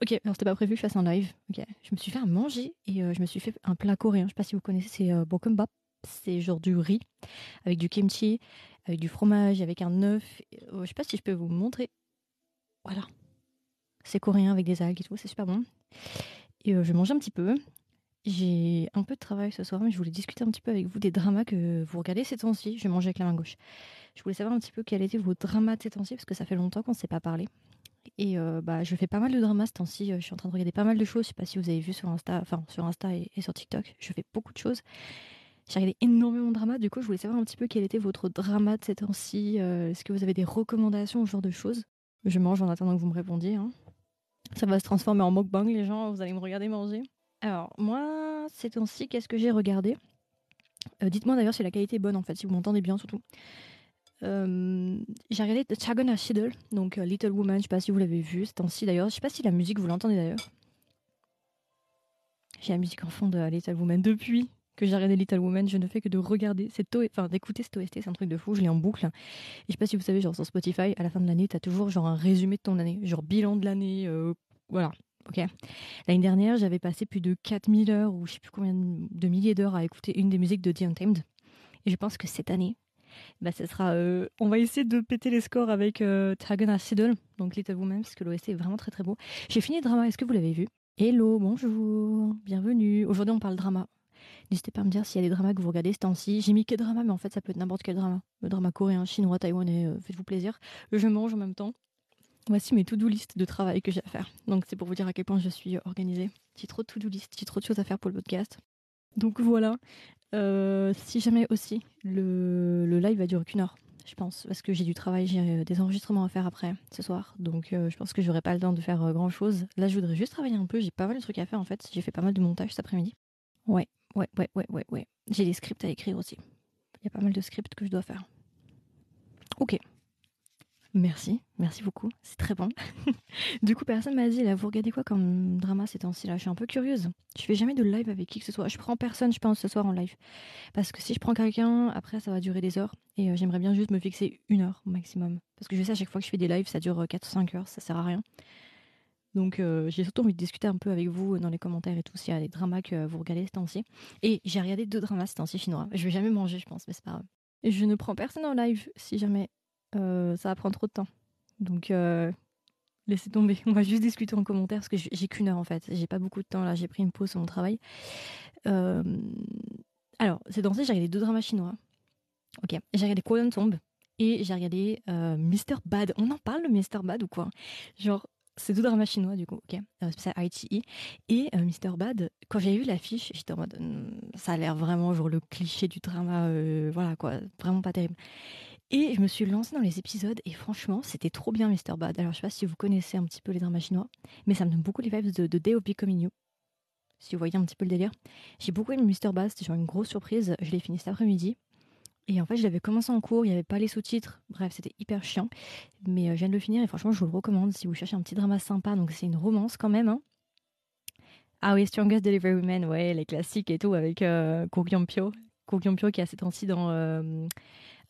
Ok, alors c'était pas prévu que je fasse un live. Ok, je me suis fait à manger et euh, je me suis fait un plat coréen. Je sais pas si vous connaissez, c'est euh, bokkeumbap. C'est genre du riz avec du kimchi, avec du fromage, avec un œuf. Euh, je sais pas si je peux vous montrer. Voilà. C'est coréen avec des algues et tout, c'est super bon. Et euh, je mange un petit peu. J'ai un peu de travail ce soir, mais je voulais discuter un petit peu avec vous des dramas que vous regardez ces temps-ci. Je manger avec la main gauche. Je voulais savoir un petit peu quel était vos dramas de ces temps-ci, parce que ça fait longtemps qu'on ne s'est pas parlé. Et euh, bah, je fais pas mal de dramas ce temps-ci. Je suis en train de regarder pas mal de choses. Je sais pas si vous avez vu sur Insta, enfin sur Insta et, sur TikTok. Je fais beaucoup de choses. J'ai regardé énormément de dramas. Du coup, je voulais savoir un petit peu quel était votre drama de ces temps-ci. Euh, Est-ce que vous avez des recommandations, ce genre de choses? Je mange en attendant que vous me répondiez. hein. Ça va se transformer en mukbang, les gens. Vous allez me regarder manger. Alors, moi, ces temps-ci, qu'est-ce que j'ai regardé? Euh, Dites-moi d'ailleurs si la qualité est bonne, en fait, si vous m'entendez bien, surtout. Euh, j'ai regardé The Chagon Shiddle, donc euh, Little Woman, je sais pas si vous l'avez vu, ce temps-ci d'ailleurs. Je sais pas si la musique, vous l'entendez d'ailleurs. J'ai la musique en fond de Little Woman depuis que j'ai regardé Little Woman, je ne fais que de regarder cette O- enfin d'écouter cette OST, c'est un truc de fou, je l'ai en boucle. Et je sais pas si vous savez, genre sur Spotify, à la fin de l'année, t'as toujours genre un résumé de ton année, genre bilan de l'année, euh, voilà. Ok. L'année dernière, j'avais passé plus de 4000 heures ou je sais plus combien de milliers d'heures à écouter une des musiques de The Untamed. Et je pense que cette année, bah, ça sera, euh, on va essayer de péter les scores avec euh, Tagon Siddle, donc Little Woman, parce que l'OST est vraiment très très beau. J'ai fini le drama, est-ce que vous l'avez vu? Hello, bonjour, bienvenue. Aujourd'hui, on parle drama. N'hésitez pas à me dire s'il y a des dramas que vous regardez ce temps-ci. J'ai mis que drama, mais en fait, ça peut être n'importe quel drama. Le drama coréen, chinois, taïwanais, euh, faites-vous plaisir. Je mange en même temps. Voici mes to-do list de travail que j'ai à faire. Donc, c'est pour vous dire à quel point je suis euh, organisée. J'ai trop de to-do list, j'ai trop de choses à faire pour le podcast. Donc, voilà. Euh, si jamais aussi, le, le live va durer qu'une heure, je pense. Parce que j'ai du travail, j'ai euh, des enregistrements à faire après, ce soir. Donc, euh, je pense que j'aurai pas le temps de faire euh, grand-chose. Là, je voudrais juste travailler un peu. J'ai pas mal de trucs à faire, en fait. J'ai fait pas mal de montage cet après-midi. Ouais, ouais, ouais, ouais, ouais, ouais. J'ai des scripts à écrire aussi. Il y a pas mal de scripts que je dois faire. Ok. Merci, merci beaucoup. C'est très bon. du coup, personne m'a dit, là, vous regardez quoi comme drama ces temps-ci là? Je suis un peu curieuse. Je fais jamais de live avec qui que ce soit. Je prends personne, je pense, ce soir en live. Parce que si je prends quelqu'un, après, ça va durer des heures. Et euh, j'aimerais bien juste me fixer une heure au maximum. Parce que je sais, à chaque fois que je fais des lives, ça dure 4-5 heures, ça sert à rien. Donc euh, j'ai surtout envie de discuter un peu avec vous dans les commentaires et tout, s'il y a des dramas que vous regardez ce temps-ci. Et j'ai regardé deux dramas ce temps-ci chinois. Je vais jamais manger, je pense, mais c'est pas grave. Je ne prends personne en live si jamais euh, ça va prendre trop de temps. Donc euh, laissez tomber. On va juste discuter en commentaire parce que j'ai qu'une heure en fait. J'ai pas beaucoup de temps là. J'ai pris une pause sur mon travail. Euh, alors, ces temps-ci, j'ai regardé deux dramas chinois. Ok. J'ai regardé Korean Tomb et j'ai regardé Mr. Bad. On en parle Mr. Bad ou quoi? Genre, c'est deux dramas chinois du coup, ok. Euh, ITI. Et euh, Mr. Bad, quand j'ai vu l'affiche, j'étais en mode, hmm, ça a l'air vraiment genre le cliché du drama, voilà quoi, vraiment pas terrible. Et je me suis lancée dans les épisodes et franchement, c'était trop bien Mr. Bad. Alors je sais pas si vous connaissez un petit peu les dramas chinois, mais ça me donne beaucoup les vibes de, de D.O.P. Coming You. Si vous voyez un petit peu le délire. J'ai beaucoup aimé Mr. Bad, c'était genre une grosse surprise. Je l'ai fini cet après-midi. Et en fait, je l'avais commencé en cours, il n'y avait pas les sous-titres. Bref, c'était hyper chiant. Mais euh, je viens de le finir et franchement, je vous le recommande si vous cherchez un petit drama sympa. Donc, c'est une romance quand même. hein. Ah oui, Strongest Delivery Woman, ouais, les classiques et tout avec euh, Ko. Ko Gyun-pyo qui à ces temps-ci dans euh,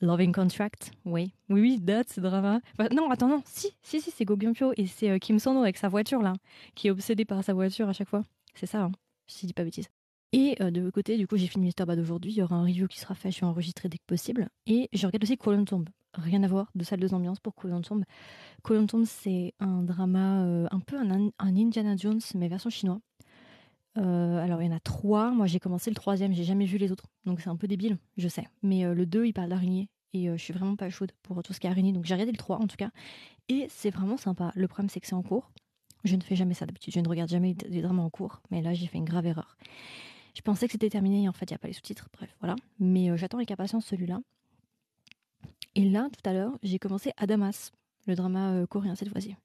Loving Contract. Oui, oui, oui, date ce drama. Enfin, non, attends, non, si, si, si, c'est Ko Gyun-pyo et c'est euh, Kim Son-ho avec sa voiture là, qui est obsédé par sa voiture à chaque fois. C'est ça, hein, si je dis pas bêtise. Et euh, de l'autre côté, du coup, j'ai fini Mr. Bad aujourd'hui. Il y aura un review qui sera fait. Je vais enregistrer dès que possible. Et je regarde aussi Colon Tomb. Rien à voir de salle de ambiance pour Colon Tomb. Colon Tomb, c'est un drama euh, un peu un, un Indiana Jones, mais version chinois. Euh, alors, il y en a trois. Moi, j'ai commencé le troisième. J'ai jamais vu les autres. Donc, c'est un peu débile, je sais. Mais euh, le 2, il parle d'araignée. Et euh, je suis vraiment pas chaude pour tout ce qui est araignée. Donc, j'ai regardé le 3 en tout cas. Et c'est vraiment sympa. Le problème, c'est que c'est en cours. Je ne fais jamais ça d'habitude. Je ne regarde jamais des dramas en cours. Mais là, j'ai fait une grave erreur. Je pensais que c'était terminé et en fait, il n'y a pas les sous-titres. Bref, voilà. Mais j'attends avec impatience celui-là. Et là, tout à l'heure, j'ai commencé Adamas, le drama euh, coréen cette fois-ci,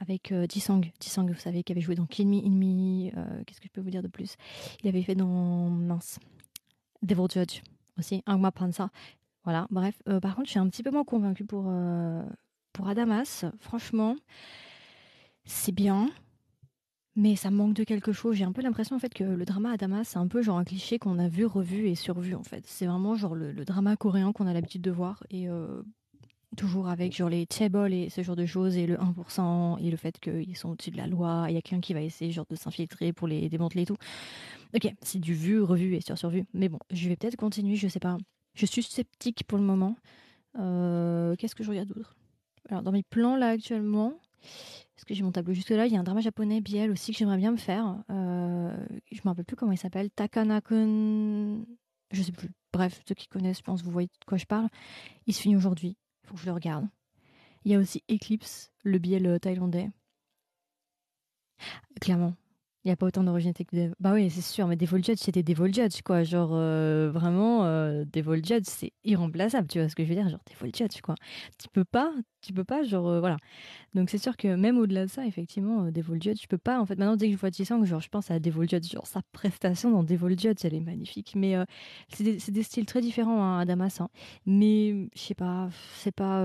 avec euh, Jisang. Jisang, vous savez, qui avait joué dans Kill Me, euh, Qu'est-ce que je peux vous dire de plus? Il avait fait dans. Mince. Devil Judge aussi. Angma Pansa. Voilà, bref. Par contre, je suis un petit peu moins convaincue pour, pour Adamas. Franchement, c'est bien. Mais ça manque de quelque chose. J'ai un peu l'impression en fait que le drama à Damas, c'est un peu genre un cliché qu'on a vu, revu et survu en fait. C'est vraiment genre le, le drama coréen qu'on a l'habitude de voir et toujours avec genre les tables et ce genre de choses et le 1% et le fait qu'ils sont au-dessus de la loi, il y a quelqu'un qui va essayer genre de s'infiltrer pour les démanteler et tout. Ok, c'est du vu, revu et sur survu. Mais bon, je vais peut-être continuer, je sais pas. Je suis sceptique pour le moment. Euh, Qu'est-ce que je regarde d'autre? Alors dans mes plans là actuellement, est-ce que j'ai mon tableau juste là Il y a un drama japonais Biel aussi que j'aimerais bien me faire. Euh, je me rappelle plus comment il s'appelle. Takanakun. Je sais plus. Bref, ceux qui connaissent, je pense, vous voyez de quoi je parle. Il se finit aujourd'hui. Faut que je le regarde. Il y a aussi Eclipse, le biel thaïlandais. Clairement, il n'y a pas autant d'originalité que. Bah oui, c'est sûr, mais Devil Judge, c'était Devil Judge, quoi. Genre, euh, vraiment, euh, Devil Judge, c'est irremplaçable, tu vois ce que je veux dire? Genre, Devil Judge, quoi. Tu peux pas, tu peux pas, genre, euh, voilà. Donc, c'est sûr que même au-delà de ça, effectivement, euh, Devil Judge, tu peux pas, en fait, maintenant, dès que je vois Jisang, genre, je pense à Devil Judge, genre, sa prestation dans Devil Judge, elle est magnifique. Mais c'est des, des styles très différents hein, à Damas, hein. Mais, je sais pas, c'est pas.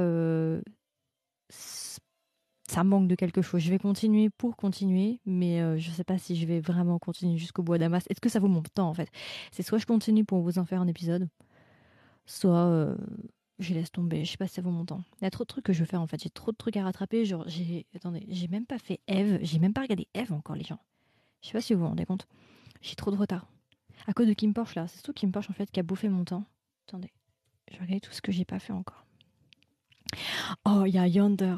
Ça manque de quelque chose. Je vais continuer pour continuer, mais euh, je sais pas si je vais vraiment continuer jusqu'au à Damas. Est-ce que ça vaut mon temps en fait? C'est soit je continue pour vous en faire un épisode, soit euh, je laisse tomber. Je sais pas si ça vaut mon temps. Il y a trop de trucs que je veux faire en fait. J'ai trop de trucs à rattraper. Genre, j'ai attendez, j'ai même pas fait Eve. J'ai même pas regardé Eve encore les gens. Je sais pas si vous vous rendez compte. J'ai trop de retard à cause de Kim Porsche là. C'est surtout Kim Porsche en fait qui a bouffé mon temps. Attendez, je vais regarder tout ce que j'ai pas fait encore. Oh, il y a Yonder.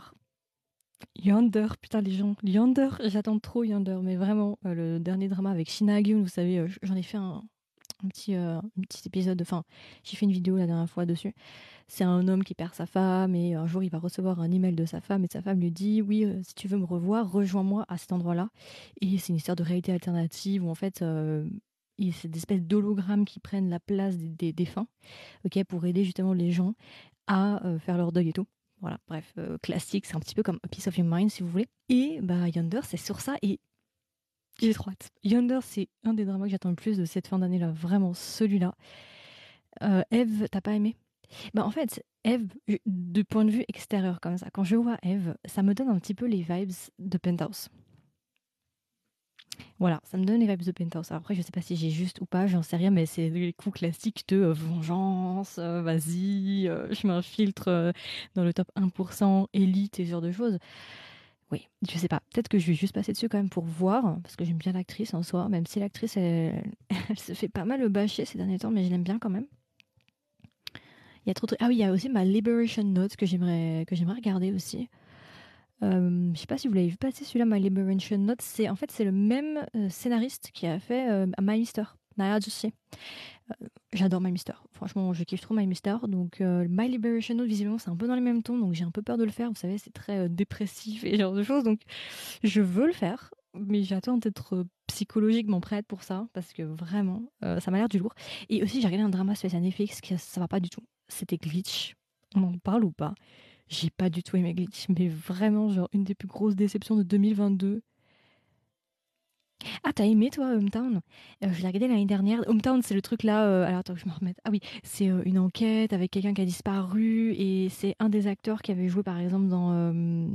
Yonder, putain les gens, Yonder, j'attends trop Yonder, mais vraiment euh, le dernier drama avec Shina Agyun, vous savez, euh, j'en ai fait un, petit, euh, un petit épisode, enfin j'ai fait une vidéo la dernière fois dessus. C'est un homme qui perd sa femme et un jour il va recevoir un email de sa femme et sa femme lui dit oui si tu veux me revoir rejoins-moi à cet endroit-là et c'est une histoire de réalité alternative où en fait c'est des espèces d'hologrammes qui prennent la place des, défunts, ok, pour aider justement les gens à faire leur deuil et tout. Voilà, bref, euh, classique, c'est un petit peu comme A Piece of Your Mind si vous voulez. Et bah Yonder, c'est sur ça et j'ai trop hâte. Yonder, c'est un des dramas que j'attends le plus de cette fin d'année là, vraiment celui-là. Euh, Eve, t'as pas aimé? Bah en fait, Eve, du point de vue extérieur comme ça, quand je vois Eve, ça me donne un petit peu les vibes de Penthouse. Voilà, ça me donne les vibes de Penthouse. Après, je sais pas si j'ai juste ou pas, j'en sais rien, mais c'est les coups classiques de euh, vengeance, euh, vas-y, euh, je m'infiltre dans le top 1%, élite et ce genre de choses. Oui, je sais pas. Peut-être que je vais juste passer dessus quand même pour voir, parce que j'aime bien l'actrice en soi, même si l'actrice, elle, se fait pas mal bâcher ces derniers temps, mais je l'aime bien quand même. Il y a trop de. Ah oui, il y a aussi ma Liberation Note que j'aimerais que j'aimerais regarder aussi. Euh, je sais pas si vous l'avez vu passer celui-là, My Liberation Note. C'est en fait c'est le même euh, scénariste qui a fait euh, My Mister, Naya Joshi. Euh, J'adore My Mister. Franchement, je kiffe trop My Mister. Donc My Liberation Note, visiblement, c'est un peu dans les mêmes tons, donc j'ai un peu peur de le faire. Vous savez, c'est très dépressif et genre de choses. Donc je veux le faire, mais j'attends d'être psychologiquement prête pour ça parce que vraiment, ça m'a l'air du lourd. Et aussi, j'ai regardé un drama sur Netflix qui ça va pas du tout. C'était Glitch. On en parle ou pas? J'ai pas du tout aimé Glitch, mais vraiment, genre, une des plus grosses déceptions de 2022. Ah, t'as aimé toi Hometown? Euh, Je l'ai regardé l'année dernière. Hometown, c'est le truc là. euh, alors attends que je me remette. Ah oui, c'est euh, une enquête avec quelqu'un qui a disparu et c'est un des acteurs qui avait joué par exemple dans euh,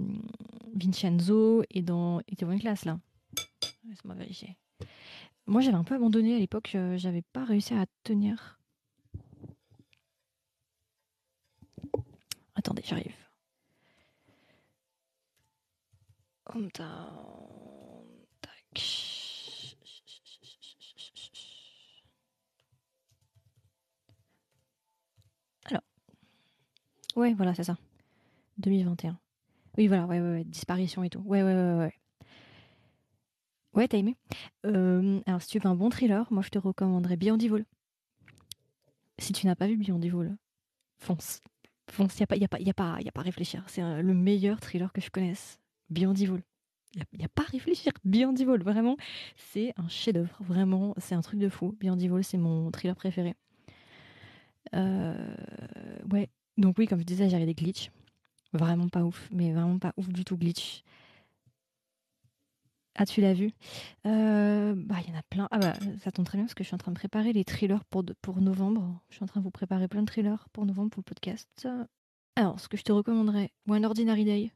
Vincenzo et dans It One Class là. Laisse-moi vérifier. Moi j'avais un peu abandonné à l'époque, j'avais pas réussi à tenir. Attendez, j'arrive. Hometown. Tac. Alors. Ouais, voilà, c'est ça. 2021. Oui, voilà, ouais, ouais, ouais, disparition et tout. Ouais, ouais, ouais, ouais. Ouais, t'as aimé Euh, Alors, si tu veux un bon thriller, moi je te recommanderais Beyond Evil. Si tu n'as pas vu Beyond Evil, fonce. Fonce, il n'y a, pas- a, pas- a, pas- a pas à réfléchir. C'est euh, le meilleur thriller que je connaisse. Beyond Evil. Il n'y a, pas à réfléchir. Beyond Evil, vraiment, c'est un chef-d'œuvre. Vraiment, c'est un truc de fou. Beyond Evil, c'est mon thriller préféré. Euh, ouais, donc oui, comme je disais, j'ai regardé Glitch. Vraiment pas ouf, mais vraiment pas ouf du tout, Glitch. Ah, tu l'as vu? Euh, Bah, il y en a plein. Ah bah, ça tombe très bien parce que je suis en train de préparer les thrillers pour, pour novembre. Je suis en train de vous préparer plein de thrillers pour novembre pour le podcast. Alors, ce que je te recommanderais, One Ordinary Day.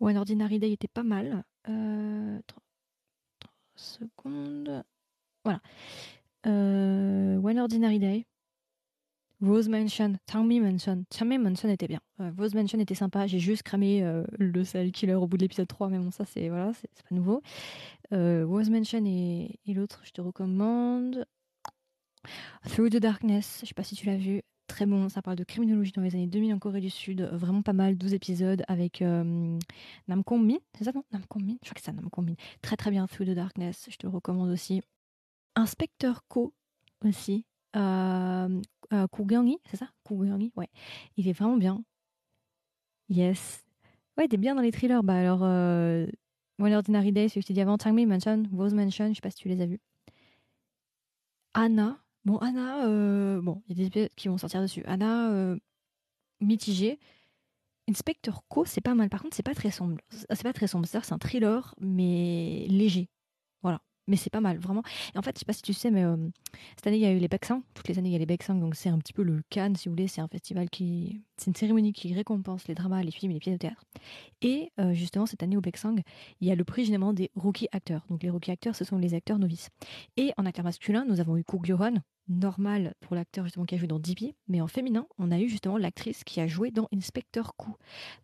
One Ordinary Day était pas mal. Euh, 3, secondes. Voilà. Euh, One Ordinary Day. Rose Mansion, Tangmi Mansion. Tangmi Mansion était bien. Euh, Rose Mansion était sympa. J'ai juste cramé euh, le serial killer au bout de l'épisode 3, mais bon, ça, c'est voilà, pas nouveau. Euh, Rose Mansion et, et l'autre, je te recommande. Through the Darkness, je sais pas si tu l'as vu. Très bon, ça parle de criminologie dans les années 2000 en Corée du Sud. Vraiment pas mal, 12 épisodes avec euh, Min. C'est ça, non? Min Je crois que c'est ça, Min. Très très bien, Through the Darkness, je te le recommande aussi. Inspecteur Ko aussi. Euh, euh, c'est ça? Kugyongi, ouais. Il est vraiment bien. Yes. Ouais, t'es bien dans les thrillers. Bah alors, euh, One Ordinary Day, celui que je t'ai dit avant, Tangmi Mansion, Rose Mansion, je sais pas si tu les as vus. Anna. Bon, Anna, euh, bon, il y a des épisodes qui vont sortir dessus. Anna, euh, mitigée. Inspector Co, c'est pas mal. Par contre, c'est pas très sombre. C'est pas très sombre. C'est un thriller, mais léger. Mais c'est pas mal, vraiment. Et en fait, je sais pas si tu sais, mais euh, cette année, il y a eu les Baeksang. Toutes les années, il y a les Baeksang. Donc, c'est un petit peu le Cannes, si vous voulez. C'est un festival qui. C'est une cérémonie qui récompense les dramas, les films et les pièces de théâtre. Et euh, justement, cette année, au Baeksang, il y a le prix généralement des rookie acteurs. Donc, les rookie acteurs, ce sont les acteurs novices. Et en acteur masculin, nous avons eu Kook normal pour l'acteur justement qui a joué dans DP. Mais en féminin, on a eu justement l'actrice qui a joué dans Inspector Ko,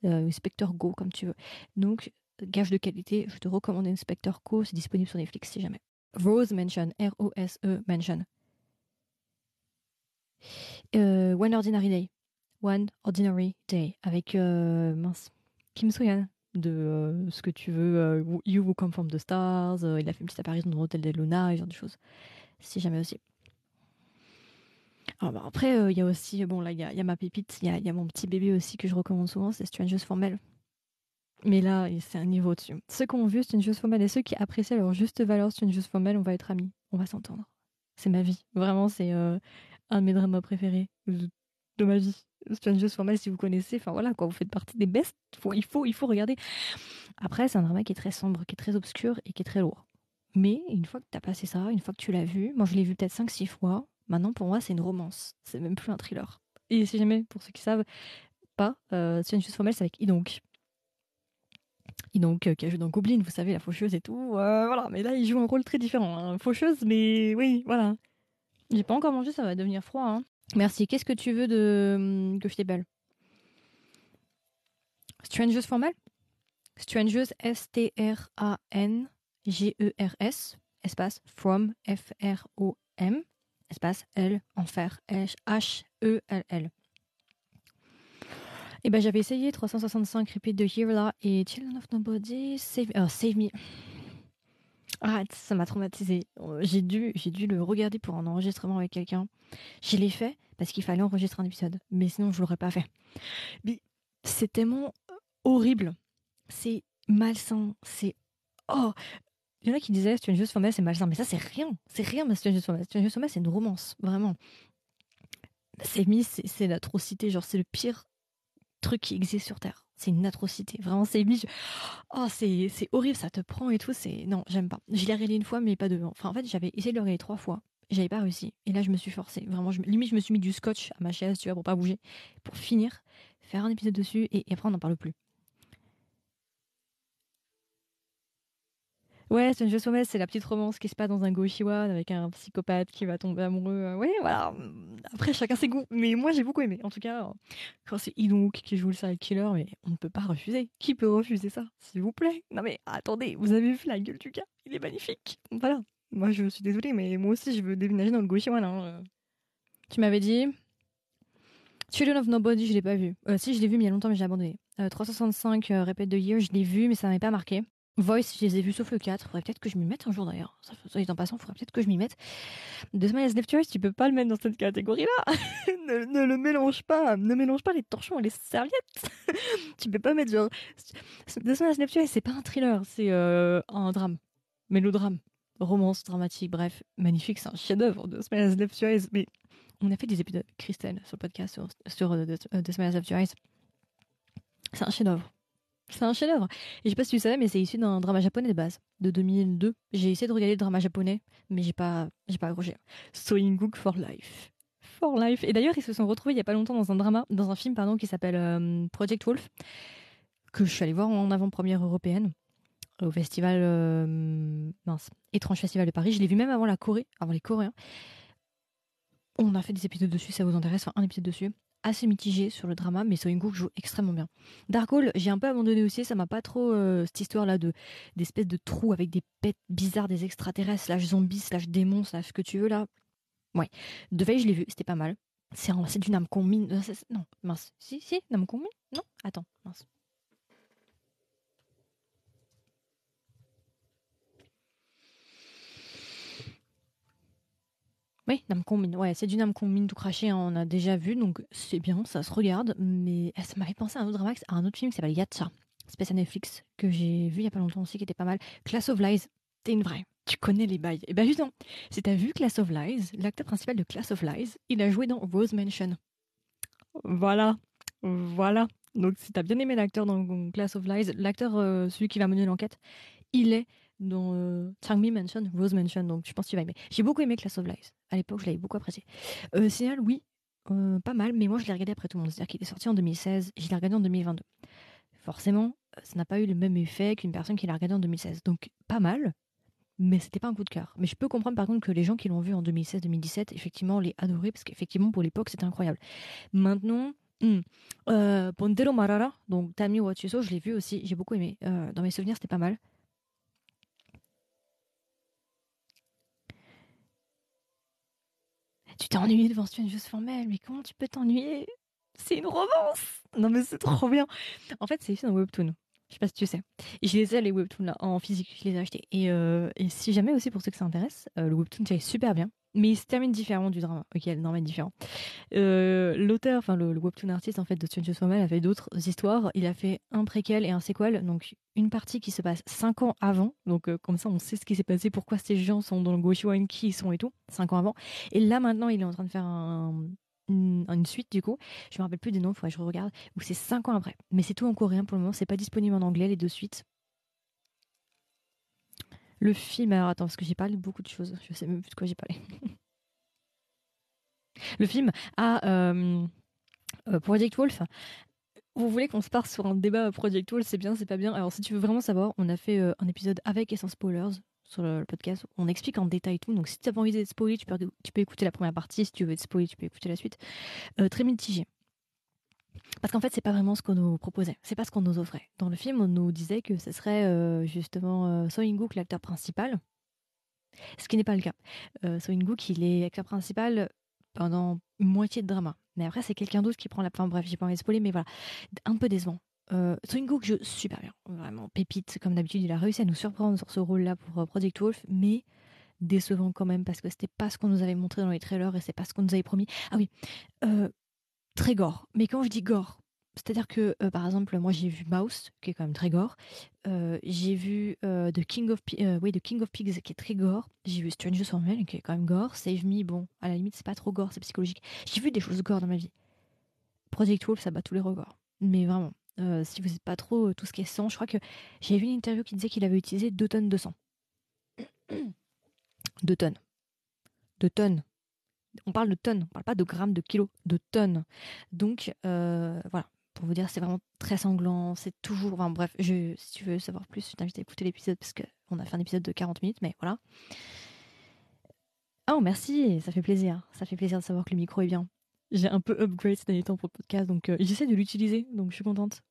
euh, Inspector Go, comme tu veux. Donc, gage de qualité, je te recommande Inspector Co, c'est disponible sur Netflix si jamais. Rose Mansion, R-O-S-E Mansion. Euh, One Ordinary Day, One Ordinary Day, avec euh, mince, Kim Soyan de euh, ce que tu veux, euh, You Who Come From the Stars, il a fait une petite apparition dans l'Hôtel des Luna, ce genre de choses, si jamais aussi. Alors, bah, après, il y a aussi, bon là, il y a, ma pépite, il y y a mon petit bébé aussi que je recommande souvent, c'est Strangers Formel. Mais là, c'est un niveau au-dessus. Ceux qui ont vu Strangers Formel et ceux qui apprécient leur juste valeur Strangers Formel, on va être amis, on va s'entendre. C'est ma vie. Vraiment, c'est euh, un de mes dramas préférés de, ma vie. Strangers Formel, si vous connaissez, enfin voilà, quoi, vous faites partie des best. Il, faut, il faut regarder. Après, c'est un drama qui est très sombre, qui est très obscur et qui est très lourd. Mais une fois que tu as passé ça, une fois que tu l'as vu, moi je l'ai vu peut-être 5-6 fois, maintenant pour moi c'est une romance. C'est même plus un thriller. Et si jamais, pour ceux qui savent pas, euh, Strangers Formel, c'est avec Idonk. Idonk euh, qui a joué dans Goblin, vous savez, la faucheuse et tout. Euh, voilà, mais là il joue un rôle très différent. Hein. Faucheuse, mais oui, voilà. J'ai pas encore mangé, ça va devenir froid. Hein. Merci. Qu'est-ce que tu veux de que je t'épelle Strangers Formel Strangers, S-T-R-A-N-G-E-R-S, espace from, F-R-O-M, espace L, enfer, H-E-L-L. Et ben j'avais essayé 365 Repeat de Here là et Children of Nobody, Save, oh, save Me. Ah, ça m'a traumatisé. J'ai dû, j'ai dû le regarder pour un enregistrement avec quelqu'un. Je l'ai fait parce qu'il fallait enregistrer un épisode, mais sinon je l'aurais pas fait. Mais c'est tellement horrible. C'est malsain. C'est oh. Il y en a qui disaient Strangers Formel c'est malsain, mais ça c'est rien. C'est rien, mais Strangers Formel. Strangers Formel c'est une romance, vraiment. C'est mis, c'est l'atrocité. Genre c'est le pire truc qui existe sur Terre. C'est une atrocité. Vraiment, c'est. Oh, c'est horrible, ça te prend et tout. C'est non, j'aime pas. Je l'ai réglé une fois, mais pas deux. Enfin, en fait, j'avais essayé de le régler trois fois. J'avais pas réussi. Et là, je me suis forcée. Vraiment, je, limite, je me suis mis du scotch à ma chaise, tu vois, pour pas bouger, pour finir, faire un épisode dessus, et, et après, on n'en parle plus. Ouais, Stranger Sommet, c'est la petite romance qui se passe dans un Goshiwan avec un psychopathe qui va tomber amoureux. Ouais, voilà. Après, chacun ses goûts. Mais moi, j'ai beaucoup aimé. En tout cas, quand c'est Idonk qui joue le serial killer, mais on ne peut pas refuser. Qui peut refuser ça S'il vous plaît? Non mais attendez, vous avez vu la gueule du gars? Il est magnifique. Voilà. Moi, je suis désolée, mais moi aussi, je veux déménager dans le Goshiwan. Hein. Tu m'avais dit Children of Nobody, je l'ai pas vu. Euh, si, je l'ai vu, mais il y a longtemps, mais j'ai abandonné. Euh, 365 euh, Répète de Year, je l'ai vu, mais ça m'avait pas marqué. Voice, je les ai vus sauf le 4. Faudrait peut-être que je m'y mette un jour d'ailleurs. Ça, en passant, faudrait peut-être que je m'y mette. The Smile Left Choice, tu peux pas le mettre dans cette catégorie-là. ne, ne, le mélange pas. Ne mélange pas les torchons et les serviettes. tu peux pas mettre genre. The Smile c'est pas un thriller, c'est euh, un drame. Mélodrame. Romance dramatique, bref. Magnifique, c'est un chef-d'œuvre. The Smile Left Choice. Mais on a fait des épisodes Christelle sur le podcast sur, sur uh, The Left Choice. C'est un chef-d'œuvre. C'est un chef-d'œuvre. Et je sais pas si tu savais, mais c'est issu d'un drama japonais de base, de 2002. J'ai essayé de regarder le drama japonais, mais j'ai pas, j'ai pas accroché. Soinguk for Life. For Life. Et d'ailleurs, ils se sont retrouvés il y a pas longtemps dans un drama, dans un film, pardon, qui s'appelle euh, Project Wolf, que je suis allée voir en avant-première européenne au festival, euh, mince, étrange festival de Paris. Je l'ai vu même avant la Corée, avant les Coréens. On a fait des épisodes dessus, ça vous intéresse, un épisode dessus assez mitigé sur le drama, mais Soingook joue extrêmement bien. Dark j'ai un peu abandonné aussi, ça m'a pas trop euh, cette histoire-là de d'espèces de trous avec des pets bizarres, des extraterrestres, slash zombies, slash démons, slash ce que tu veux là. Ouais. De veille, je l'ai vu, c'était pas mal. C'est du Namco Min. Euh, non, mince. Si, si, Namco Min? Non? Attends, mince. Oui, Namco Min. Ouais, c'est du Namco Min tout craché, hein, on a déjà vu, donc c'est bien, ça se regarde. Mais ça m'avait pensé à un autre drama, à un autre film qui s'appelle Yatcha, spécial Netflix, que j'ai vu il y a pas longtemps aussi, qui était pas mal. Class of Lies, t'es une vraie tu connais les bails. Et eh ben justement, si t'as vu Class of Lies, l'acteur principal de Class of Lies, il a joué dans Rose Mansion. Voilà, voilà. Donc si t'as bien aimé l'acteur dans Class of Lies, l'acteur, euh, celui qui va mener l'enquête, il est dans euh, Changmi Mansion, Rose Mansion, donc je pense que tu vas aimer. J'ai beaucoup aimé Class of Lies. À l'époque, je l'avais beaucoup apprécié. Euh, oui, euh, pas mal, mais moi je l'ai regardé après tout le monde. C'est-à-dire qu'il est sorti en 2016, je l'ai regardé en 2022. Forcément, ça n'a pas eu le même effet qu'une personne qui l'a regardé en 2016. Donc pas mal, mais c'était pas un coup de cœur. Mais je peux comprendre par contre que les gens qui l'ont vu en 2016-2017, effectivement, l'aient adoré parce qu'effectivement, pour l'époque, c'était incroyable. Maintenant, hmm, euh, Pondero Marara, donc Tami Wachuso, je l'ai vu aussi, j'ai beaucoup aimé. Euh, dans mes souvenirs, c'était pas mal. Tu t'es ennuyé devant ce juste formel, mais comment tu peux t'ennuyer? C'est une romance Non mais c'est trop bien En fait, c'est ici dans Webtoon. Je sais pas si tu sais. Et je les ai, les webtoons là, en physique, je les ai achetés. Et, euh, et si jamais aussi, pour ceux que ça intéresse, euh, le webtoon, c'est super bien. Mais il se termine différemment du drama. Ok, le drama est différent. Euh, l'auteur, enfin le, webtoon artiste en fait de Stranger Things a fait d'autres histoires. Il a fait un préquel et un sequel, donc une partie qui se passe 5 ans avant. Donc comme ça, on sait ce qui s'est passé, pourquoi ces gens sont dans le Goshiwan, qui ils sont et tout, 5 ans avant. Et là maintenant, il est en train de faire un, une, suite du coup. Je me rappelle plus des noms, il faudrait que je regarde. Où c'est 5 ans après. Mais c'est tout en coréen pour le moment. C'est pas disponible en anglais les deux suites. Le film, alors attends, parce que j'ai parlé beaucoup de choses. Je sais même plus de quoi j'ai parlé. le film a euh, euh, Project Wolf. Vous voulez qu'on se parte sur un débat Project Wolf, c'est bien, c'est pas bien. Alors si tu veux vraiment savoir, on a fait euh, un épisode avec et sans spoilers sur le, podcast. On explique en détail tout. Donc si tu n'as pas envie d'être spoilé, tu peux, écouter la première partie. Si tu veux être spoilé, tu peux écouter la suite. Très mitigé. Parce qu'en fait, c'est pas vraiment ce qu'on nous proposait. C'est pas ce qu'on nous offrait. Dans le film, on nous disait que ce serait euh, justement euh, So In-gook l'acteur principal. Ce qui n'est pas le cas. Euh, So In-gook, il est acteur principal pendant une moitié de drama. Mais après, c'est quelqu'un d'autre qui prend la. Enfin bref, j'ai pas envie de spoiler, mais voilà. Un peu décevant. Euh, Swing joue super bien, vraiment pépite. Comme d'habitude, il a réussi à nous surprendre sur ce rôle-là pour euh, Project Wolf, mais décevant quand même parce que c'était pas ce qu'on nous avait montré dans les trailers et c'est pas ce qu'on nous avait promis. Ah oui, euh, très gore. Mais quand je dis gore, c'est-à-dire que euh, par exemple, moi j'ai vu Mouse, qui est quand même très gore. j'ai vu The King of oui, King of Pigs, qui est très gore. J'ai vu Stranger Things, qui est quand même gore. Save Me, bon, à la limite c'est pas trop gore, c'est psychologique. J'ai vu des choses gore dans ma vie. Project Wolf, ça bat tous les records. Mais vraiment, euh, si vous n'êtes pas trop euh, tout ce qui est sang, je crois que j'ai vu une interview qui disait qu'il avait utilisé 2 tonnes de sang. 2 tonnes. 2 tonnes. On parle de tonnes, on parle pas de grammes, de kilos, de tonnes. Donc euh, voilà, pour vous dire, c'est vraiment très sanglant, c'est toujours. Enfin bref, si tu veux savoir plus, je t'invite à écouter l'épisode parce qu'on a fait un épisode de 40 minutes, mais voilà. Oh merci, ça fait plaisir. Ça fait plaisir de savoir que le micro est bien. J'ai un peu upgrade ces derniers temps pour le podcast, donc euh, j'essaie de l'utiliser, donc je suis contente.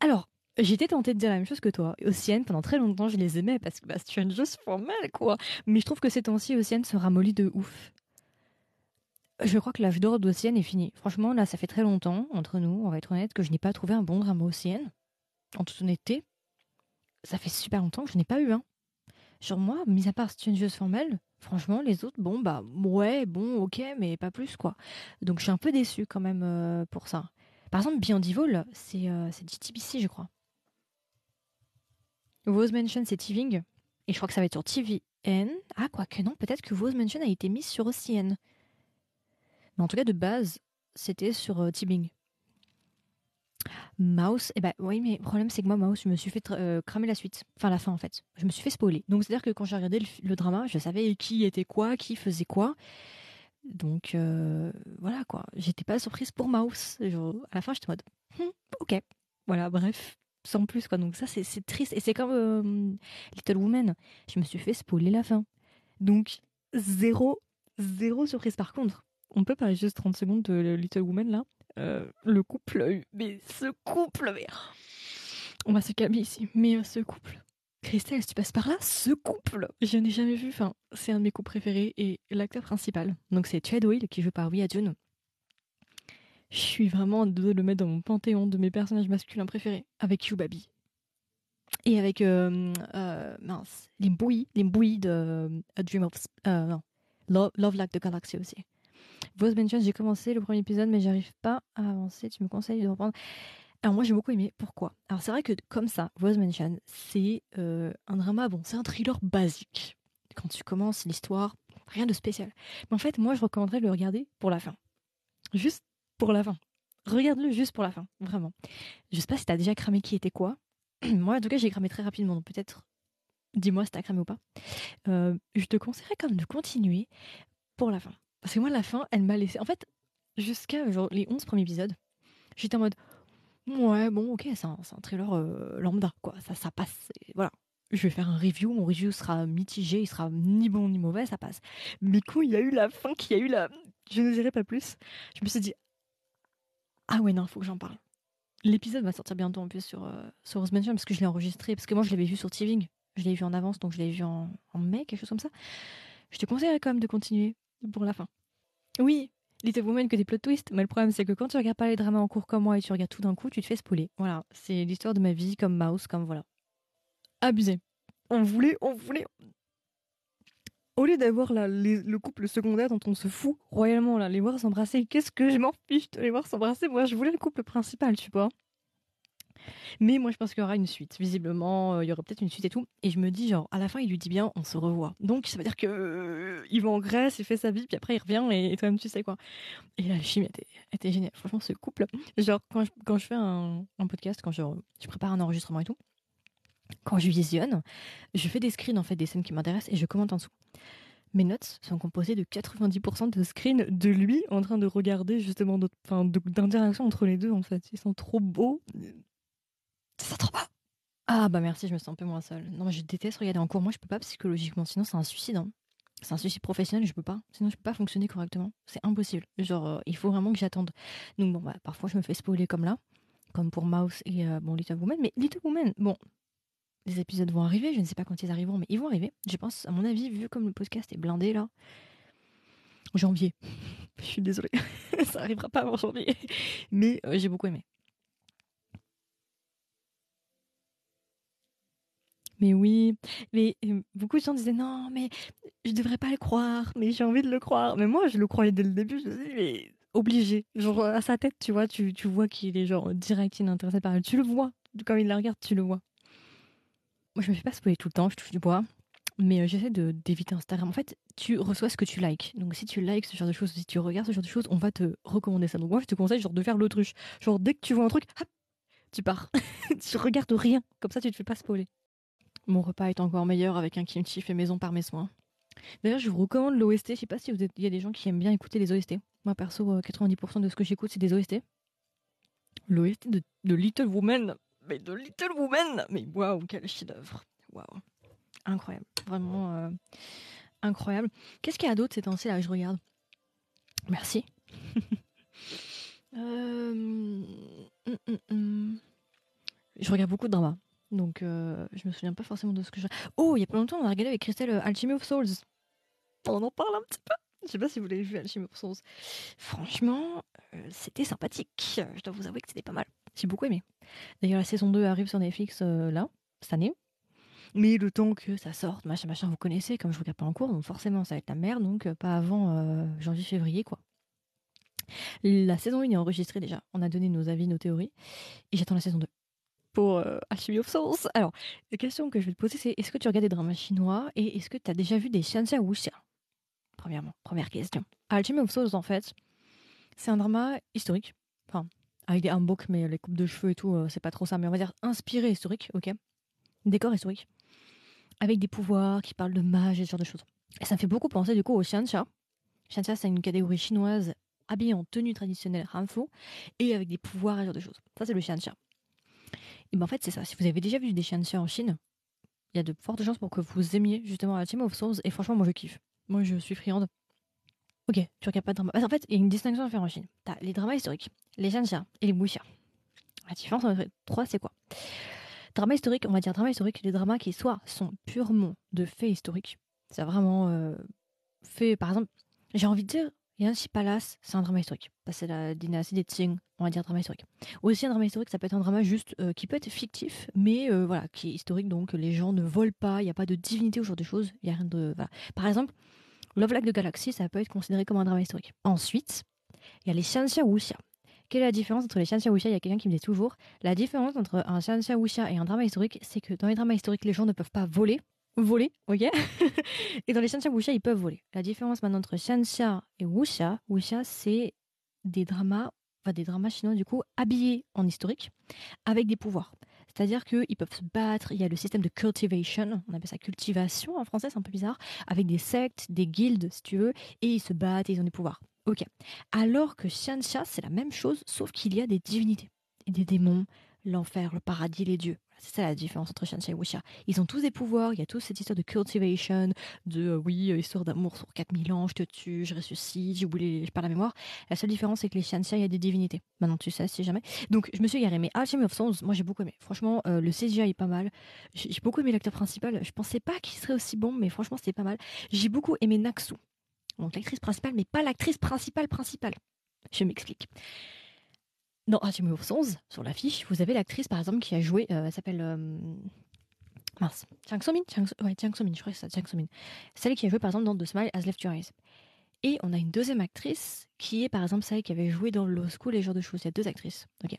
Alors, j'étais tentée de dire la même chose que toi. Ocean, pendant très longtemps, je les aimais parce que bah, c'est juste formel, quoi. Mais je trouve que ces temps-ci, Ocean se ramollit de ouf. Je crois que l'âge d'or d'Ocean est fini. Franchement, là, ça fait très longtemps, entre nous, on va être honnête, que je n'ai pas trouvé un bon drama Ocean. En toute honnêteté, ça fait super longtemps que je n'ai pas eu un. Genre moi, mis à part Strangers Formel, franchement, les autres, bon, bah ouais, bon, ok, mais pas plus, quoi. Donc je suis un peu déçue quand même euh, pour ça. Par exemple, Beyond Evil, c'est euh, JTBC, je crois. Rose Mansion, c'est Tiving. Et je crois que ça va être sur TVN. Ah, quoique non, peut-être que Rose Mansion a été mise sur OCN. Mais en tout cas, de base, c'était sur euh, Mouse, eh ben oui, mais le problème c'est que moi, Mouse, je me suis fait euh, cramer la suite. Enfin, la fin en fait. Je me suis fait spoiler. Donc, c'est-à-dire que quand j'ai regardé le, drama, je savais qui était quoi, qui faisait quoi. Donc, euh, voilà quoi. J'étais pas surprise pour Mouse. à la fin, j'étais en mode, hmm, ok. Voilà, bref. Sans plus, quoi. Donc ça, c'est triste. Et c'est comme euh, Little Woman. Je me suis fait spoiler la fin. Donc, zéro, zéro surprise. Par contre, on peut parler juste 30 secondes de Little Woman, là. Euh, le couple, mais ce couple, mais... On va se calmer ici. Mais ce couple, Christelle, si tu passes par là, ce couple, je n'ai jamais vu. Enfin, c'est un de mes couples préférés et l'acteur principal. Donc c'est Chad qui joue par Wia June. Je suis vraiment de le mettre dans mon panthéon de mes personnages masculins préférés avec Hugh Baby. Et avec euh, euh, mince, les bouillies, de A Dream of euh, non, Love, Like the Galaxy aussi. Voice Mention, j'ai commencé le premier épisode, mais j'arrive pas à avancer. Tu me conseilles de reprendre alors moi j'ai beaucoup aimé. Pourquoi? Alors c'est vrai que comme ça, Voice Mansion, c'est euh, un drama, bon, c'est un thriller basique. Quand tu commences l'histoire, rien de spécial. Mais en fait, moi je recommanderais de le regarder pour la fin. Juste pour la fin. Regarde-le juste pour la fin, vraiment. Je sais pas si t'as déjà cramé qui était quoi. moi en tout cas j'ai cramé très rapidement, donc peut-être dis-moi si t'as cramé ou pas. Euh, je te conseillerais quand même de continuer pour la fin. Parce que moi la fin, elle m'a laissé... En fait, jusqu'à les 11 premiers épisodes, j'étais en mode Ouais, bon, ok, c'est un, un, thriller euh, lambda, quoi. Ça, ça passe. Voilà. Je vais faire un review, mon review sera mitigé, il sera ni bon ni mauvais, ça passe. Mais quand il y a eu la fin, qu'il y a eu la. Je ne dirai pas plus. Je me suis dit. Ah ouais, non, faut que j'en parle. L'épisode va sortir bientôt en plus sur, euh, sur parce que je l'ai enregistré. Parce que moi, je l'avais vu sur Tving. Je l'ai vu en avance, donc je l'ai vu en, en mai, quelque chose comme ça. Je te conseillerais quand même de continuer pour la fin. Oui, Little Woman que des plot twists, mais le problème c'est que quand tu regardes pas les dramas en cours comme moi et tu regardes tout d'un coup, tu te fais spoiler. Voilà, c'est l'histoire de ma vie comme Mouse, comme voilà. Abusé. On voulait, on voulait. Au lieu d'avoir le couple secondaire dont on se fout royalement, là, les voir s'embrasser, qu'est-ce que je m'en fiche de les voir s'embrasser? Moi, je voulais le couple principal, tu vois. Mais moi, je pense qu'il y aura une suite. Visiblement, euh, il y aura peut-être une suite et tout. Et je me dis, genre, à la fin, il lui dit bien, on se revoit. Donc, ça veut dire que euh, il va en Grèce, il fait sa vie, puis après, il revient et, toi-même, tu sais quoi. Et la chimie était, géniale. Franchement, ce couple. Genre, quand je, fais un, podcast, quand je prépare un enregistrement et tout, quand je visionne, je fais des screens, en fait, des scènes qui m'intéressent et je commente en dessous. Mes notes sont composées de 90% de screens de lui en train de regarder justement d'interactions entre les deux en fait. Ils sont trop beaux, ça trop pas. Ah bah merci, je me sens un peu moins seule. Non, mais je déteste regarder en cours. Moi, je peux pas psychologiquement, sinon c'est un suicide. Hein. C'est un suicide professionnel, je peux pas. Sinon, je peux pas fonctionner correctement. C'est impossible. Genre, euh, il faut vraiment que j'attende. Donc bon, bah, parfois, je me fais spoiler comme là, comme pour Mouse et euh, bon Little Woman. Mais Little Woman, bon, les épisodes vont arriver. Je ne sais pas quand ils arriveront, mais ils vont arriver. Je pense, à mon avis, vu comme le podcast est blindé là, janvier. je suis désolée, ça arrivera pas avant janvier. Mais euh, j'ai beaucoup aimé. Mais oui, mais euh, beaucoup de gens disaient non, mais je devrais pas le croire, mais j'ai envie de le croire. Mais moi, je le croyais dès le début. Je me dis, mais obligé. Genre, à sa tête, tu vois, tu, tu vois qu'il est genre direct inintéressé par elle. Tu le vois. Quand il la regarde, tu le vois. Moi, je me fais pas spoiler tout le temps, je touche du bois. Mais euh, j'essaie d'éviter Instagram. En fait, tu reçois ce que tu likes. Donc, si tu likes ce genre de choses, si tu regardes ce genre de choses, on va te recommander ça. Donc, moi, je te conseille genre de faire l'autruche. Genre, dès que tu vois un truc, hop, tu pars. tu regardes rien. Comme ça, tu te fais pas spoiler. Mon repas est encore meilleur avec un kimchi fait maison par mes soins. D'ailleurs, je vous recommande l'OST. Je sais pas si il y a des gens qui aiment bien écouter les OST. Moi, perso, 90% euh, de ce que j'écoute, c'est des OST. L'OST de, Little Woman. Mais de Little Woman Mais waouh, quel chef-d'œuvre. Waouh. Incroyable. Vraiment euh, incroyable. Qu'est-ce qu'il y a d'autre ces temps-ci? Là Je regarde. Merci. Euh, hum, hum, hum. Je regarde beaucoup de drama. Donc, euh, je me souviens pas forcément de ce que je. Oh, il y a pas longtemps, on a regardé avec Christelle euh, Alchemy of Souls. On en parle un petit peu. Je sais pas si vous l'avez vu, Alchemy of Souls. Franchement, c'était sympathique. Je dois vous avouer que c'était pas mal. J'ai beaucoup aimé. D'ailleurs, la saison 2 arrive sur Netflix là, cette année. Mais le temps que ça sorte, machin, machin, vous connaissez, comme je regarde pas en cours, donc forcément ça va être la merde, donc pas avant janvier-février, quoi. La saison 1 est enregistrée déjà. On a donné nos avis, nos théories. Et j'attends la saison 2 pour euh, Alchemy of Souls. Alors, la question que je vais te poser, c'est est-ce que tu regardes des dramas chinois et est-ce que tu as déjà vu des Xianxia Wuxia? Premièrement, première question. Alchemy of Souls, en fait, c'est un drama historique. Enfin, avec des hanboks, mais les coupes de cheveux et tout, euh, c'est pas trop ça, mais on va dire inspiré historique, ok Décor historique. Avec des pouvoirs qui parlent de magie et ce genre de choses. Et ça me fait beaucoup penser du coup au Xianxia. Xianxia, c'est une catégorie chinoise habillée en tenue traditionnelle Hanfu et avec des pouvoirs et ce genre de choses. Ça, c'est le Xianxia. Et ben en fait, c'est ça. Si vous avez déjà vu des Xianxia en Chine, il y a de fortes chances pour que vous aimiez justement la Team of Souls. Et franchement, moi je kiffe. Moi je suis friande. Ok, tu regardes pas de drama. En fait, il y a une distinction à faire en Chine. T'as les dramas historiques, les Xianxia et les wuxia. La différence entre les trois, c'est quoi? Drama historique, on va dire drama historique, les dramas qui soit sont purement de faits historiques. C'est vraiment euh, fait, par exemple, j'ai envie de dire, Yanxi Palace, c'est un drama historique. C'est la dynastie des Qing, on va dire drama historique. Aussi un drama historique, ça peut être un drama juste euh, qui peut être fictif, mais euh, voilà, qui est historique, donc les gens ne volent pas, il n'y a pas de divinité ou genre de choses. Il y a rien de. Par exemple, Love Like de Galaxy, ça peut être considéré comme un drama historique. Ensuite, il y a les Xianxia Wuxia. Quelle est la différence entre les Xianxia Wuxia Il y a quelqu'un qui me dit toujours la différence entre un Xianxia Wuxia et un drama historique, c'est que dans les dramas historiques, les gens ne peuvent pas voler. Voler, ok Et dans les Xianxia Wuxia, ils peuvent voler. La différence maintenant entre Xianxia et Wuxia, Wuxia, c'est des dramas, des dramas chinois du coup, habillés en historique, avec des pouvoirs. C'est-à-dire qu'ils peuvent se battre, il y a le système de cultivation, on appelle ça cultivation en français, c'est un peu bizarre, avec des sectes, des guildes, si tu veux, et ils se battent et ils ont des pouvoirs. Ok. Alors que Xianxia, c'est la même chose, sauf qu'il y a des divinités, et des démons, l'enfer, le paradis, les dieux. C'est ça la différence entre Xianxia et Wuxia. Ils ont tous des pouvoirs, il y a tous cette histoire de cultivation, de euh, oui, euh, histoire d'amour sur 4000 ans, je te tue, je ressuscite, j'ai oublié, je pas la mémoire. La seule différence, c'est que les Xianxia, il y a des divinités. Maintenant, tu sais, si jamais. Donc, je me suis garé. Mais Alchemy of Souls, moi, j'ai beaucoup aimé. Franchement, euh, le CGI est pas mal. J'ai j'ai beaucoup aimé l'acteur principal. Je pensais pas qu'il serait aussi bon, mais franchement, c'était pas mal. J'ai beaucoup aimé Naxu. Donc, l'actrice principale, mais pas l'actrice principale principale. Je m'explique. Dans Alchemy of Souls, sur l'affiche, vous avez l'actrice, par exemple, qui a joué, euh, elle s'appelle... euh, mince, Jiang Somin Jiang Somin, je crois que c'est Jiang Somin. Celle qui a joué, par exemple, dans The Smile Has Left Your Eyes. Et on a une deuxième actrice qui est, par exemple, celle qui avait joué dans Law School et ce genre de choses. Il y a deux actrices. Ok?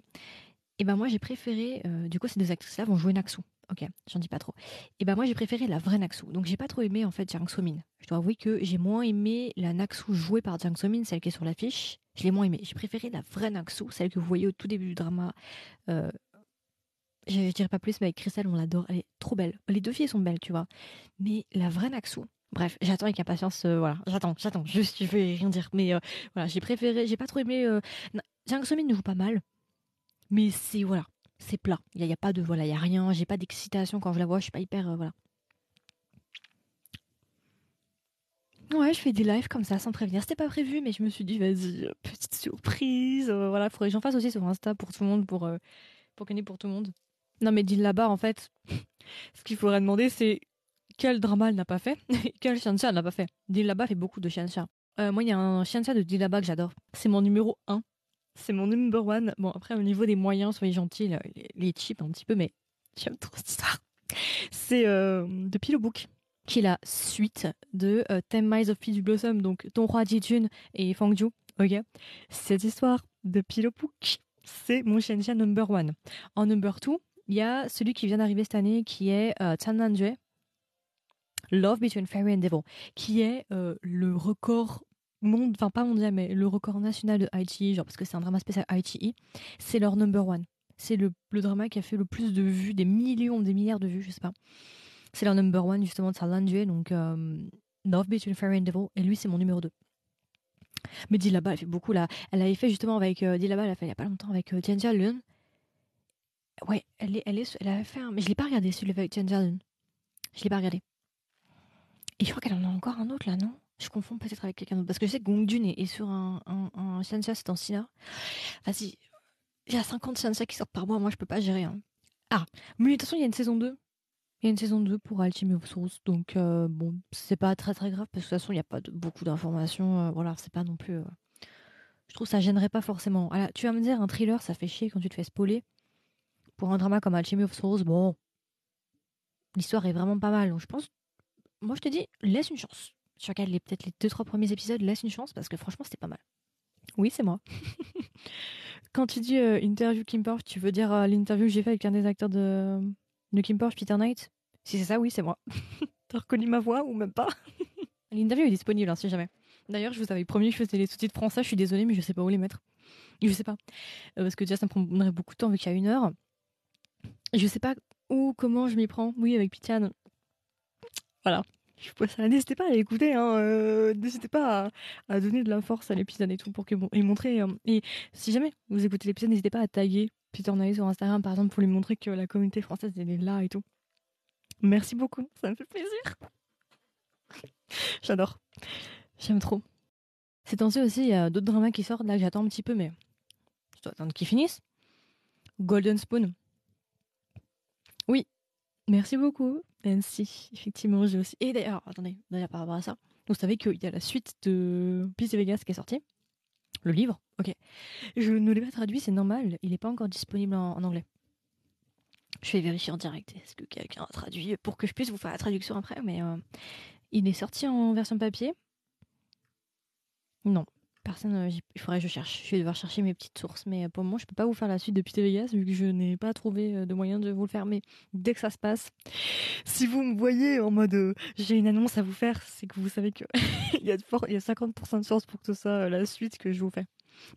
Et ben moi, j'ai préféré... euh, du coup, ces deux actrices-là vont jouer Naxu. Ok, j'en dis pas trop. Et ben moi, j'ai préféré la vraie Naxu. Donc, j'ai pas trop aimé, en fait, Jiang Somin. Je dois avouer que j'ai moins aimé la Naxu jouée par Jiang Somin, celle qui est sur l'affiche. Je l'ai moins aimée. J'ai préféré la vraie Naxu, celle que vous voyez au tout début du drama. Euh, je, dirais pas plus, mais avec Christelle, on l'adore. Elle est trop belle. Les deux filles sont belles, tu vois. Mais la vraie Naxu, bref, j'attends avec impatience. euh, voilà, j'attends, j'attends. Juste, je vais rien dire. Mais euh, voilà, j'ai préféré, j'ai pas trop aimé. Jiang Somin joue pas mal, mais c'est voilà, c'est plat. Il y, a- pas de voilà, il y a rien. J'ai pas d'excitation quand je la vois. Je suis pas hyper euh, voilà. Ouais, je fais des lives comme ça sans prévenir. C'était pas prévu, mais je me suis dit, vas-y, euh, petite surprise. euh, voilà, faudrait que j'en fasse aussi sur Insta pour tout le monde, pour, euh, pour ait pour tout le monde. Non, mais là-bas, en fait, ce qu'il faudrait demander, c'est quel drama elle n'a pas fait quel Xianxia elle n'a pas fait. Là-bas fait beaucoup de Xianxia. Euh, moi, il y a un Xianxia de Dis là-bas que j'adore. C'est mon numéro 1. C'est mon number one. Bon, après, au niveau des moyens, soyez gentils, les, cheap un petit peu, mais j'aime trop cette histoire. C'est euh, de Pillow Book qui est la suite de euh, Ten Miles of Peach Blossom, donc Ton Roi Jijun et Fangju. Ok, cette histoire de Pilopook, c'est mon Shenzhen number one. En number two, il y a celui qui vient d'arriver cette année, qui est euh, Chananjue, Love Between Fairy and Devil, qui est euh, le record monde, enfin pas mondial, mais le record national de ITI, genre parce que c'est un drama spécial ITI, c'est leur number one. C'est le, le drama qui a fait le plus de vues, des millions, des milliards de vues, je sais pas. C'est leur number one justement de Salanjue, donc euh, Love Between Fairy and Devil, et lui c'est mon numéro 2. Mais Dilaba, elle fait beaucoup là. Elle avait fait justement avec euh, Dilaba, elle a fait il y a pas longtemps avec euh, Tianjia Lun. Ouais, elle est, elle est, elle avait fait un, mais je l'ai pas regardé celui avec Tianjia Lun. Je l'ai pas regardé. Et je crois qu'elle en a encore un autre là, non? Je confonds peut-être avec quelqu'un d'autre parce que je sais que Gong Jun est, sur un, un, un c'est en Sina. Vas-y, il y a 50 Tianjia qui sortent par mois, moi je peux pas gérer. hein. Ah, mais de toute façon il y a une saison 2. Il y a une saison 2 pour Ultimate of Souls, donc euh, bon, c'est pas très très grave parce que de toute façon il n'y a pas beaucoup d'informations. euh, voilà, c'est pas non plus. euh, je trouve que ça gênerait pas forcément. Ah tu vas me dire, un thriller ça fait chier quand tu te fais spoiler. Pour un drama comme Alchemy of Souls, bon, l'histoire est vraiment pas mal. Donc je pense, moi je te dis, laisse une chance. Tu regardes les- peut-être les deux trois premiers épisodes, laisse une chance parce que franchement c'était pas mal. Oui, c'est moi. quand tu dis euh, interview Kim Porsche, tu veux dire euh, l'interview que j'ai fait avec un des acteurs de, de Kim Porsche, Peter Knight? Si c'est ça, oui, c'est moi. T'as reconnu ma voix ou même pas? L'interview est disponible, hein, si jamais. D'ailleurs, je vous avais promis que je faisais les sous-titres français, je suis désolée, mais je sais pas où les mettre. Je sais pas. Euh, parce que déjà, ça me prendrait beaucoup de temps vu qu'il y a une heure. Je sais pas où, comment je m'y prends. Oui, avec Pitiane. Voilà. N'hésitez pas à l'écouter. Hein. euh, N'hésitez pas à, donner de la force à l'épisode et tout pour que bon, euh, et si jamais vous écoutez l'épisode, n'hésitez pas à taguer Peter Naïs sur Instagram, par exemple, pour lui montrer que la communauté française, est là et tout. Merci beaucoup, ça me fait plaisir. J'adore. J'aime trop. Ces temps-ci aussi, il y a d'autres dramas qui sortent. Là, j'attends un petit peu, mais je dois attendre qu'ils finissent. Golden Spoon. Oui. Merci beaucoup, Nancy. Effectivement, j'ai aussi. Et d'ailleurs, attendez, d'ailleurs, par rapport à ça, vous savez qu'il y a la suite de Peace Vegas qui est sortie. Le livre Ok. Je ne l'ai pas traduit, c'est normal. Il n'est pas encore disponible en, anglais. Je vais vérifier en direct. Est-ce que quelqu'un a traduit pour que je puisse vous faire la traduction après Mais euh, il est sorti en version papier. Non, personne. Euh, il faudrait que je cherche. Je vais devoir chercher mes petites sources. Mais pour le moment, je peux pas vous faire la suite de Peter Vegas vu que je n'ai pas trouvé euh, de moyen de vous le faire. Mais dès que ça se passe, si vous me voyez en mode j'ai une annonce à vous faire, c'est que vous savez qu'il y, a il y a 50% de chance pour que ce soit la suite que je vous fais.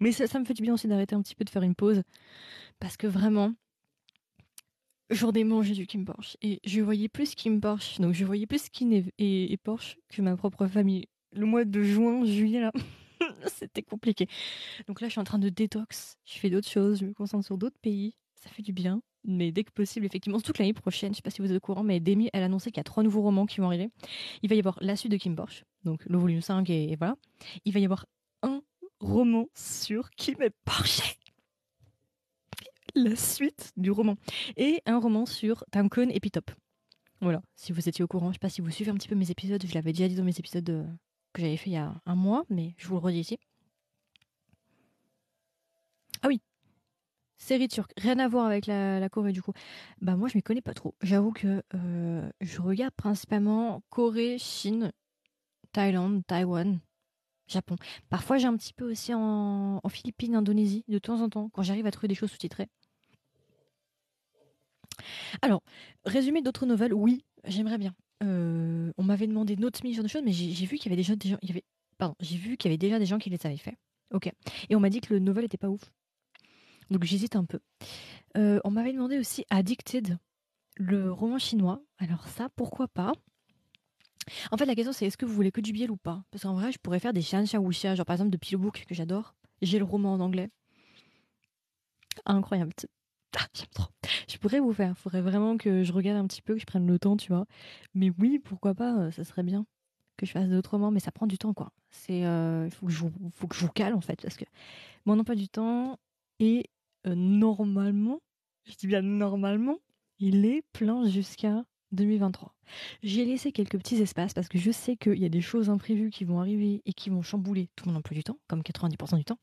Mais ça, me fait du bien aussi d'arrêter un petit peu de faire une pause. Parce que vraiment, j'en ai mangé du Kim Porsche. Et je voyais plus Kim Porsche. Donc je voyais plus Kim et, et, Porsche que ma propre famille. Le mois de juin, juillet, là, c'était compliqué. Donc là, je suis en train de détox. Je fais d'autres choses. Je me concentre sur d'autres pays. Ça fait du bien. Mais dès que possible, effectivement, toute l'année prochaine, je sais pas si vous êtes au courant, mais Demi, elle a annoncé qu'il y a trois nouveaux romans qui vont arriver. Il va y avoir la suite de Kim Porsche, donc le volume 5 et, et voilà. Il va y avoir un roman sur Kim est Porsche. La suite du roman. Et un roman sur Tamkon et Pitop. Voilà, si vous étiez au courant, je sais pas si vous suivez un petit peu mes épisodes, je l'avais déjà dit dans mes épisodes euh, que j'avais fait il y a un mois, mais je vous le redis ici. Ah oui, série turque, rien à voir avec la, Corée du coup. Bah moi je m'y connais pas trop. J'avoue que euh, je regarde principalement Corée, Chine, Thaïlande, Taïwan, Japon. Parfois, j'ai un petit peu aussi en, Philippines, Indonésie, de temps en temps, quand j'arrive à trouver des choses sous-titrées. Alors, résumé d'autres nouvelles, oui, j'aimerais bien. Euh, on m'avait demandé d'autres genre de choses, mais j'ai vu qu'il y avait déjà des gens, pardon, j'ai vu qu'il y avait déjà des gens qui les avaient fait. Ok. Et on m'a dit que le novel était pas ouf. Donc j'hésite un peu. Euh, on m'avait demandé aussi Addicted, le roman chinois. Alors ça, pourquoi pas? En fait, la question c'est est-ce que vous voulez que du biel ou pas? Parce qu'en vrai, je pourrais faire des shan wuxia, genre par exemple de Pillowbook que j'adore. J'ai le roman en anglais. Incroyable. Ah, j'aime trop. Je pourrais vous faire. Faudrait vraiment que je regarde un petit peu, que je prenne le temps, tu vois. Mais oui, pourquoi pas euh, Ça serait bien que je fasse d'autres romans, mais ça prend du temps, quoi. C'est, euh, faut que je, faut que je vous cale en fait, parce que mon emploi du temps est euh, normalement, je dis bien normalement, il est plein jusqu'à 2023. J'ai laissé quelques petits espaces parce que je sais qu'il y a des choses imprévues qui vont arriver et qui vont chambouler tout mon emploi du temps, comme 90% du temps.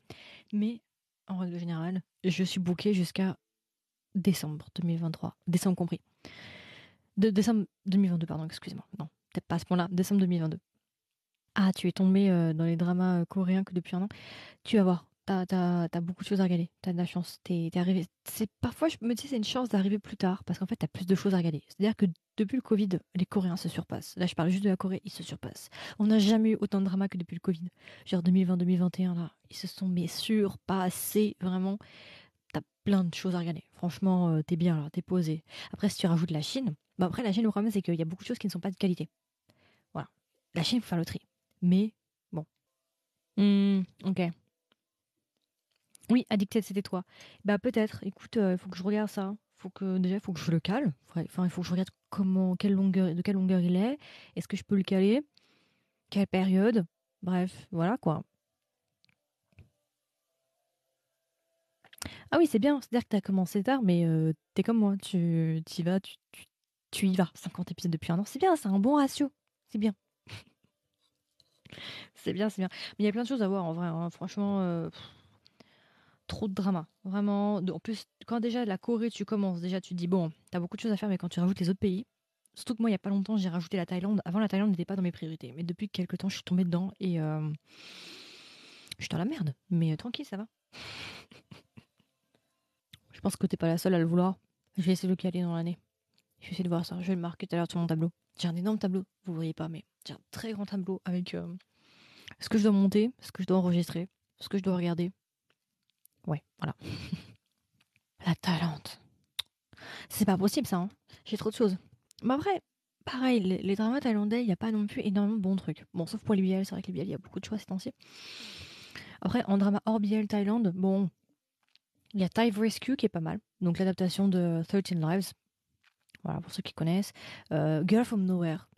Mais en règle générale, je suis booké jusqu'à décembre 2023. Décembre compris. De décembre 2022, pardon, excusez-moi. Non, peut-être pas à ce point-là. Décembre 2022. Ah, tu es tombé euh, dans les dramas euh, coréens que depuis un an. Tu vas voir t'as as, beaucoup de choses à regarder. T'as de la chance. T'es arrivé. Parfois je me dis c'est une chance d'arriver plus tard parce qu'en fait t'as plus de choses à regarder. C'est-à-dire que depuis le Covid, les Coréens se surpassent. Là je parle juste de la Corée, ils se surpassent. On n'a jamais eu autant de drama que depuis le Covid. Genre 2020-2021 là, ils se sont mais surpassés vraiment. Plein de choses à regarder. Franchement, euh, t'es bien là, t'es posé. Après si tu rajoutes la Chine, bah après la Chine le problème c'est qu'il y a beaucoup de choses qui ne sont pas de qualité. Voilà. La Chine faut faire le tri. Mais bon. Hmm, ok. Oui, Addicted, c'était toi. Bah peut-être. Écoute, il euh, faut que je regarde ça. Faut que déjà, il faut que je le cale. Enfin, il faut que je regarde comment, quelle longueur, de quelle longueur il est. Est-ce que je peux le caler? Quelle période? Bref, voilà quoi. Ah oui, c'est bien. C'est-à-dire que tu commencé tard, mais euh, tu es comme moi. Tu y vas, tu, y vas. 50 épisodes depuis un an. C'est bien, c'est un bon ratio. C'est bien. c'est bien, c'est bien. Mais il y a plein de choses à voir en vrai. Hein. Franchement. Trop de drama. Vraiment. En plus, quand déjà la Corée, tu commences, déjà tu te dis, bon, t'as beaucoup de choses à faire, mais quand tu rajoutes les autres pays, surtout que moi, il y a pas longtemps, j'ai rajouté la Thaïlande. Avant, la Thaïlande n'était pas dans mes priorités. Mais depuis quelques temps, je suis tombée dedans et je suis dans la merde. Mais tranquille, ça va. je pense que t'es pas la seule à le vouloir. Je vais essayer de le caler dans l'année. Je vais essayer de voir ça. Je vais le marquer tout à l'heure sur mon tableau. J'ai un énorme tableau. Vous voyez pas, mais j'ai un très grand tableau avec euh, ce que je dois monter, ce que je dois enregistrer, ce que je dois regarder, Ouais, voilà. La Thaïlande. C'est pas possible ça, hein. J'ai trop de choses. Mais après, pareil, les, dramas thaïlandais, il n'y a pas non plus énormément de bons trucs. Bon, sauf pour les BL, c'est vrai que les BL, il y a beaucoup de choix ces temps-ci. Après, en drama hors BL Thaïlande, bon, Il y a Time Rescue qui est pas mal. Donc l'adaptation de 13 Lives. Voilà, pour ceux qui connaissent. Euh, Girl from Nowhere.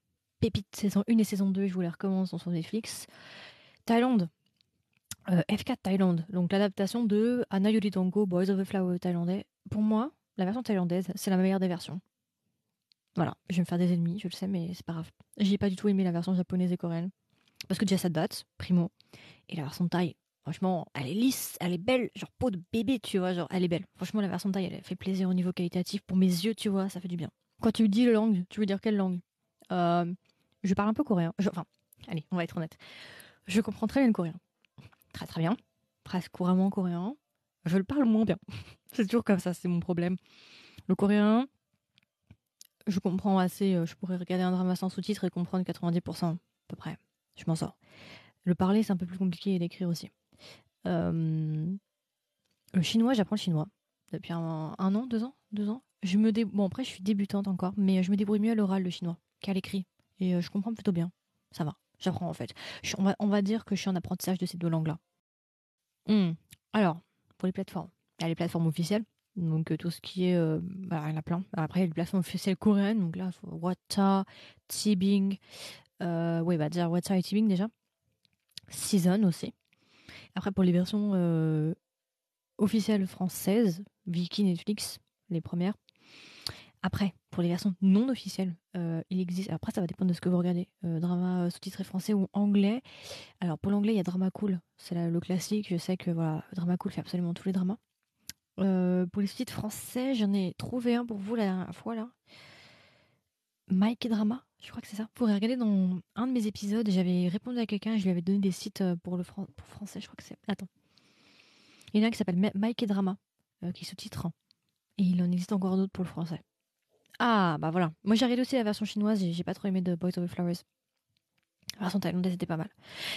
Pépite saison 1 et saison 2, je vous les recommence sur Netflix. Thaïlande. Euh, F4 Thaïlande. Donc l'adaptation de Anna Tongo, Boys of the Flower thaïlandais. Pour moi, la version thaïlandaise, c'est la meilleure des versions. Voilà, je vais me faire des ennemis, je le sais, mais c'est pas grave. J'ai pas du tout aimé la version japonaise et coréenne. Parce que déjà ça date, primo. Et la version thaï, franchement, elle est lisse, elle est belle, genre peau de bébé, tu vois, genre elle est belle. Franchement, la version thaï, elle fait plaisir au niveau qualitatif. Pour mes yeux, tu vois, ça fait du bien. Quand tu dis la langue, tu veux dire quelle langue? Euh, Je parle un peu coréen. enfin, allez, on va être honnête. Je comprends très bien le coréen. Très très bien. Presque couramment coréen. Je le parle moins bien. c'est toujours comme ça, c'est mon problème. Le coréen, je comprends assez. Euh, je pourrais regarder un drama sans sous-titres et comprendre 90% à peu près. Je m'en sors. Le parler, c'est un peu plus compliqué et l'écrire aussi. Euh, le chinois, j'apprends le chinois depuis un, an, deux ans, deux ans. Je me dé... Bon, après, je suis débutante encore, mais je me débrouille mieux à l'oral, le chinois, qu'à l'écrit. Et euh, je comprends plutôt bien. Ça va. J'apprends en fait. on, va, on, va, dire que je suis en apprentissage de ces deux langues-là. Hmm. Alors, pour les plateformes, il y a les plateformes officielles. Donc euh, tout ce qui est, euh, bah, il y en a plein. Après, il y a les plateformes officielles coréennes. Donc là, Wata, Tibing. Euh, oui, bah dire Wata et Tibing déjà. Season aussi. Après, pour les versions euh, officielles françaises, Viki, Netflix, les premières. Après, pour les versions non officielles, il existe. Après, ça va dépendre de ce que vous regardez. drama sous-titré français ou anglais. Alors, pour l'anglais, il y a Drama Cool. C'est le classique. Je sais que voilà, Drama Cool fait absolument tous les dramas. Euh, pour les sites français, j'en ai trouvé un pour vous la dernière fois là. Mike et Drama, je crois que c'est ça. Vous pourrez regarder dans un de mes épisodes, j'avais répondu à quelqu'un, je lui avais donné des sites euh, pour le pour français, je crois que c'est. Attends. Il y en a un qui s'appelle Mike et Drama, euh, qui sous-titre. Et il en existe encore d'autres pour le français. Ah, bah voilà. Moi j'ai regardé aussi la version chinoise, j'ai pas trop aimé de Boys of the Flowers. La version thaïlandaise était pas mal.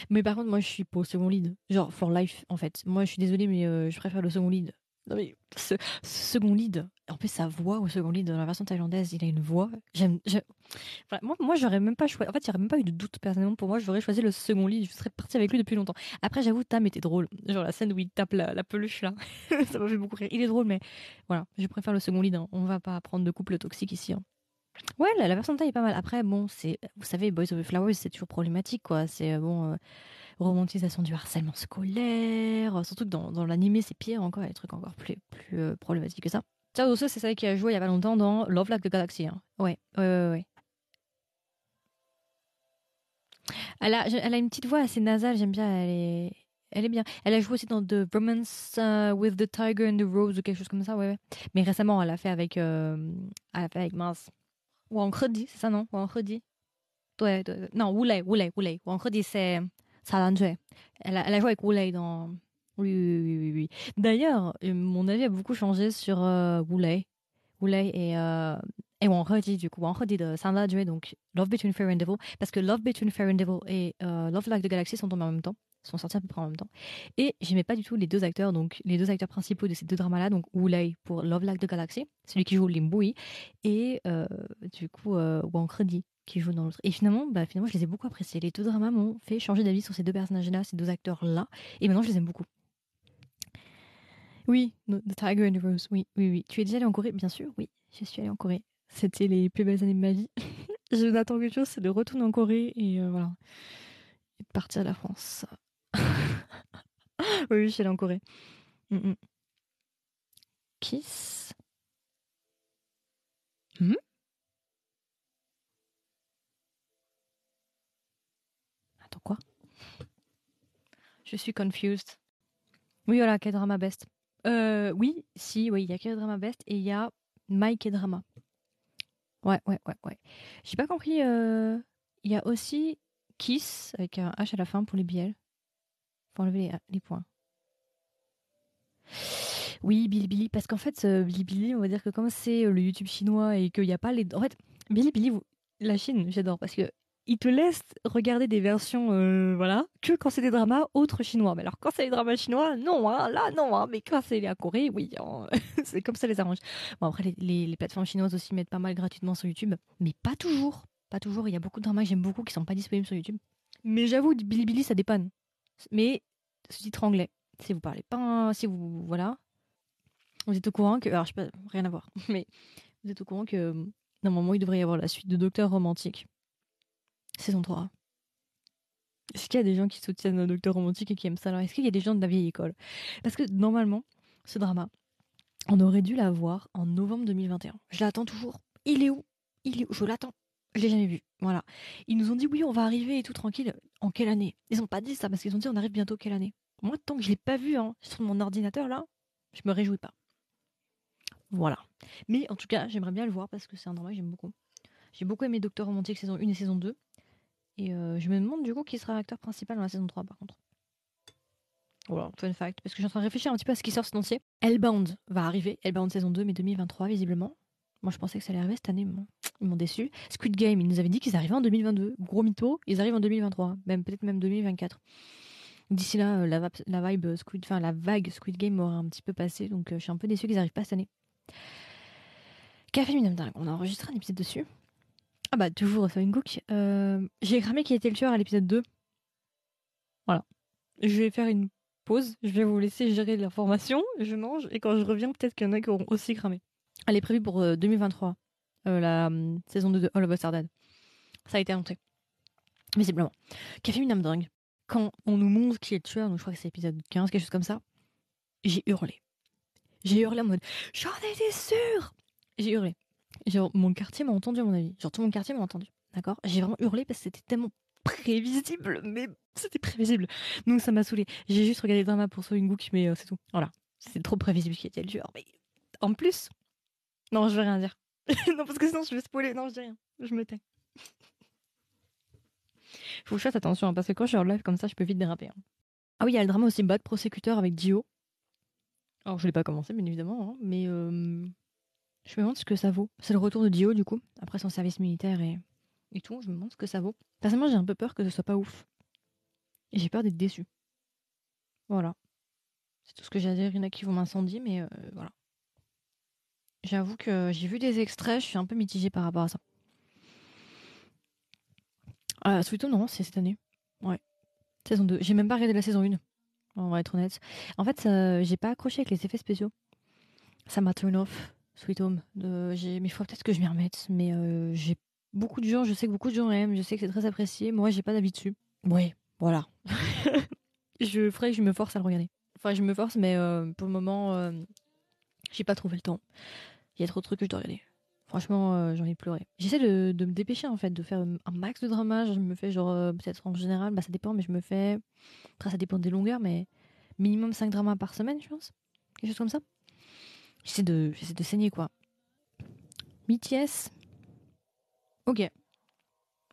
Mais par contre, moi je suis pour le second lead. Genre, for life en fait. Moi je suis désolée, mais je préfère le second lead. Non mais ce, second lead, en plus sa voix au second lead dans la version thaïlandaise, il a une voix. J'aime. moi, moi j'aurais même pas choisi. En fait, il n'y aurait même pas eu de doute personnellement pour moi. J'aurais choisi le second lead. Je serais partie avec lui depuis longtemps. Après, j'avoue, Tam était drôle. Genre la scène où il tape la, peluche là, ça m'a fait beaucoup rire. Il est drôle, mais voilà, je préfère le second lead. Hein. On va pas prendre de couple toxique ici. Hein. Ouais, la, version thaï est pas mal. Après, bon, c'est, vous savez, Boys of the Flowers, c'est toujours problématique, quoi. C'est euh, bon. Euh, romantisation du harcèlement scolaire. Surtout que dans, dans l'animé, c'est pire encore, il y a des trucs encore plus, plus euh, problématiques que ça. Chao c'est celle qui a joué il y a pas longtemps dans Love Like the Galaxy. Hein. Ouais, ouais, ouais, ouais. Elle a, elle a une petite voix assez nasale, j'aime bien, elle est, elle est bien. Elle a joué aussi dans The Romance uh, with the Tiger and the Rose ou quelque chose comme ça, ouais, ouais. Mais récemment, elle a fait avec, euh, elle a fait avec mince. Ou en c'est ça non? Ou en Ouais, non, Wulei, Wulei, Wulei. Ou en c'est elle a, elle a joué avec Wulei dans. Oui, oui, oui, oui. D'ailleurs, euh, mon avis a beaucoup changé sur euh. Wulei et, euh, et Wang Hedi, du coup. Wang Hedi de Sanda Jue, donc Love Between Fair and Devil. Parce que Love Between Fair and Devil et euh, Love Like the Galaxy sont tombés en même temps sont sortis à peu près en même temps. Et j'aimais pas du tout les deux acteurs, donc les deux acteurs principaux de ces deux dramas-là, donc Wulei pour Love Like the Galaxy, celui qui joue Limbui, et euh, du coup Wang Hedi qui joue dans l'autre. Et finalement, bah, finalement, je les ai beaucoup appréciés. Les deux dramas m'ont fait changer d'avis sur ces deux personnages-là, ces deux acteurs-là. Et maintenant, je les aime beaucoup. Oui, The Tiger and the Rose. Oui, oui, oui. Tu es déjà allé en Corée? Bien sûr, oui. Je suis allée en Corée. C'était les plus belles années de ma vie. je n'attends qu'une chose, c'est de retourner en Corée et euh, voilà. Et de partir à la France. oui, je suis allée en Corée. Mm, mm. Kiss. Je suis confused. Oui, voilà, K-drama best. Euh, oui, si, oui, il y a K-drama best et il y a My K-drama. Ouais, ouais, ouais, ouais. J'ai pas compris. Euh, il y a aussi Kiss avec un H à la fin pour les BL. Pour enlever les, points. Oui, Bilibili, parce qu'en fait, euh, Bilibili, on va dire que comme c'est le YouTube chinois et qu'il n'y a pas les. En fait, Bilibili, la Chine, j'adore parce que il te laisse regarder des versions, euh, voilà, que quand c'est des dramas autres chinois. Mais alors, quand c'est des dramas chinois, non, hein, là, non. Hein, mais quand c'est à Corée, oui, hein, c'est comme ça les arrange. Bon, après, les, plateformes chinoises aussi mettent pas mal gratuitement sur YouTube, mais pas toujours. Pas toujours. Il y a beaucoup de dramas que j'aime beaucoup qui sont pas disponibles sur YouTube. Mais j'avoue, Bilibili, ça dépanne. Mais sous-titre anglais. Si vous parlez pas, si vous, voilà. Vous êtes au courant que. Alors, je sais pas, rien à voir, mais vous êtes au courant que normalement il devrait y avoir la suite de Docteur Romantique, saison 3. Est-ce qu'il y a des gens qui soutiennent le Docteur Romantique et qui aiment ça Alors, est-ce qu'il y a des gens de la vieille école? Parce que normalement, ce drama, on aurait dû l'avoir en novembre 2021. Je l'attends toujours. Il est où? Il est où? Je l'attends. Je l'ai jamais vu. Voilà. Ils nous ont dit oui, on va arriver et tout tranquille. En quelle année? Ils ont pas dit ça parce qu'ils ont dit on arrive bientôt quelle année? Moi, tant que je l'ai pas vu hein, sur mon ordinateur là, je me réjouis pas. Voilà. Mais en tout cas, j'aimerais bien le voir parce que c'est un drama que j'aime beaucoup. J'ai beaucoup aimé Docteur Romantique saison 1 et saison 2. Et euh, je me demande du coup qui sera l'acteur principal dans la saison 3 par contre. Voilà, fun fact. Parce que je suis en train de réfléchir un petit peu à ce qui sort ce entier. Hellbound va arriver. Hellbound saison 2, mais 2023 visiblement. Moi je pensais que ça allait arriver cette année, mais ils m'ont déçu. Squid Game, ils nous avaient dit qu'ils arrivaient en 2022. Gros mytho, ils arrivent en 2023. Même peut-être même 2024. D'ici là, euh, la, vibe Squid, la vague Squid Game aura un petit peu passé, donc euh, je suis un peu déçu qu'ils n'arrivent pas cette année. Café Minam on a enregistré un épisode dessus. Ah bah toujours une Cook. Euh, J'ai cramé qui était le tueur à l'épisode 2. Voilà. Je vais faire une pause, je vais vous laisser gérer l'information, je mange, et quand je reviens, peut-être qu'il y en a qui auront aussi cramé. Elle est prévue pour 2023, euh, la euh, saison 2 de All of Us Are. Ça a été annoncé. Visiblement. Café Minam Dingue. Quand on nous montre qui est le tueur, donc je crois que c'est l'épisode 15, quelque chose comme ça, j'ai hurlé. J'ai hurlé en mode J'en étais sûre J'ai hurlé. Genre, mon quartier m'a entendu, à mon avis. Genre, tout mon quartier m'a entendu. D'accord? J'ai vraiment hurlé parce que c'était tellement prévisible, mais c'était prévisible. Donc, ça m'a saoulé. J'ai juste regardé le drama pour une Gook, mais euh, c'est tout. Voilà. C'est trop prévisible qui était le tueur. Mais en plus, non, je vais rien dire. non, parce que sinon, je vais spoiler. Non, je dis rien. Je me tais. Faut que je fasse attention, hein, parce que quand je suis en live comme ça, je peux vite déraper. Hein. Ah oui, il y a le drama aussi Bad Prosecutor avec Dio. Alors, je l'ai pas commencé, bien évidemment, hein, mais euh, je me demande ce que ça vaut. C'est le retour de Dio, du coup, après son service militaire et, et tout. Je me demande ce que ça vaut. Personnellement, j'ai un peu peur que ce soit pas ouf. Et j'ai peur d'être déçu. Voilà. C'est tout ce que j'ai à dire. Il y en a qui vont m'incendier, mais euh, voilà. J'avoue que j'ai vu des extraits, je suis un peu mitigée par rapport à ça. Sweet non, c'est cette année. Ouais. Saison 2. J'ai même pas regardé la saison 1 on va être honnête. En fait, j'ai pas accroché avec les effets spéciaux. Ça m'a turn off, Sweet Home. mais il faut peut-être que je m'y remette. Mais euh, j'ai beaucoup de gens, je sais que beaucoup de gens aiment, je sais que c'est très apprécié. Moi, j'ai pas dessus. Oui, voilà. je ferai que je me force à le regarder. Enfin, je me force, mais euh, pour le moment, euh, j'ai pas trouvé le temps. Il y a trop de trucs que je dois regarder. Franchement, j'en ai pleuré. J'essaie de, me dépêcher en fait, de faire un max de drama. Je me fais genre, peut-être en général, bah ça dépend, mais je me fais après, ça dépend des longueurs, mais minimum 5 dramas par semaine, je pense. Quelque chose comme ça. J'essaie de, j'essaie de saigner, quoi. BTS. Ok.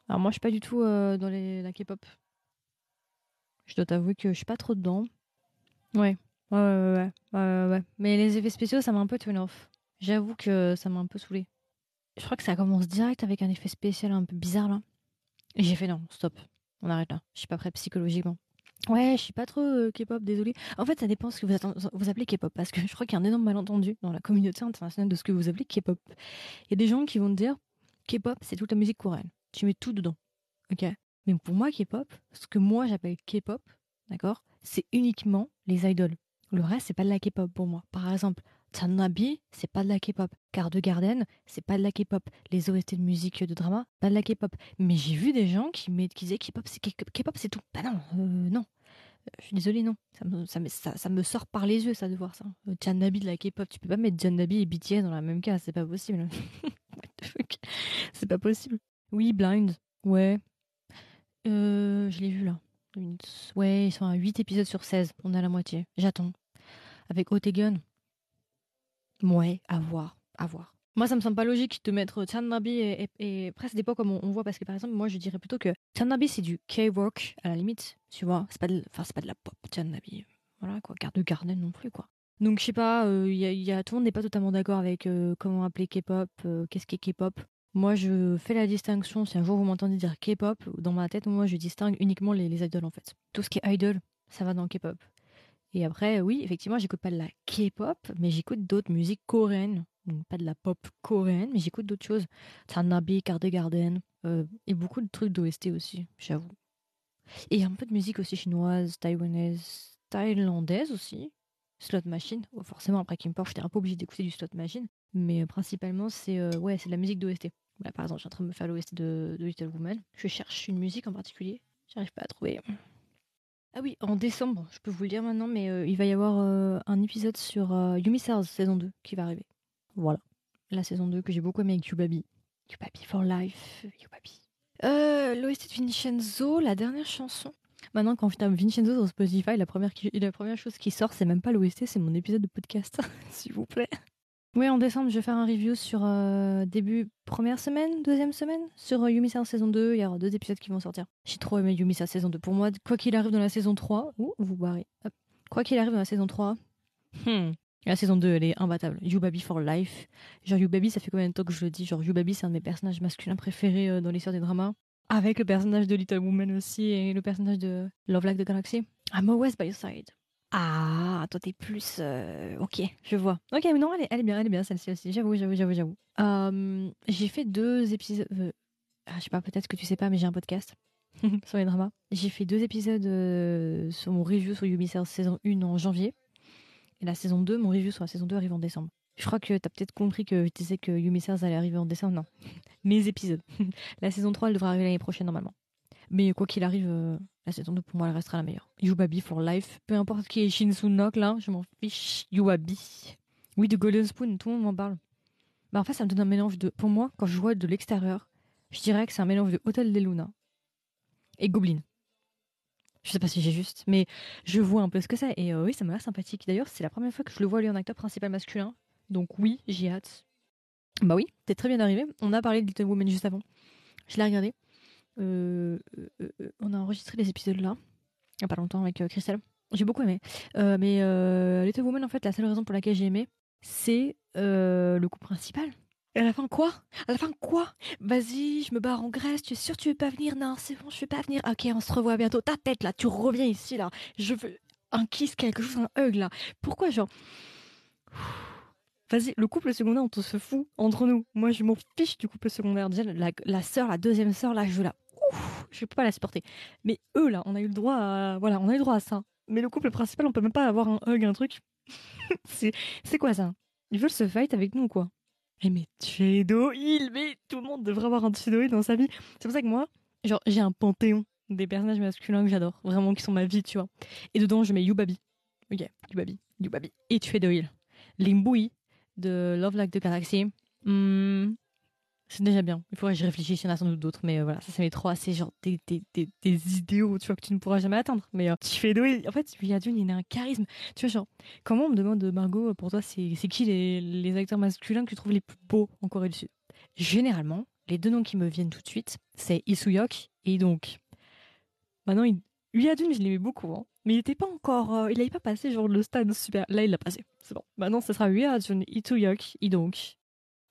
Alors, moi, je suis pas du tout euh, dans les, la K-pop. Je dois t'avouer que je suis pas trop dedans. Ouais. Ouais, ouais, ouais, ouais, ouais. Mais les effets spéciaux, ça m'a un peu turn off. J'avoue que ça m'a un peu saoulé. Je crois que ça commence direct avec un effet spécial un peu bizarre, là. Et j'ai fait non, stop. On arrête là. Je suis pas prêt psychologiquement. Ouais, je suis pas trop euh, K-pop, désolé. En fait, ça dépend ce que vous, vous appelez K-pop, parce que je crois qu'il y a un énorme malentendu dans la communauté internationale de ce que vous appelez K-pop. Il y a des gens qui vont te dire K-pop, c'est toute la musique coréenne. Tu mets tout dedans. Ok? Mais pour moi, K-pop, ce que moi j'appelle K-pop, d'accord, c'est uniquement les idoles. Le reste, c'est pas de la K-pop pour moi. Par exemple, Tanabi, c'est pas de la K-pop. Garde Garden, c'est pas de la K-pop. Les OST de musique de drama, pas de la K-pop. Mais j'ai vu des gens qui, qui disaient K-pop, c'est K-pop, c'est tout. Bah non, euh, non. Euh, je suis désolée, non. Ça me, ça, me, sort par les yeux, ça, de voir ça. Tanabi euh, de la K-pop, tu peux pas mettre Tanabi et BTS dans la même case, c'est pas possible. c'est pas possible. Oui, Blind, ouais. je l'ai vu là. Ouais, ils sont à 8 épisodes sur 16. On a la moitié. J'attends. Avec Otegun, Ouais, à voir, à voir. Moi, ça me semble pas logique de mettre Tanabi et, et, presque des comme on, voit parce que par exemple, moi, je dirais plutôt que Tanabi c'est du K-rock à la limite, tu vois. C'est pas, de, enfin, c'est pas de la pop Tanabi, voilà quoi. Garde Garden non plus quoi. Donc je sais pas, euh, y, a, tout le monde n'est pas totalement d'accord avec euh, comment appeler K-pop, euh, qu'est-ce qu'est K-pop. Moi, je fais la distinction. Si un jour vous m'entendez dire K-pop, dans ma tête, moi, je distingue uniquement les, les idoles en fait. Tout ce qui est idol, ça va dans K-pop. Et après, oui, effectivement, j'écoute pas de la K-pop, mais j'écoute d'autres musiques coréennes. Donc, pas de la pop coréenne, mais j'écoute d'autres choses. Tanabe, Garden, euh, et beaucoup de trucs d'OST aussi, j'avoue. Et un peu de musique aussi chinoise, taïwanaise, thaïlandaise aussi. Slot Machine. Oh, forcément, après Kim Porsche, j'étais un peu obligée d'écouter du Slot Machine. Mais principalement, c'est ouais, c'est de la musique d'OST. Bah, par exemple, je suis en train de me faire l'OST de, de Little Woman. Je cherche une musique en particulier. J'arrive pas à trouver. Ah oui, en décembre, je peux vous le dire maintenant, mais euh, il va y avoir euh, un épisode sur euh, Yumi saison 2 qui va arriver. Voilà. La saison 2 que j'ai beaucoup aimé avec Yubabi. Yubabi for life. Yubabi. Euh, L'OST de Vincenzo, la dernière chanson. Maintenant, quand je tape Vincenzo sur Spotify, la première, la première chose qui sort, c'est même pas l'OST, c'est mon épisode de podcast, s'il vous plaît. Oui, en décembre, je vais faire un review sur euh, début première semaine, deuxième semaine, sur euh, Yumisa saison 2. Il y aura deux épisodes qui vont sortir. J'ai trop aimé Yumisa saison 2. Pour moi, quoi qu'il arrive dans la saison 3, ouh, vous barrez. Hop. Quoi qu'il arrive dans la saison 3, hmm, la saison 2, elle est imbattable. Yubabi for life. Genre, Yubabi, ça fait combien de temps que je le dis? Genre, Yubabi, c'est un de mes personnages masculins préférés euh, dans l'histoire des dramas. Avec le personnage de Little Woman aussi et le personnage de Love Like the Galaxy. I'm always by your side. Ah, toi t'es plus. euh, Ok, je vois. Ok, mais non, elle est, bien, elle est bien celle-ci aussi. J'avoue, j'avoue, j'avoue, j'avoue. Euh, j'ai fait deux épisodes. euh, ah, je sais pas, peut-être que tu sais pas, mais j'ai un podcast sur les dramas. J'ai fait deux épisodes sur mon review sur Ubisoft saison 1 en janvier. Et la saison 2, mon review sur la saison 2 arrive en décembre. Je crois que t'as peut-être compris que je disais que Yumi allait arriver en décembre. Non. Mes épisodes. la saison 3, elle devrait arriver l'année prochaine normalement. Mais quoi qu'il arrive, euh, la saison 2 pour moi, elle restera la meilleure. Yubabi for life. Peu importe qui est Shinsunok là, je m'en fiche. Yubabi. Oui, de Golden Spoon, tout le monde m'en parle. Bah en fait, ça me donne un mélange de. Pour moi, quand je vois de l'extérieur, je dirais que c'est un mélange de Hotel des Luna et Goblin. Je sais pas si j'ai juste, mais je vois un peu ce que c'est. Et euh, oui, ça m'a l'air sympathique. D'ailleurs, c'est la première fois que je le vois lui en acteur principal masculin. Donc oui, j'ai hâte. Bah oui, t'es très bien arrivé. On a parlé de Little Woman juste avant. Je l'ai regardé. Euh, euh, euh, on a enregistré les épisodes là, il y a pas longtemps avec Christelle. J'ai beaucoup aimé. Mais Little Woman, en fait, la seule raison pour laquelle j'ai aimé, c'est le coup principal. Et à la fin, quoi? À la fin, quoi? Vas-y, je me barre en Grèce, tu es sûr tu veux pas venir? Non, c'est bon, je vais pas venir. Ok, on se revoit bientôt. Ta tête, là, tu reviens ici, là. Je veux un kiss, quelque chose, un hug, là. Pourquoi, genre... Vas-y, le couple secondaire, on se fout entre nous. Moi, je m'en fiche du couple secondaire. La, la sœur, la deuxième sœur, là, je la... Je peux pas la supporter. Mais eux, là, on a eu le droit à... Voilà, on a eu le droit à ça. Mais le couple principal, on peut même pas avoir un hug, un truc. c'est quoi, ça? Ils veulent se fight avec nous, quoi. Eh mais Chedoil, mais tout le monde devrait avoir un Chedoil dans sa vie. C'est pour ça que moi, genre, j'ai un panthéon des personnages masculins que j'adore, vraiment qui sont ma vie, tu vois. Et dedans, je mets Yubabi. Ok, Yubabi, Yubabi. Et Chedoil. Limbui de Love Like the Galaxy. Hmm, c'est déjà bien. Il faudrait que je réfléchisse, il y en a sans doute d'autres, mais euh, voilà, ça c'est mes trois, c'est genre des, des, des, des idéaux, tu vois, que tu ne pourras jamais atteindre. Mais euh, Chedoil, en fait, Yadun, il a un charisme. Tu vois, genre, comment on me demande, Margot, pour toi, c'est qui les, les acteurs masculins que tu trouves les plus beaux en Corée du Sud? Généralement, les deux noms qui me viennent tout de suite, c'est Isuyok et donc. Maintenant, il... Yadun, je l'aimais beaucoup, hein, mais il était pas encore. euh, il n'avait pas passé genre le stade super. Là, il l'a passé. C'est bon. Maintenant, ce sera Yadun, Ituyok et donc.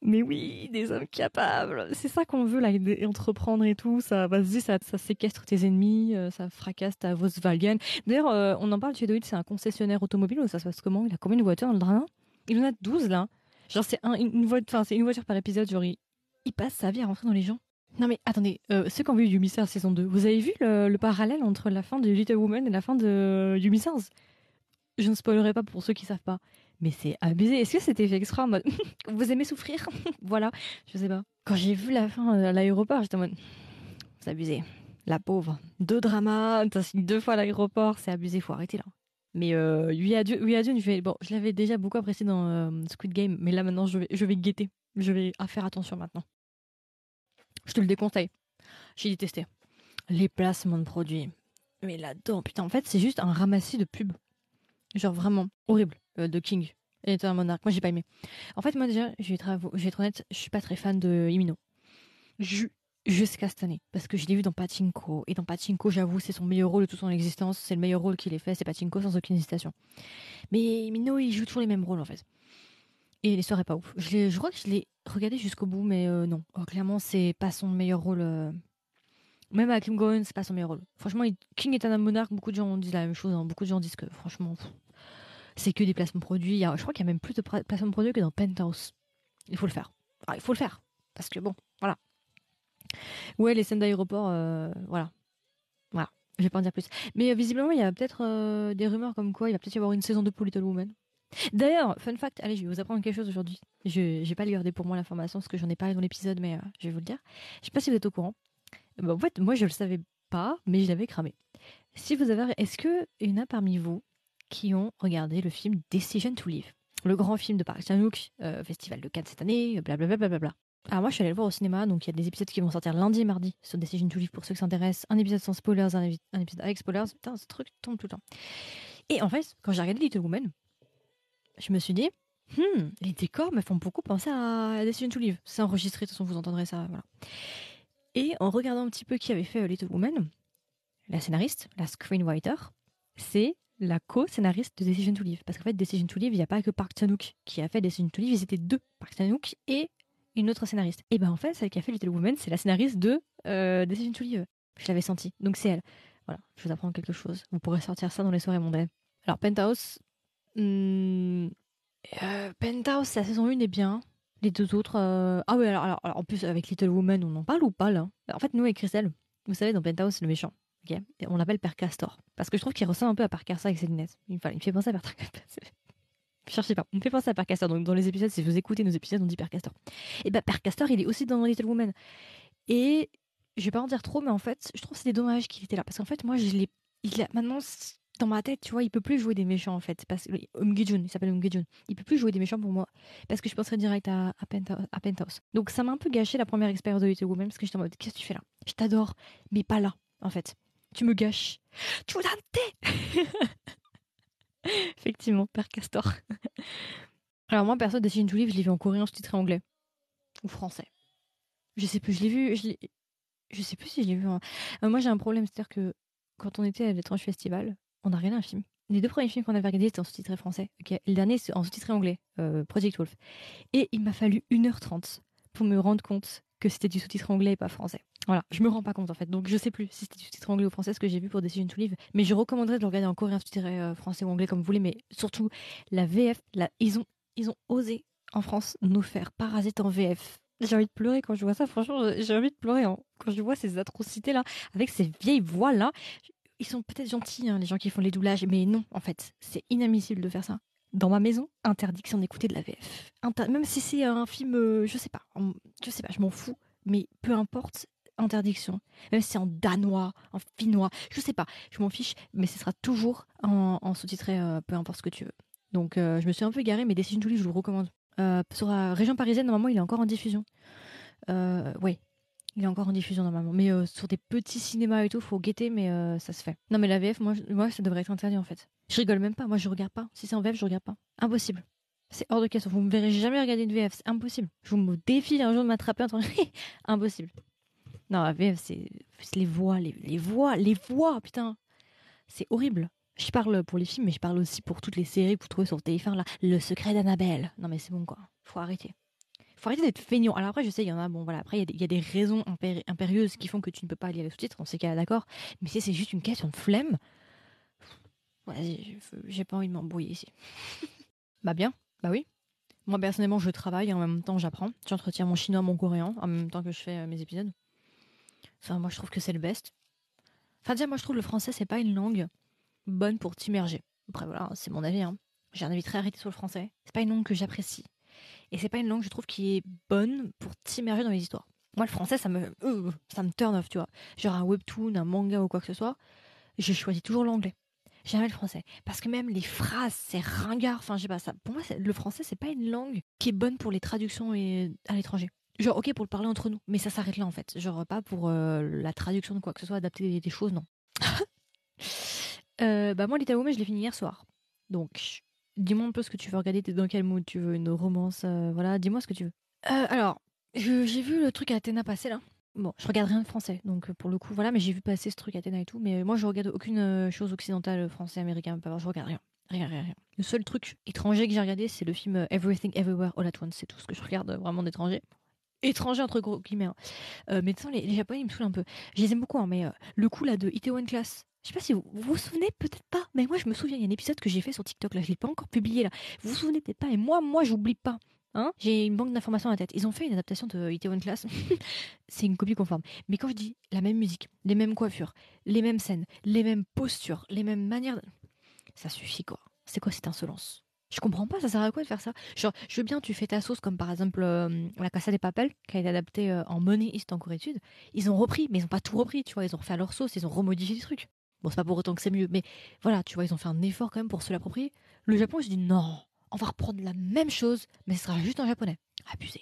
Mais oui, des hommes capables. C'est ça qu'on veut là, entreprendre et tout. Ça, vas-y, ça, séquestre tes ennemis, euh, ça fracasse ta Volkswagen. D'ailleurs, euh, on en parle chez Doid, c'est un concessionnaire automobile. ou Ça se passe comment? Il a combien de voitures dans le drama Il en a 12 là. Genre, c'est un, une, voiture, une voiture par épisode. Genre, il, il passe sa vie à rentrer dans les gens. Non mais attendez, euh, ceux qui ont vu Yumi Stars saison 2, vous avez vu le, le parallèle entre la fin de Little Woman et la fin de Yumi Stars? Je ne spoilerai pas pour ceux qui savent pas. Mais c'est abusé. Est-ce que c'était fait extra en mode vous aimez souffrir? Voilà, je sais pas. Quand j'ai vu la fin à l'aéroport, j'étais en mode c'est abusé. La pauvre. Deux dramas, deux fois à l'aéroport, c'est abusé, faut arrêter là. Mais euh, oui à je l'avais déjà beaucoup apprécié dans euh, Squid Game, mais là maintenant je vais guetter. Je vais faire attention maintenant. Je te le déconseille. J'ai détesté. Les placements de produits. Mais là-dedans, putain, en fait, c'est juste un ramassis de pubs. Genre vraiment horrible de King et un monarque. Moi, j'ai pas aimé. En fait, moi déjà, je vais être, honnête, je suis pas très fan de Imino. Ju- Jusqu'à cette année. Parce que je l'ai vu dans Pachinko. Et dans Pachinko, j'avoue, c'est son meilleur rôle de toute son existence. C'est le meilleur rôle qu'il ait fait, c'est Pachinko sans aucune hésitation. Mais Imino, il joue toujours les mêmes rôles en fait. Et l'histoire est pas ouf. Je, je crois que je l'ai regardé jusqu'au bout, mais euh, non. Oh, clairement, c'est pas son meilleur rôle. euh. Même à Kim Goen, c'est pas son meilleur rôle. Franchement, King est un monarque. Beaucoup de gens disent la même chose. hein. Beaucoup de gens disent que, franchement, pff, c'est que des placements produits. Je crois qu'il y a même plus de placements produits que dans Penthouse. Il faut le faire. Ah, il faut le faire. Parce que bon, voilà. Ouais, les scènes d'aéroport, euh, voilà. Voilà. Je vais pas en dire plus. Mais visiblement, il y a peut-être des rumeurs comme quoi il va peut-être y avoir une saison 2 pour Little Woman. D'ailleurs, fun fact, allez, je vais vous apprendre quelque chose aujourd'hui. Je n'ai pas gardé pour moi l'information parce que j'en ai parlé dans l'épisode, mais je vais vous le dire. Je sais pas si vous êtes au courant. Bah, en fait, moi, je le savais pas, mais je l'avais cramé. Si vous avez, est-ce que il y en a parmi vous qui ont regardé le film Decision to Live, le grand film de Park Chan-wook, euh, festival de Cannes cette année, blablabla. Bla, bla, Alors moi, je suis allée le voir au cinéma, donc il y a des épisodes qui vont sortir lundi et mardi sur Decision to Live pour ceux qui s'intéressent. Un épisode sans spoilers, un, épisode avec spoilers. Putain, ce truc tombe tout le temps. Et en fait, quand j'ai regardé Little Woman, je me suis dit, hmm, les décors me font beaucoup penser à Decision to Live. C'est enregistré, de toute façon, vous entendrez ça. Voilà. Et en regardant un petit peu qui avait fait euh, Little Woman, la scénariste, la screenwriter, c'est la co-scénariste de Decision to Live. Parce qu'en fait, Decision to Live, il n'y a pas que Park Chan-wook qui a fait Decision to Live, ils étaient deux, Park Chan-wook et une autre scénariste. Et ben en fait, celle qui a fait Little Woman, c'est la scénariste de euh, Decision to Live. Je l'avais senti. Donc c'est elle. Voilà, je vous apprends quelque chose. Vous pourrez sortir ça dans les soirées mondaines. Alors Penthouse, hmm, euh, Penthouse, la saison 1 est bien. Les deux autres. Euh, ah oui, alors, en plus, avec Little Woman, on en parle ou pas là? En fait, nous, avec Christelle, vous savez, dans Penthouse, le méchant, on l'appelle Père Castor. Parce que je trouve qu'il ressemble un peu à Père Castor avec ses lunettes. Il, me fait penser à Père Cherchez pas. Il me fait penser à Père Castor. Donc, dans les épisodes, si vous écoutez nos épisodes, on dit Père Castor. Et bah, Père Castor, il est aussi dans Little Woman. Et je vais pas en dire trop, mais en fait, je trouve que c'était dommage qu'il était là. Parce qu'en fait, moi, je l'ai. Il a... Maintenant, dans ma tête, tu vois, il peut plus jouer des méchants en fait. Parce que il s'appelle Um Il peut plus jouer des méchants pour moi parce que je penserais direct à, à, Penthouse, Donc ça m'a un peu gâché la première expérience de Little Woman parce que j'étais en mode qu'est-ce que tu fais là? Je t'adore, mais pas là en fait. Tu me gâches. Tu thé Effectivement, Père Castor. Alors moi perso, Decision to Live, je l'ai vu en coréen sous-titré anglais ou français. Je sais plus, je l'ai vu, je, je sais plus si je l'ai vu. En... Euh, moi j'ai un problème, c'est-à-dire que quand on était à l'étrange festival, on a regardé un film. Les deux premiers films qu'on avait regardés étaient en sous-titré français. Le dernier, c'est en sous-titré anglais, euh, Project Wolf. Et il m'a fallu 1h30 pour me rendre compte que c'était du sous-titre anglais et pas français. Voilà, je me rends pas compte en fait. Donc je sais plus si c'était du sous-titre anglais ou français ce que j'ai vu pour Decision to Live. Mais je recommanderais de le regarder en coréen sous-titré euh, français ou anglais comme vous voulez. Mais surtout, la VF, ils, ont, ils ont osé en France nous faire Parasite en VF. J'ai envie de pleurer quand je vois ça. Franchement, j'ai envie de pleurer hein. quand je vois ces atrocités là, avec ces vieilles voix là ils sont peut-être gentils, hein, les gens qui font les doublages, mais non, en fait, c'est inadmissible de faire ça. Dans ma maison, interdiction d'écouter de la VF. même si c'est un film, euh, je sais pas, je sais pas, je m'en fous, mais peu importe, interdiction. Même si c'est en danois, en finnois, je sais pas, je m'en fiche, mais ce sera toujours en, sous-titré, euh, peu importe ce que tu veux. Donc euh, je me suis un peu garée, mais Decision to Live, je vous le recommande. sur la région parisienne, normalement, il est encore en diffusion. Euh, ouais, il est encore en diffusion normalement. Mais euh, sur des petits cinémas et tout, faut guetter, mais euh, ça se fait. Non, mais la VF, moi, ça devrait être interdit en fait. Je rigole même pas. Moi, je regarde pas. Si c'est en VF, je regarde pas. Impossible. C'est hors de question. Vous me verrez jamais regarder une VF. C'est impossible. Je vous me défie un jour de m'attraper en train Impossible. Non, la VF, c'est les voix, les, voix, les voix, putain. C'est horrible. Je parle pour les films, mais je parle aussi pour toutes les séries que vous trouvez sur TF1 là. Le secret d'Annabelle. Non, mais c'est bon quoi. Faut arrêter faut arrêter d'être feignant. Alors après, je sais, il y en a, bon voilà, après, il y, a des raisons impérieuses qui font que tu ne peux pas lire les sous-titres, on sait qu'elle est d'accord. Mais si c'est juste une question de flemme, vas-y, j'ai pas envie de m'embrouiller ici. bah bien, bah oui. Moi, personnellement, je travaille en même temps, j'apprends. J'entretiens mon chinois, mon coréen, en même temps que je fais euh, mes épisodes. Enfin, moi, je trouve que c'est le best. Enfin, déjà, moi, je trouve le français, c'est pas une langue bonne pour t'immerger. Après, voilà, c'est mon avis. Hein. J'ai un avis très arrêté sur le français. C'est pas une langue que j'apprécie. Et c'est pas une langue, je trouve, qui est bonne pour t'immerger dans les histoires. Moi, le français, ça me, euh, ça me turn off, tu vois. Genre un webtoon, un manga ou quoi que ce soit, je choisis toujours l'anglais. Jamais le français. Parce que même les phrases, c'est ringard. Enfin, je sais pas, ça. Pour moi, le français, c'est pas une langue qui est bonne pour les traductions et à l'étranger. Genre, ok, pour le parler entre nous, mais ça s'arrête là en fait. Genre, pas pour euh, la traduction de quoi que ce soit, adapter des, choses, non. euh, bah, moi, Little Woman, je l'ai fini hier soir. Donc, Dis-moi un peu ce que tu veux regarder, t'es dans quel mood Tu veux une romance euh, Voilà, dis-moi ce que tu veux. Alors, j'ai vu le truc à Athéna passer là. Bon, je regarde rien de français, donc pour le coup, voilà, mais j'ai vu passer ce truc Athéna et tout. Mais moi, je regarde aucune chose occidentale, français, américain, pas je regarde rien. Rien, rien, rien. Le seul truc étranger que j'ai regardé, c'est le film Everything Everywhere All at Once. C'est tout ce que je regarde vraiment d'étranger. Étranger entre gros guillemets. Hein. mais de les, les, japonais, ils me saoulent un peu. Je les aime beaucoup, hein, mais le coup là de Itaewon Class, je sais pas si vous vous, souvenez, peut-être pas, mais moi je me souviens, il y a un épisode que j'ai fait sur TikTok, là, je l'ai pas encore publié là. Vous vous souvenez peut-être pas, et moi, moi, j'oublie pas. Hein J'ai une banque d'informations en la tête. Ils ont fait une adaptation de Itaewon Class. c'est une copie conforme. Mais quand je dis la même musique, les mêmes coiffures, les mêmes scènes, les mêmes postures, les mêmes manières, ça suffit quoi. C'est quoi cette insolence? Je comprends pas, ça sert à quoi de faire ça? Genre, je veux bien, tu fais ta sauce comme par exemple euh, La Casa des Papel, qui a été adaptée euh, en East en Corée du. Ils ont repris, mais ils ont pas tout repris, tu vois. Ils ont refait leur sauce, ils ont remodifié des trucs. Bon, c'est pas pour autant que c'est mieux, mais voilà, tu vois, ils ont fait un effort quand même pour se l'approprier. Le Japon, je dis non, on va reprendre la même chose, mais ce sera juste en japonais. Abusé.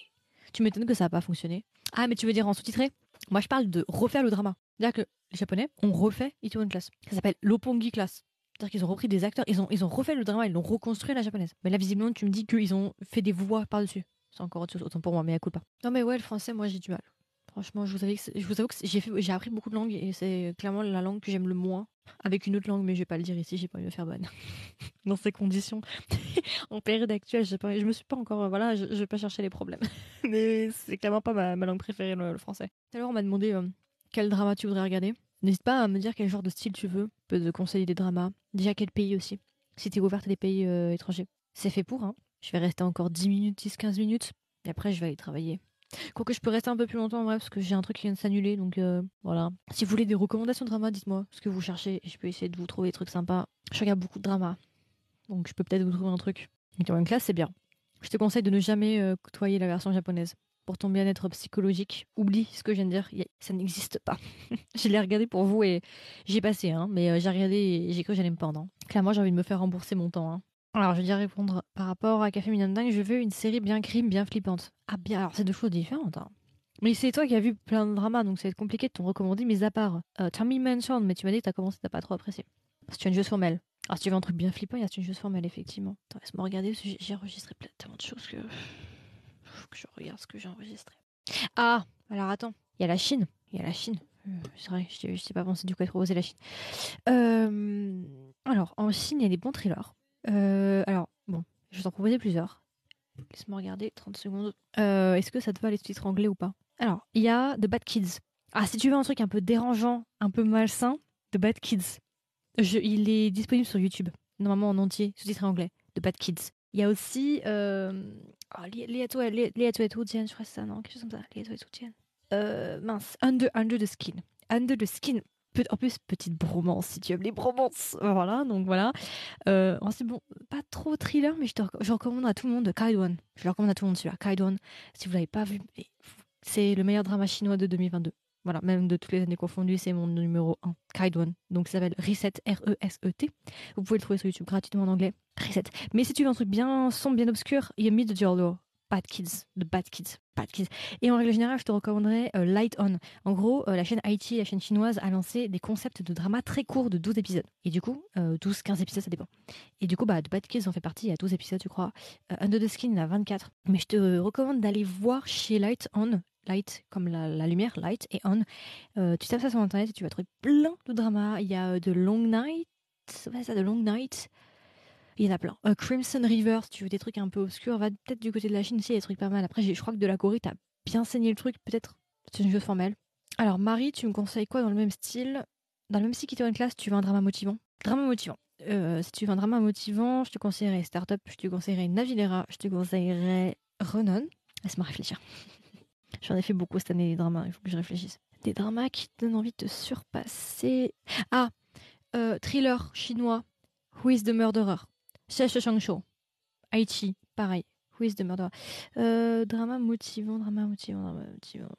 Tu m'étonnes que ça n'a pas fonctionné. Ah, mais tu veux dire en sous-titré? Moi, je parle de refaire le drama. C'est-à-dire que les Japonais ont refait Itaewon Class. Ça s'appelle l'Opongi Class. C'est-à-dire qu'ils ont repris des acteurs, ils ont, ils ont refait le drama, ils l'ont reconstruit la japonaise. Mais là, visiblement, tu me dis qu'ils ont fait des voix par-dessus. C'est encore autre chose, autant pour moi, mais à coup pas. Non, mais ouais, le français, moi, j'ai du mal. Franchement, je vous, avoue que, j'ai, j'ai appris beaucoup de langues et c'est clairement la langue que j'aime le moins. Avec une autre langue, mais je vais pas le dire ici, j'ai pas envie de faire bonne. Dans ces conditions, en période actuelle, je, pas, je me suis pas encore. Voilà, je, vais pas chercher les problèmes. mais c'est clairement pas ma, ma langue préférée, le, français. Tout à l'heure, on m'a demandé euh, quel drama tu voudrais regarder. N'hésite pas à me dire quel genre de style tu veux. Peut te conseiller des dramas. Déjà quel pays aussi. Si t'es ouverte à des pays euh, étrangers. C'est fait pour, hein. Je vais rester encore 10 minutes, 10-15 minutes. Et après, je vais aller travailler. Quoique je peux rester un peu plus longtemps en vrai, parce que j'ai un truc qui vient de s'annuler. Donc euh, voilà. Si vous voulez des recommandations de drama, dites-moi ce que vous cherchez. Et je peux essayer de vous trouver des trucs sympas. Je regarde beaucoup de dramas. Donc je peux peut-être vous trouver un truc. Donc en classe, c'est bien. Je te conseille de ne jamais euh, côtoyer la version japonaise pour ton bien-être psychologique. Oublie ce que je viens de dire, ça n'existe pas. je l'ai regardé pour vous et j'ai passé, hein, mais euh, j'ai regardé et j'ai cru que j'allais me pendre. Hein. Clairement, j'ai envie de me faire rembourser mon temps. Hein. Alors, je vais dire répondre par rapport à Café Minandang, je veux une série bien crime, bien flippante. Ah bien, alors c'est deux choses différentes. Mais c'est toi qui as vu plein de dramas, donc ça va être compliqué de t'en recommander, mis à part euh, Tommy Mansion, mais tu m'as dit que t'as commencé, t'as pas trop apprécié. C'est une joueuse formelle. Alors, si tu veux un truc bien flippant, il y a une joueuse formelle, effectivement. Attends, laisse-moi regarder, parce que j'ai enregistré tellement de choses que que je regarde ce que j'ai enregistré. Ah, alors attends, il y a la Chine. Il y a la Chine. Euh, c'est vrai, je sais pas pensé du coup à proposer la Chine. Euh, alors, en Chine, il y a des bons thrillers. Euh, alors, bon, je vais t'en proposer plusieurs. Laisse-moi regarder 30 secondes. Est-ce que ça te va les titres anglais ou pas? Alors, il y a The Bad Kids. Ah, si tu veux un truc un peu dérangeant, un peu malsain, The Bad Kids. il est disponible sur YouTube, normalement en entier, sous-titré anglais. The Bad Kids. Il y a aussi Oh, je crois que c'est ça, non? Quelque chose comme ça. Euh, mince, Under, Under the Skin. Under the Skin. En plus, petite bromance, si tu aimes les bromances. Voilà, donc voilà. Euh, c'est bon, pas trop thriller, mais je, te, recommande à tout le monde Kaidwan. Je le recommande à tout le monde celui-là. Kaidwan, si vous l'avez pas vu, c'est le meilleur drama chinois de 2022. Voilà, même de toutes les années confondues, c'est mon numéro 1, Kaidwan. Donc ça s'appelle Reset, R-E-S-E-T. Vous pouvez le trouver sur YouTube gratuitement en anglais. Reset. Mais si tu veux un truc bien sombre, bien obscur, il y a Mid Jorlo. Bad Kids, The Bad Kids, Bad Kids. Et en règle générale, je te recommanderais euh, Light On. En gros, euh, la chaîne IT, la chaîne chinoise, a lancé des concepts de drama très courts de 12 épisodes. Et du coup, 12, euh, 15 épisodes, ça dépend. Et du coup, bah, The Bad Kids en fait partie, il y a 12 épisodes, je crois. Under the Skin, il y en a 24. Mais je te recommande d'aller voir chez Light On light comme la, lumière, light et on. Euh, tu tapes ça sur internet et tu vas trouver plein de dramas. Il y a de Long Night, ouais, ça, de Long Night. Il y en a plein. Euh, Crimson River, si tu veux des trucs un peu obscurs, va peut-être du côté de la Chine aussi, il y a des trucs pas mal. Après, je crois que de la Corée, t'as bien saigné le truc, peut-être. C'est une chose formelle. Alors, Marie, tu me conseilles quoi dans le même style? Dans le même style une classe, tu veux un drama motivant? Drama motivant. Euh, si tu veux un drama motivant, je te conseillerais Startup, je te conseillerais Navilera, je te conseillerais Renon. Laisse-moi réfléchir. J'en ai fait beaucoup cette année, des dramas, il faut que je réfléchisse. Des dramas qui donnent envie de surpasser. Ah, euh, thriller chinois, Who is the Murderer? Xiaoshi Shangshou. Aichi, pareil. Who is the Murderer? Euh, Drama motivant, drama motivant, drama motivant.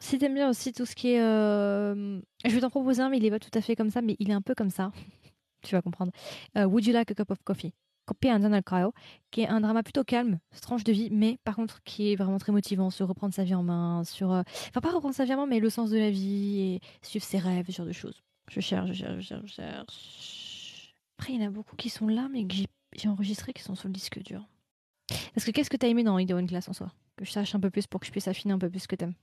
Si t'aimes bien aussi tout ce qui est... Euh... Je vais t'en proposer un, mais il est pas tout à fait comme ça, mais il est un peu comme ça. tu vas comprendre. Would you like a cup of coffee? Copy un Cryo, qui est un drama plutôt calme, tranche de vie, mais par contre qui est vraiment très motivant sur reprendre sa vie en main, sur. Euh, enfin, pas reprendre sa vie en main, mais le sens de la vie et suivre ses rêves, ce genre de choses. Je cherche, je cherche, je cherche, je cherche. Après, il y en a beaucoup qui sont là, mais que j'ai enregistré qui sont sur le disque dur. Parce que qu'est-ce que t'as aimé dans Ideo Class en soi? Que je sache un peu plus pour que je puisse affiner un peu plus ce que t'aimes.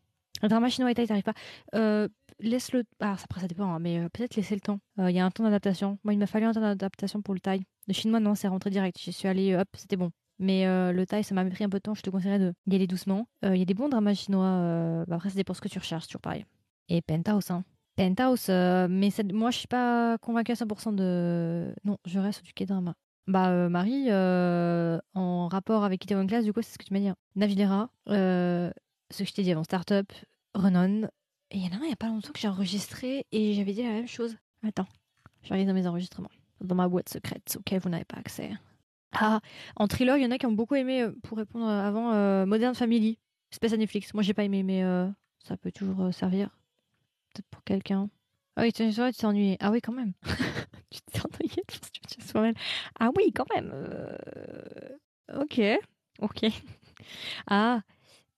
Le drama chinois et t'arrives pas. Euh, laisse le. Ah, après, ça dépend, hein, mais euh, peut-être laisser le temps. Il y a un temps d'adaptation. Moi, il m'a fallu un temps d'adaptation pour le taille. Le chinois, non, c'est rentré direct. Je suis allée, hop, c'était bon. Mais euh, le thaï, ça m'a pris un peu de temps. Je te conseillerais de y aller doucement. Euh, il y a des bons dramas chinois. Euh, bah, après, ça dépend ce que tu recherches, toujours pareil. Et Penthouse, hein. Penthouse, mais moi, je suis pas convaincue à 100% de. Non, je reste du K-drama. Bah, euh, Marie, euh, en rapport avec Itaewon Class, du coup, c'est ce que tu m'as dit. hein. Navilera, euh, ce que je t'ai dit avant, Startup, Renon. Et il y en a un, il n'y a pas longtemps que j'ai enregistré et j'avais dit la même chose. Attends, je vais regarder dans mes enregistrements. Dans ma boîte secrète auquel vous n'avez pas accès. Ah, en thriller, il y en a qui ont beaucoup aimé, euh, pour répondre avant, euh, Modern Family, Space à Netflix. Moi, j'ai pas aimé, mais euh, ça peut toujours servir. Peut-être pour quelqu'un. Ah oui, tu tu t'es ennuyé. Ah oui, quand même. tu t'es ennuyé faire Studio Swirl. Ah oui, quand même. Ok, ok. Ah,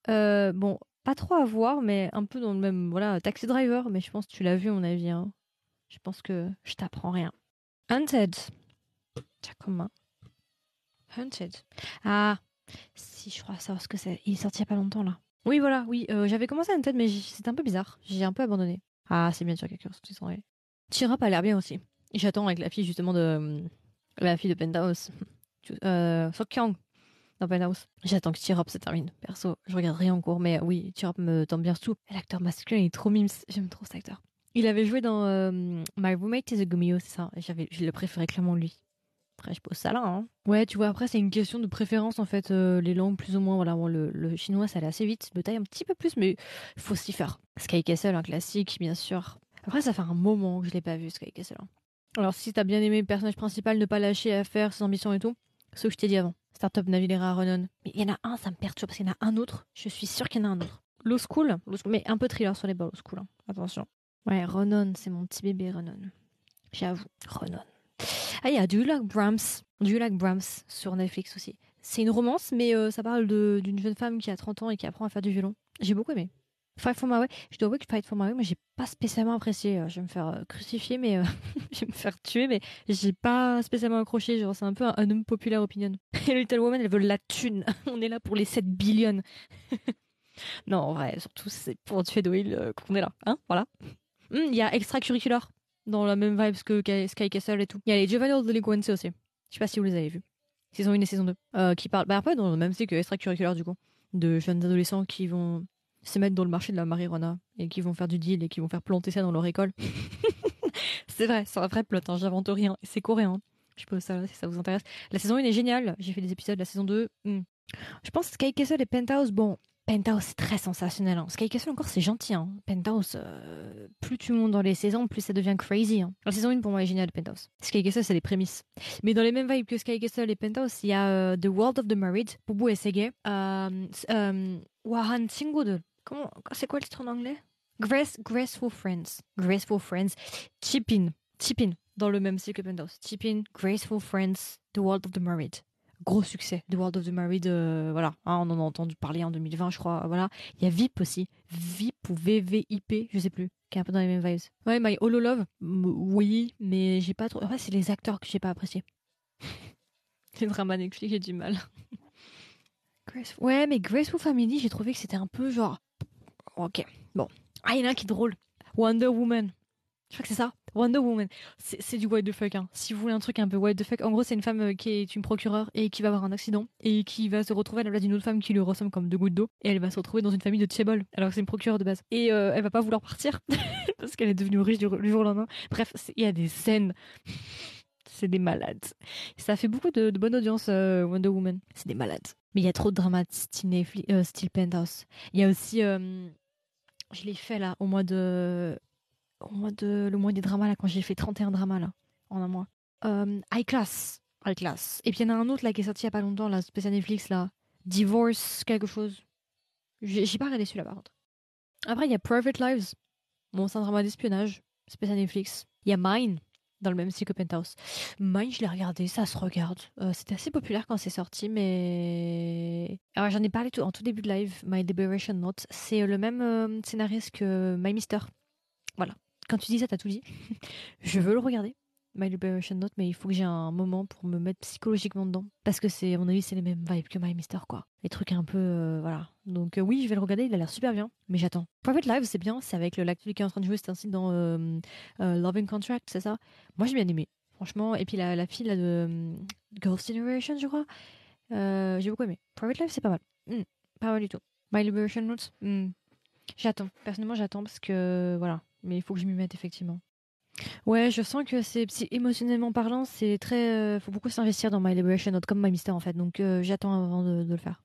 bon, pas trop à voir, mais un peu dans le même, voilà, Taxi Driver, mais je pense que tu l'as vu, à mon avis. hein. Je pense que je t'apprends rien. Hunted. Tiens, comment Hunted. Ah, si, je crois savoir ce que c'est. Il est sorti il y a pas longtemps, là. Oui, voilà, oui. euh, J'avais commencé Hunted, mais c'était un peu bizarre. J'ai un peu abandonné. Ah, c'est bien sûr quelqu'un qui s'en est. Chirap a l'air bien aussi. J'attends avec la fille, justement, de. La fille de Penthouse. Euh, Sok J'attends que Chirap se termine. Perso, je regarde rien en cours, mais oui, Chirap me tente bien tout. Et L'acteur masculin il est trop mimes. J'aime trop cet acteur. Il avait joué dans euh, My Roommate is a Gumio, c'est ça. J'avais, je le préférais clairement lui. Après, je pose ça là. Hein. Ouais, tu vois, après, c'est une question de préférence en fait. euh, les langues, plus ou moins. Voilà, le, le chinois, ça allait assez vite. Le taille un petit peu plus, mais faut s'y faire. Sky Castle, un classique, bien sûr. Après, ça fait un moment que je l'ai pas vu, Sky Castle. hein. Alors, si t'as bien aimé le personnage principal, ne pas lâcher à faire ses ambitions et tout, ce que je t'ai dit avant. Startup Navilera Renon. Mais il y en a un, ça me perturbe parce qu'il y en a un autre. Je suis sûre qu'il y en a un autre. Low School, mais un peu thriller sur les bords, Low School. hein. Attention. Ouais, Renon, c'est mon petit bébé Renon. J'avoue, Renon. Ah, il y a Do You Like Brahms? Do You Like Brahms sur Netflix aussi. C'est une romance, mais euh, ça parle d'une jeune femme qui a 30 ans et qui apprend à faire du violon. J'ai beaucoup aimé. Fight for My Way. Je dois avouer que Fight for My Way, moi, j'ai pas spécialement apprécié. Euh, Je vais me faire euh, crucifier, mais euh, je vais me faire tuer, mais j'ai pas spécialement accroché. Genre, c'est un peu un, homme populaire opinion. Et Little Woman, elle veut la thune. On est là pour les 7 billions. non, en vrai, surtout, c'est pour tuer Doyle qu'on est là. Hein, voilà. Hum, Il y a Extracurricular dans la même vibe que Sky Castle et tout. Il y a les Juvenile Delinquency aussi. Je sais pas si vous les avez vus. Saison 1 et saison 2. Euh, qui parlent, bah après, dans le même style que Extracurricular du coup. De jeunes adolescents qui vont se mettent dans le marché de la marijuana et qui vont faire du deal et qui vont faire planter ça dans leur école. c'est vrai, c'est un vrai plot, hein, j'invente rien. C'est coréen. Je peux ça si ça vous intéresse. La saison 1 est géniale. J'ai fait des épisodes la saison 2. Hmm. Je pense Sky Castle et Penthouse, bon, Penthouse c'est très sensationnel. Hein. Sky Castle encore c'est gentil. Hein. Penthouse, euh, plus tu montes dans les saisons, plus ça devient crazy. Hein. La saison 1 pour moi est géniale Penthouse. Sky Castle c'est les prémices. Mais dans les mêmes vibes que Sky Castle et Penthouse, il y a euh, The World of the Married, Bubu et Sege. Euh, um, c'est quoi le titre en anglais? Grace, Graceful Friends. Graceful Friends. Chipin. Chipin. Dans le même que Penthouse. Chipin, Graceful Friends, The World of the Married. Gros succès. The World of the Married, euh, voilà. Hein, on en a entendu parler en 2020, je crois. Voilà. Il y a VIP aussi. VIP ou VVIP, je sais plus. Qui est un peu dans les mêmes vibes. Ouais, My Holo Love. Oui, mais j'ai pas trop. Ouais, c'est les acteurs que j'ai pas appréciés. les dramas Netflix, j'ai du mal. Ouais, mais Graceful Family, j'ai trouvé que c'était un peu genre. Ok, bon. Ah, il y en a un qui est drôle. Wonder Woman. Je crois que c'est ça. Wonder Woman. C'est du what the fuck. Hein. Si vous voulez un truc un peu what the fuck. En gros, c'est une femme euh, qui est une procureure et qui va avoir un accident et qui va se retrouver à la place d'une autre femme qui lui ressemble comme deux gouttes d'eau. Et elle va se retrouver dans une famille de Tchébol. Alors que c'est une procureure de base. Et euh, elle va pas vouloir partir parce qu'elle est devenue riche du, jour au lendemain. Bref, il y a des scènes. C'est des malades. Ça fait beaucoup de, de bonne audience, euh, Wonder Woman. C'est des malades. Mais il y a trop de dramas style, euh, Penthouse. Il y a aussi. Je l'ai fait là, au mois de. Au mois de. Le mois des dramas là, quand j'ai fait 31 dramas là, en un mois. Euh, High Class. High Class. Et puis il y en a un autre là qui est sorti il y a pas longtemps, là, spécial Netflix là. Divorce, quelque chose. J'ai pas regardé celui-là par contre. Après, il y a Private Lives. Bon, c'est un drama d'espionnage. Spécial Netflix. Il y a Mine, dans le même style que Penthouse. Mine, je l'ai regardé, ça se regarde. Euh, C'était assez populaire quand c'est sorti, mais. Alors, j'en ai parlé tout, en tout début de live, My Liberation Note. C'est euh, le même euh, scénariste que My Mister. Voilà. Quand tu dis ça, t'as tout dit. je veux le regarder. My Liberation Note, mais il faut que j'ai un moment pour me mettre psychologiquement dedans. Parce que c'est, à mon avis, c'est les mêmes vibes que My Mister, quoi. Les trucs un peu, euh, voilà. Donc euh, oui, je vais le regarder, il a l'air super bien, mais j'attends. Private Live, c'est bien, c'est avec le- qui est en train de jouer, c'est ainsi dans euh, Loving Contract, c'est ça Moi, j'ai bien aimé, franchement. Et puis la, la fille là, de Ghost Generation, je crois, j'ai beaucoup aimé. Private Live, c'est pas mal. Hmm, pas mal du tout. My Liberation Note, hmm, j'attends. Personnellement, j'attends parce que, voilà. Mais il faut que je m'y mette, effectivement. Ouais, je sens que c'est émotionnellement parlant, c'est très. euh, faut beaucoup s'investir dans My Liberation Note, comme My Mister en fait. Donc euh, j'attends avant de, de le faire.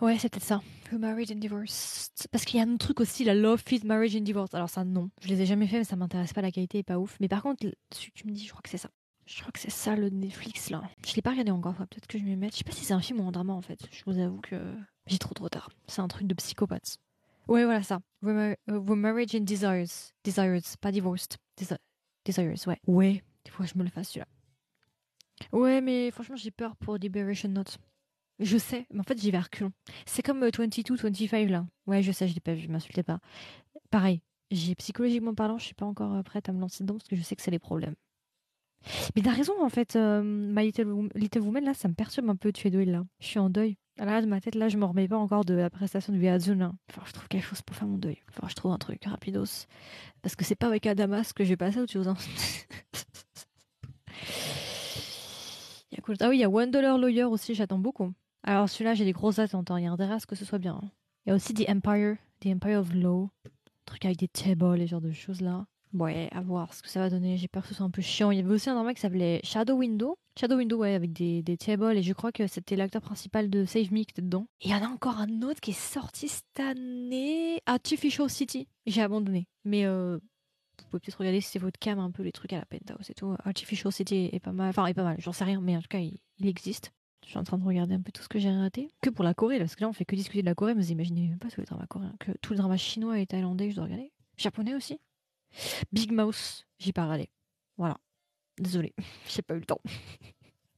Ouais, c'est peut-être ça. Who Married and Divorced. Parce qu'il y a un autre truc aussi, la Love, Fit, Marriage and Divorce. Alors ça, non. Je les ai jamais fait, mais ça m'intéresse pas. La qualité est pas ouf. Mais par contre, que tu me dis, je crois que c'est ça. Je crois que c'est ça le Netflix là. Je l'ai pas regardé encore. Peut-être que je m'y mette. Je sais pas si c'est un film ou un drama en fait. Je vous avoue que j'ai trop trop tard. C'est un truc de psychopathe. Ouais, voilà ça. Remar- euh, Remarriage and Desires. Desires, pas divorced. Desi- Desires, ouais. Ouais, il faut que je me le fasse celui-là. Ouais, mais franchement, j'ai peur pour Liberation Note. Je sais, mais en fait, j'y vais à reculons. C'est comme euh, 22, 25 là. Ouais, je sais, je l'ai pas vu, m'insultez pas. Pareil, j'ai psychologiquement parlant, je suis pas encore euh, prête à me lancer dedans parce que je sais que c'est les problèmes. Mais t'as raison, en fait, euh, My Little, Little Woman, là, ça me perturbe un peu de tuer deuil, là. Je suis en deuil. À l'arrière de ma tête, là, je me remets pas encore de la prestation de là. Enfin, je trouve quelque chose pour faire mon deuil. Enfin, je trouve un truc rapidos. Parce que c'est pas avec Adamas que passer à autre chose. Hein. Ah oui, il y a One Dollar Lawyer aussi, j'attends beaucoup. Alors celui-là, j'ai des grosses attentes. hein. Il y a intérêt à ce que ce soit bien. hein. Il y a aussi The Empire, The Empire of Law. Truc avec des tables, les genres de choses là. Ouais, à voir ce que ça va donner. J'ai peur que ce soit un peu chiant. Il y avait aussi un drama qui s'appelait Shadow Window. Shadow Window, ouais, avec des, des tables. Et je crois que c'était l'acteur principal de Save Me qui était dedans. Et il y en a encore un autre qui est sorti cette année. Artificial City. J'ai abandonné. Mais euh, vous pouvez peut-être regarder si c'est votre cam un peu les trucs à la penthouse et tout. Artificial City est pas mal. Enfin, est pas mal. J'en sais rien. Mais en tout cas, il, existe. Je suis en train de regarder un peu tout ce que j'ai raté. Que pour la Corée, parce que là, on fait que discuter de la Corée, mais vous imaginez même pas tous les dramas coréens. Que tous les dramas chinois et thaïlandais je dois regarder. Japonais aussi. Big Mouse, pas regardé. Voilà. Désolée, j'ai pas eu le temps.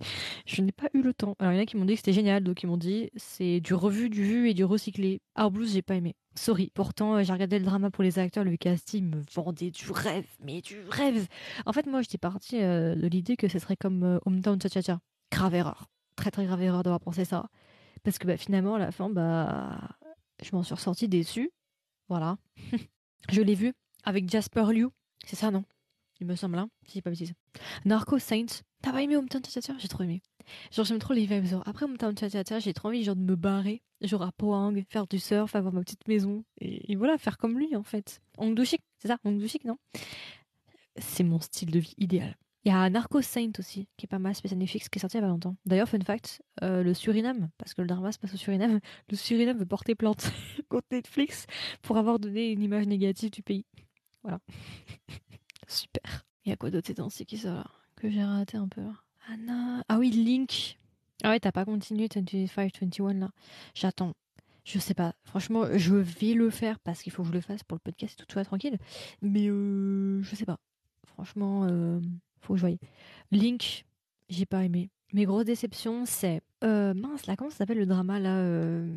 je n'ai pas eu le temps. Alors, il y en a qui m'ont dit que c'était génial, d'autres qui m'ont dit c'est du revu, du vu et du recyclé. Our Blues, j'ai pas aimé. Sorry. Pourtant, euh, j'ai regardé le drama pour les acteurs, le casting me vendait du rêve, mais du rêve. En fait, moi, j'étais partie euh, de l'idée que ce serait comme euh, Hometown Cha-Cha-Cha. Grave erreur. Très, très grave erreur d'avoir pensé ça. Parce que bah, finalement, à la fin, bah, je m'en suis ressortie déçue. Voilà. je l'ai vu avec Jasper Liu. C'est ça, non? Il me semble, hein Si pas bêtise. Narco Saints. T'as pas aimé Hometown Cha-Cha-Cha J'ai trop aimé. Genre, j'aime trop les vibes. Genre, après Hometown Cha-Cha-Cha, j'ai trop envie genre, de me barrer. Genre à Pohang, faire du surf, avoir ma petite maison. Et, voilà, faire comme lui, en fait. Hong Dushik, c'est ça? Hong Dushik, non? C'est mon style de vie idéal. Il y a Narco Saint aussi, qui est pas mal, spécial Netflix, qui est sorti il y a pas longtemps. D'ailleurs, fun fact, euh, le Suriname, parce que le drama se passe au Suriname, le Suriname veut porter plainte contre Netflix pour avoir donné une image négative du pays. Voilà. Super. Il y a quoi d'autre ces qui sort là Que j'ai raté un peu là? Anna. Ah oui, Link. Ah ouais, t'as pas continué 25, 21 là. J'attends. Je sais pas. Franchement, je vais le faire parce qu'il faut que je le fasse pour le podcast et tout, soit tranquille. Mais euh, je sais pas. Franchement, euh, faut que je voie. Link, j'ai pas aimé. Mes grosses déceptions, c'est. Euh, mince, là, comment ça s'appelle le drama là euh,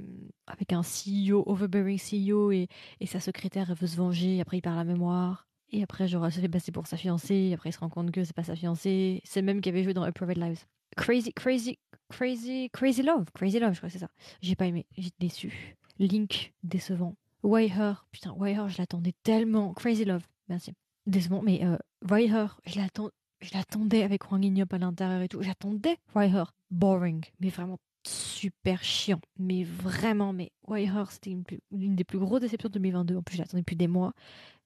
Avec un CEO, overbearing CEO et, et sa secrétaire, elle veut se venger, après il perd la mémoire. Et après, genre, elle se fait passer pour sa fiancée, et après il se rend compte que c'est pas sa fiancée. C'est le même qui avait joué dans A Private Lives. Crazy, crazy, crazy, crazy love. Crazy love, je crois que c'est ça. J'ai pas aimé, j'ai déçu. Link, décevant. Why Her, putain, Why Her, je l'attendais tellement. Crazy love, merci. Décevant, mais euh, Why Her, je l'attends. Je l'attendais avec Wang Inyop à l'intérieur et tout. J'attendais Her. Boring, mais vraiment super chiant. Mais vraiment, mais Her, c'était une des plus grosses déceptions de 2022. En plus, je l'attendais depuis des mois.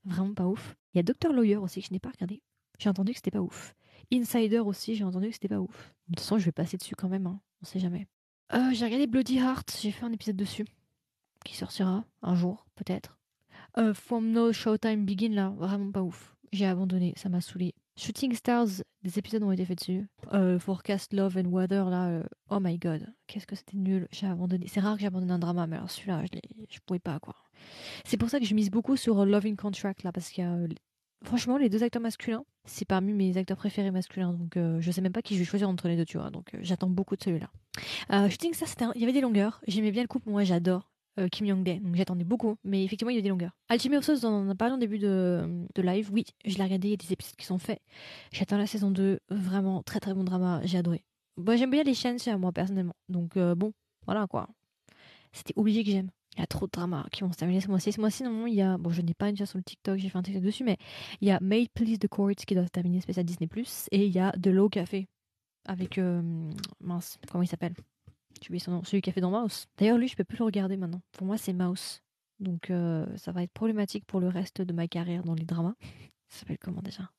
Vraiment pas ouf. Il y a Dr. Lawyer aussi que je n'ai pas regardé. J'ai entendu que c'était pas ouf. Insider aussi, j'ai entendu que c'était pas ouf. De toute façon, je vais passer dessus quand même, hein. on sait jamais. Euh, j'ai regardé Bloody Heart, j'ai fait un épisode dessus. Qui sortira un jour, peut-être. Euh, From No Showtime Begin, là, vraiment pas ouf. J'ai abandonné, ça m'a saoulé. Shooting Stars, des épisodes ont été faits dessus. Euh, Forecast Love and Weather, là, euh, oh my god, qu'est-ce que c'était nul. J'ai abandonné. C'est rare que j'abandonne un drama, mais alors celui-là, je, je pouvais pas, quoi. C'est pour ça que je mise beaucoup sur Love in Contract, là, parce qu'il y a. euh, Franchement, les deux acteurs masculins, c'est parmi mes acteurs préférés masculins, donc je sais même pas qui je vais choisir entre les deux, tu vois. Donc j'attends beaucoup de celui-là. Shooting Stars, un- il y avait des longueurs. J'aimais bien le couple, moi j'adore. Euh, Kim Young-dae, donc j'attendais beaucoup, mais effectivement il y a des longueurs. Ultimate Sauce, on en a parlé en début de, live, oui, je l'ai regardé, il y a des épisodes qui sont faits. J'attends la saison 2, vraiment très très bon drama, j'ai adoré. Moi j'aime bien les chaînes, moi personnellement, donc euh, bon, voilà quoi. C'était obligé que j'aime. Il y a trop de dramas qui vont se terminer ce mois-ci. Ce mois-ci, normalement, il y a. Bon, je n'ai pas une sur le TikTok, j'ai fait un TikTok dessus, mais il y a Made Please the Court qui doit se terminer spécial Disney. Et il y a The Low Café avec. euh, mince, comment il s'appelle? Oublié son nom. Celui qui a fait dans Mouse. D'ailleurs, lui, je peux plus le regarder maintenant. Pour moi, c'est Mouse. Donc, euh, ça va être problématique pour le reste de ma carrière dans les dramas. Ça s'appelle comment déjà?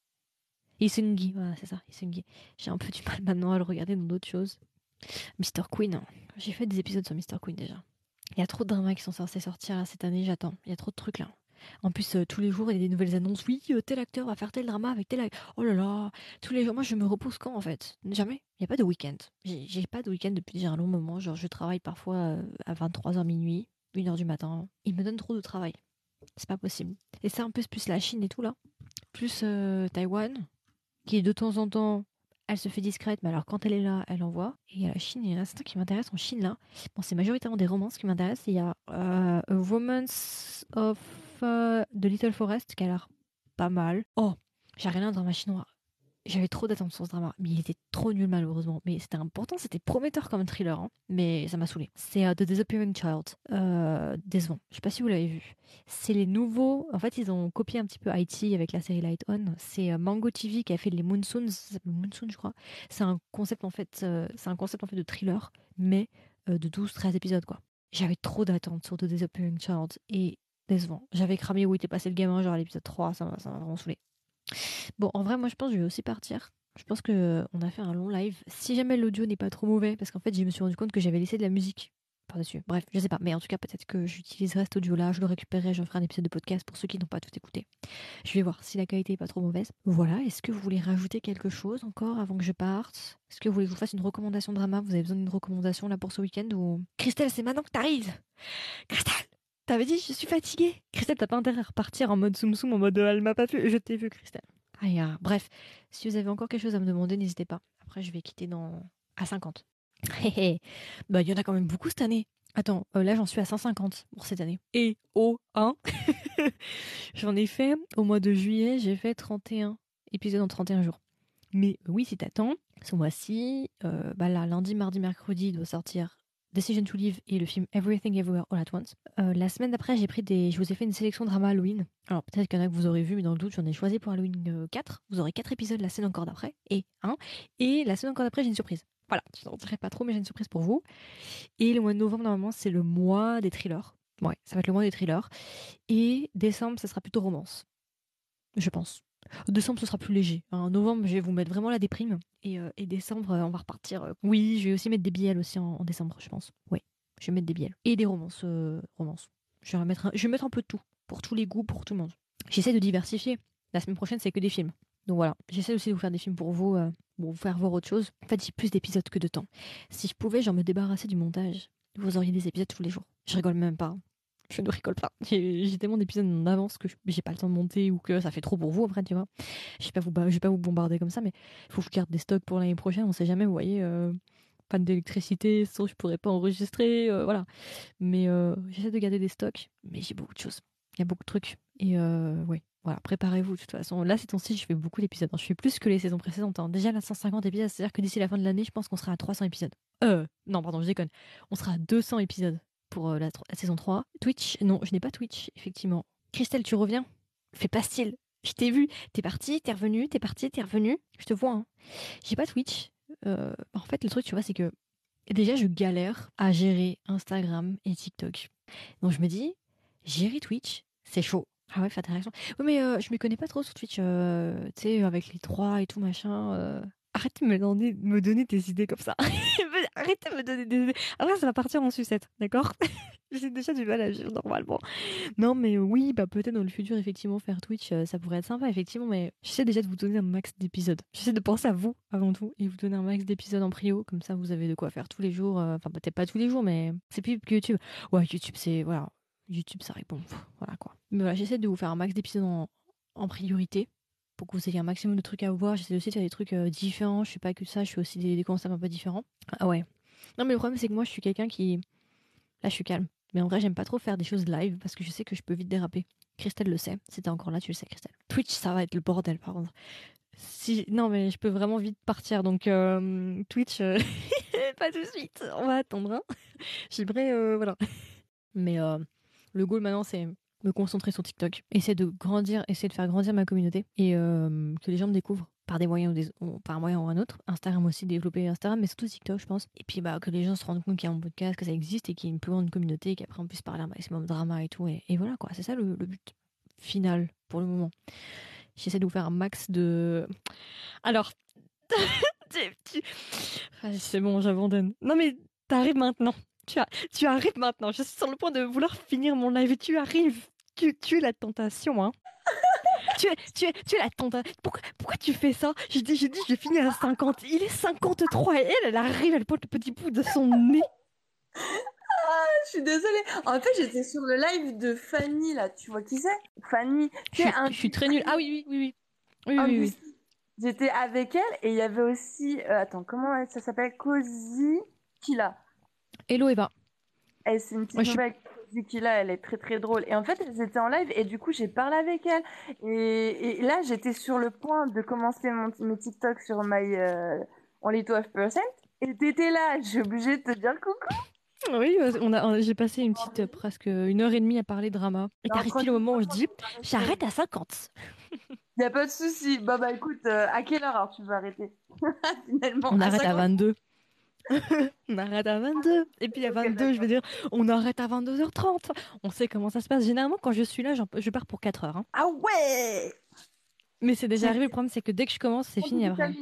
Isungi, voilà, c'est ça, Isungi. J'ai un peu du mal maintenant à le regarder dans d'autres choses. Mr. Queen, hein. j'ai fait des épisodes sur Mr. Queen déjà. Il y a trop de dramas qui sont censés sortir cette année, j'attends. Il y a trop de trucs là. En plus, euh, tous les jours, il y a des nouvelles annonces. Oui, euh, tel acteur va faire tel drama avec tel. Oh là là, tous les jours. Moi, je me repose quand en fait? Jamais. Il n'y a pas de week-end. J'ai pas de week-end depuis déjà un long moment. Genre, je travaille parfois euh, à 23h minuit, 1h du matin. Il me donne trop de travail. C'est pas possible. Et c'est un peu plus la Chine et tout là. Plus Taïwan, qui de temps en temps elle se fait discrète, mais alors quand elle est là, elle envoie. Et la Chine, il y a un instant qui m'intéresse en Chine là. Bon, c'est majoritairement des romances qui m'intéressent. Il y a euh, A Romance of uh, The Little Forest qui a l'air pas mal. Oh, j'ai rien dans ma chinois j'avais trop d'attentes sur ce drama, mais il était trop nul malheureusement. Mais c'était important, c'était prometteur comme thriller, hein. mais ça m'a saoulé. C'est euh, The Disappearing Child, euh, décevant. Je sais pas si vous l'avez vu. C'est les nouveaux. En fait, ils ont copié un petit peu IT avec la série Light On. C'est euh, Mango TV qui a fait les Monsoons, ça s'appelle Monsoon, je crois. C'est un concept en fait, euh, c'est un concept en fait de thriller, mais de 12-13 épisodes quoi. J'avais trop d'attentes sur The Disappearing Child et décevant. J'avais cramé où était passé le gamin, genre à l'épisode 3, ça m'a vraiment saoulé. Bon, en vrai, moi, je pense que je vais aussi partir. Je pense que on a fait un long live. Si jamais l'audio n'est pas trop mauvais, parce qu'en fait, je me suis rendu compte que j'avais laissé de la musique par-dessus. Bref, je sais pas. Mais en tout cas, peut-être que j'utiliserai cet audio-là, je le récupérerai, je ferai un épisode de podcast pour ceux qui n'ont pas tout écouté. Je vais voir si la qualité est pas trop mauvaise. Voilà. Est-ce que vous voulez rajouter quelque chose encore avant que je parte? Est-ce que vous voulez que je vous fasse une recommandation de drama? Vous avez besoin d'une recommandation là pour ce week-end ou? Christelle, c'est maintenant que t'arrives Christelle T'avais dit je suis fatiguée. Christelle, t'as pas intérêt à repartir en mode soum soum, en mode elle m'a pas vu. Je t'ai vu, Christelle. Aïe, ah, bref, si vous avez encore quelque chose à me demander, n'hésitez pas. Après, je vais quitter dans à 50. bah, il y en a quand même beaucoup cette année. Attends, euh, là j'en suis à 150 pour cette année. Et au 1, j'en ai fait au mois de juillet, j'ai fait 31 épisodes en 31 jours. Mais oui, si t'attends, ce mois-ci, euh, bah là, lundi, mardi, mercredi, doit sortir Decision to Live et le film Everything Everywhere All at Once. Euh, la semaine d'après, j'ai pris des, je vous ai fait une sélection de drama Halloween. Alors peut-être qu'il y en a que vous aurez vu, mais dans le doute, j'en ai choisi pour Halloween 4. Euh, vous aurez 4 épisodes la semaine encore d'après et un. Et la semaine encore d'après, j'ai une surprise. Voilà, je n'en dirai pas trop, mais j'ai une surprise pour vous. Et le mois de novembre, normalement, c'est le mois des thrillers. Ouais, ça va être le mois des thrillers. Et décembre, ça sera plutôt romance. Je pense. Décembre, ce sera plus léger. En novembre, je vais vous mettre vraiment la déprime. Et, euh, décembre, euh, on va repartir. Euh, oui, je vais aussi mettre des billets aussi en, décembre, je pense. Oui, je vais mettre des billets. Et des romances. romances. Je, vais mettre un, je vais mettre un peu de tout. Pour tous les goûts, pour tout le monde. J'essaie de diversifier. La semaine prochaine, c'est que des films. Donc voilà, j'essaie aussi de vous faire des films pour vous, pour vous faire voir autre chose. En fait, j'ai plus d'épisodes que de temps. Si je pouvais, j'en me débarrasser du montage. Vous auriez des épisodes tous les jours. Je rigole même pas je ne rigole pas. J'ai tellement d'épisodes en avance que j'ai pas le temps de monter ou que ça fait trop pour vous après, tu vois. Je vais pas vais pas vous bombarder comme ça, mais il faut que je garde des stocks pour l'année prochaine. On sait jamais, vous voyez. Euh, panne d'électricité, sans je pourrais pas enregistrer, euh, voilà. Mais euh, j'essaie de garder des stocks, mais j'ai beaucoup de choses. Il y a beaucoup de trucs. Et euh, ouais, voilà, préparez-vous de toute façon. Là, c'est ton ci je fais beaucoup d'épisodes. Je fais plus que les saisons précédentes. Hein. Déjà, là, 150 épisodes, c'est-à-dire que d'ici la fin de l'année, je pense qu'on sera à 300 épisodes. Euh, non, pardon, je déconne. On sera à 200 épisodes pour euh, la, saison 3. Twitch, non, je n'ai pas Twitch, effectivement. Christelle, tu reviens? Fais pas style. Je t'ai vu. T'es parti, t'es revenu, t'es parti, t'es revenu. Je te vois. Hein. J'ai pas Twitch. Euh, en fait, le truc, tu vois, c'est que déjà, je galère à gérer Instagram et TikTok. Donc, je me dis, gérer Twitch, c'est chaud. Ah ouais, faire des réactions. Oui, mais euh, je me connais pas trop sur Twitch. tu sais, avec les trois et tout, machin. Arrête de me donner, me donner des idées comme ça. Arrêtez de me donner des. Après, ça va partir en sucette, d'accord? J'ai déjà du mal à vivre normalement. Non, mais oui, bah peut-être dans le futur, effectivement, faire Twitch, euh, ça pourrait être sympa, effectivement, mais j'essaie déjà de vous donner un max d'épisodes. J'essaie de penser à vous avant tout et vous donner un max d'épisodes en prio, comme ça vous avez de quoi faire tous les jours. Euh, enfin, peut-être pas tous les jours, mais c'est plus que YouTube. Ouais, YouTube, c'est. Voilà. YouTube, ça répond. Voilà quoi. Mais voilà, j'essaie de vous faire un max d'épisodes en priorité pour que vous ayez un maximum de trucs à voir. J'essaie aussi de faire des trucs euh, différents. Je fais pas que ça, je fais aussi des, concepts un peu différents. Ah ouais. Non, mais le problème, c'est que moi, je suis quelqu'un qui. Là, je suis calme. Mais en vrai, j'aime pas trop faire des choses live parce que je sais que je peux vite déraper. Christelle le sait. C'était encore là, tu le sais, Christelle. Twitch, ça va être le bordel, par contre. Si... Non, mais je peux vraiment vite partir. Donc, euh, Twitch, euh, pas tout de suite. On va attendre. Hein. J'aimerais. voilà. Mais le goal maintenant, c'est me concentrer sur TikTok, essayer de grandir, essayer de faire grandir ma communauté et euh, que les gens me découvrent par des moyens ou, par un moyen ou un autre. Instagram aussi, développer Instagram, mais surtout TikTok, je pense. Et puis bah, que les gens se rendent compte qu'il y a un podcast, que ça existe et qu'il y a une plus grande communauté, qu'après on puisse parler un maximum de drama et tout. Et, voilà quoi, c'est ça le, but final pour le moment. J'essaie de vous faire un max de. Alors. C'est bon, j'abandonne. Non, mais t'arrives maintenant. Tu, as... tu arrives maintenant. Je suis sur le point de vouloir finir mon live et tu arrives. Tu, tu es la tentation, hein. tu, es, tu, es, tu es la tentation. Pourquoi, pourquoi tu fais ça? J'ai dit, j'ai dit, je vais finir à 50. Il est 53 et elle, elle arrive, elle porte le petit bout de son nez. Ah, je suis désolée. En fait, j'étais sur le live de Fanny, là. Tu vois qui c'est? Fanny. Je, suis, un... je suis très nulle. Ah oui, oui, oui, oui. Oui, oui, oui. J'étais avec elle et il y avait aussi. Euh, attends, comment ça s'appelle? Cozy Kila. Hello Eva. Elle, c'est une petite nouvelle. Cozy Kila, elle est très très drôle. Et en fait, elles étaient en live et du coup, j'ai parlé avec elle. Et, et là, j'étais sur le point de commencer mon, mes TikTok sur my uh, Only 12%. Et t'étais là, j'ai obligé de te dire coucou. Oui, on a, j'ai passé une petite presque une heure et demie à parler drama. Et t'arrives pile au moment où je dis j'arrête à 50. Y a pas de souci. Bah bah écoute, euh, à quelle heure alors tu veux arrêter? Finalement. On arrête à 22. On arrête à 22. Et puis à 22, je veux dire, on arrête à 22h30. On sait comment ça se passe. Généralement, quand je suis là, je pars pour 4 heures. Hein. Ah ouais Mais c'est déjà arrivé. Le problème, c'est que dès que je commence, c'est fini après.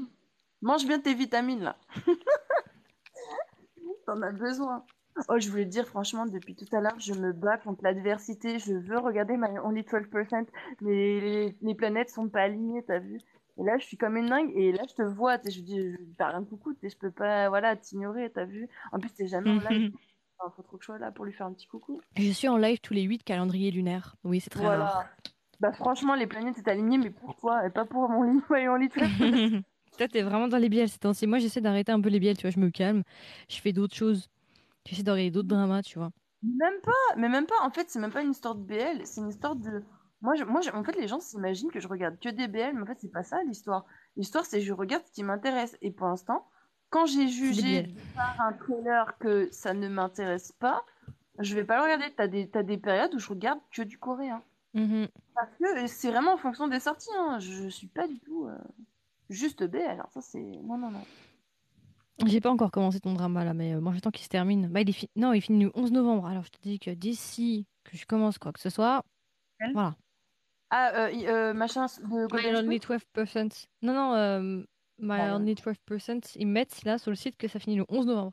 Mange bien tes vitamines là. T'en as besoin. Oh, je voulais te dire, franchement, depuis tout à l'heure, je me bats contre l'adversité. Je veux regarder ma Only 12%, mais les, les planètes sont pas alignées, t'as vu? Et là, je suis comme une dingue, et là, je te vois, je dis, je faire un coucou, je peux pas, voilà, t'ignorer, t'as vu En plus, t'es jamais en live. Il faut trop que je sois là pour lui faire un petit coucou. Je suis en live tous les 8 calendriers lunaires. Oui, c'est très voilà. rare. Bah, franchement, les planètes sont alignées, mais pour toi, et pas pour mon lit, Only 12%. Toi, t'es vraiment dans les biels ces temps-ci. Moi, j'essaie d'arrêter un peu les biels, tu vois, je me calme. Je fais d'autres choses. J'essaie regarder d'autres dramas, tu vois. Même pas, mais même pas. En fait, c'est même pas une histoire de BL, c'est une histoire de. Moi, je, moi en fait, les gens s'imaginent que je regarde que des BL, mais en fait, c'est pas ça l'histoire. L'histoire, c'est je regarde ce qui m'intéresse. Et pour l'instant, quand j'ai jugé par un trailer que ça ne m'intéresse pas, je vais pas le regarder. T'as des, as des périodes où je regarde que du coréen. Mm-hmm. Parce que c'est vraiment en fonction des sorties. Hein. Je suis pas du tout euh, juste BL. Alors, ça, c'est. Non, non, non. J'ai pas encore commencé ton drama là, mais euh, moi j'attends qu'il se termine. Bah, il est Non, il finit le 11 novembre. Alors je te dis que d'ici que je commence quoi que ce soit, voilà. Ah, euh, euh, machin de My Only 12%. Non, non, euh, My Only 12%, ils mettent là sur le site que ça finit le 11 novembre.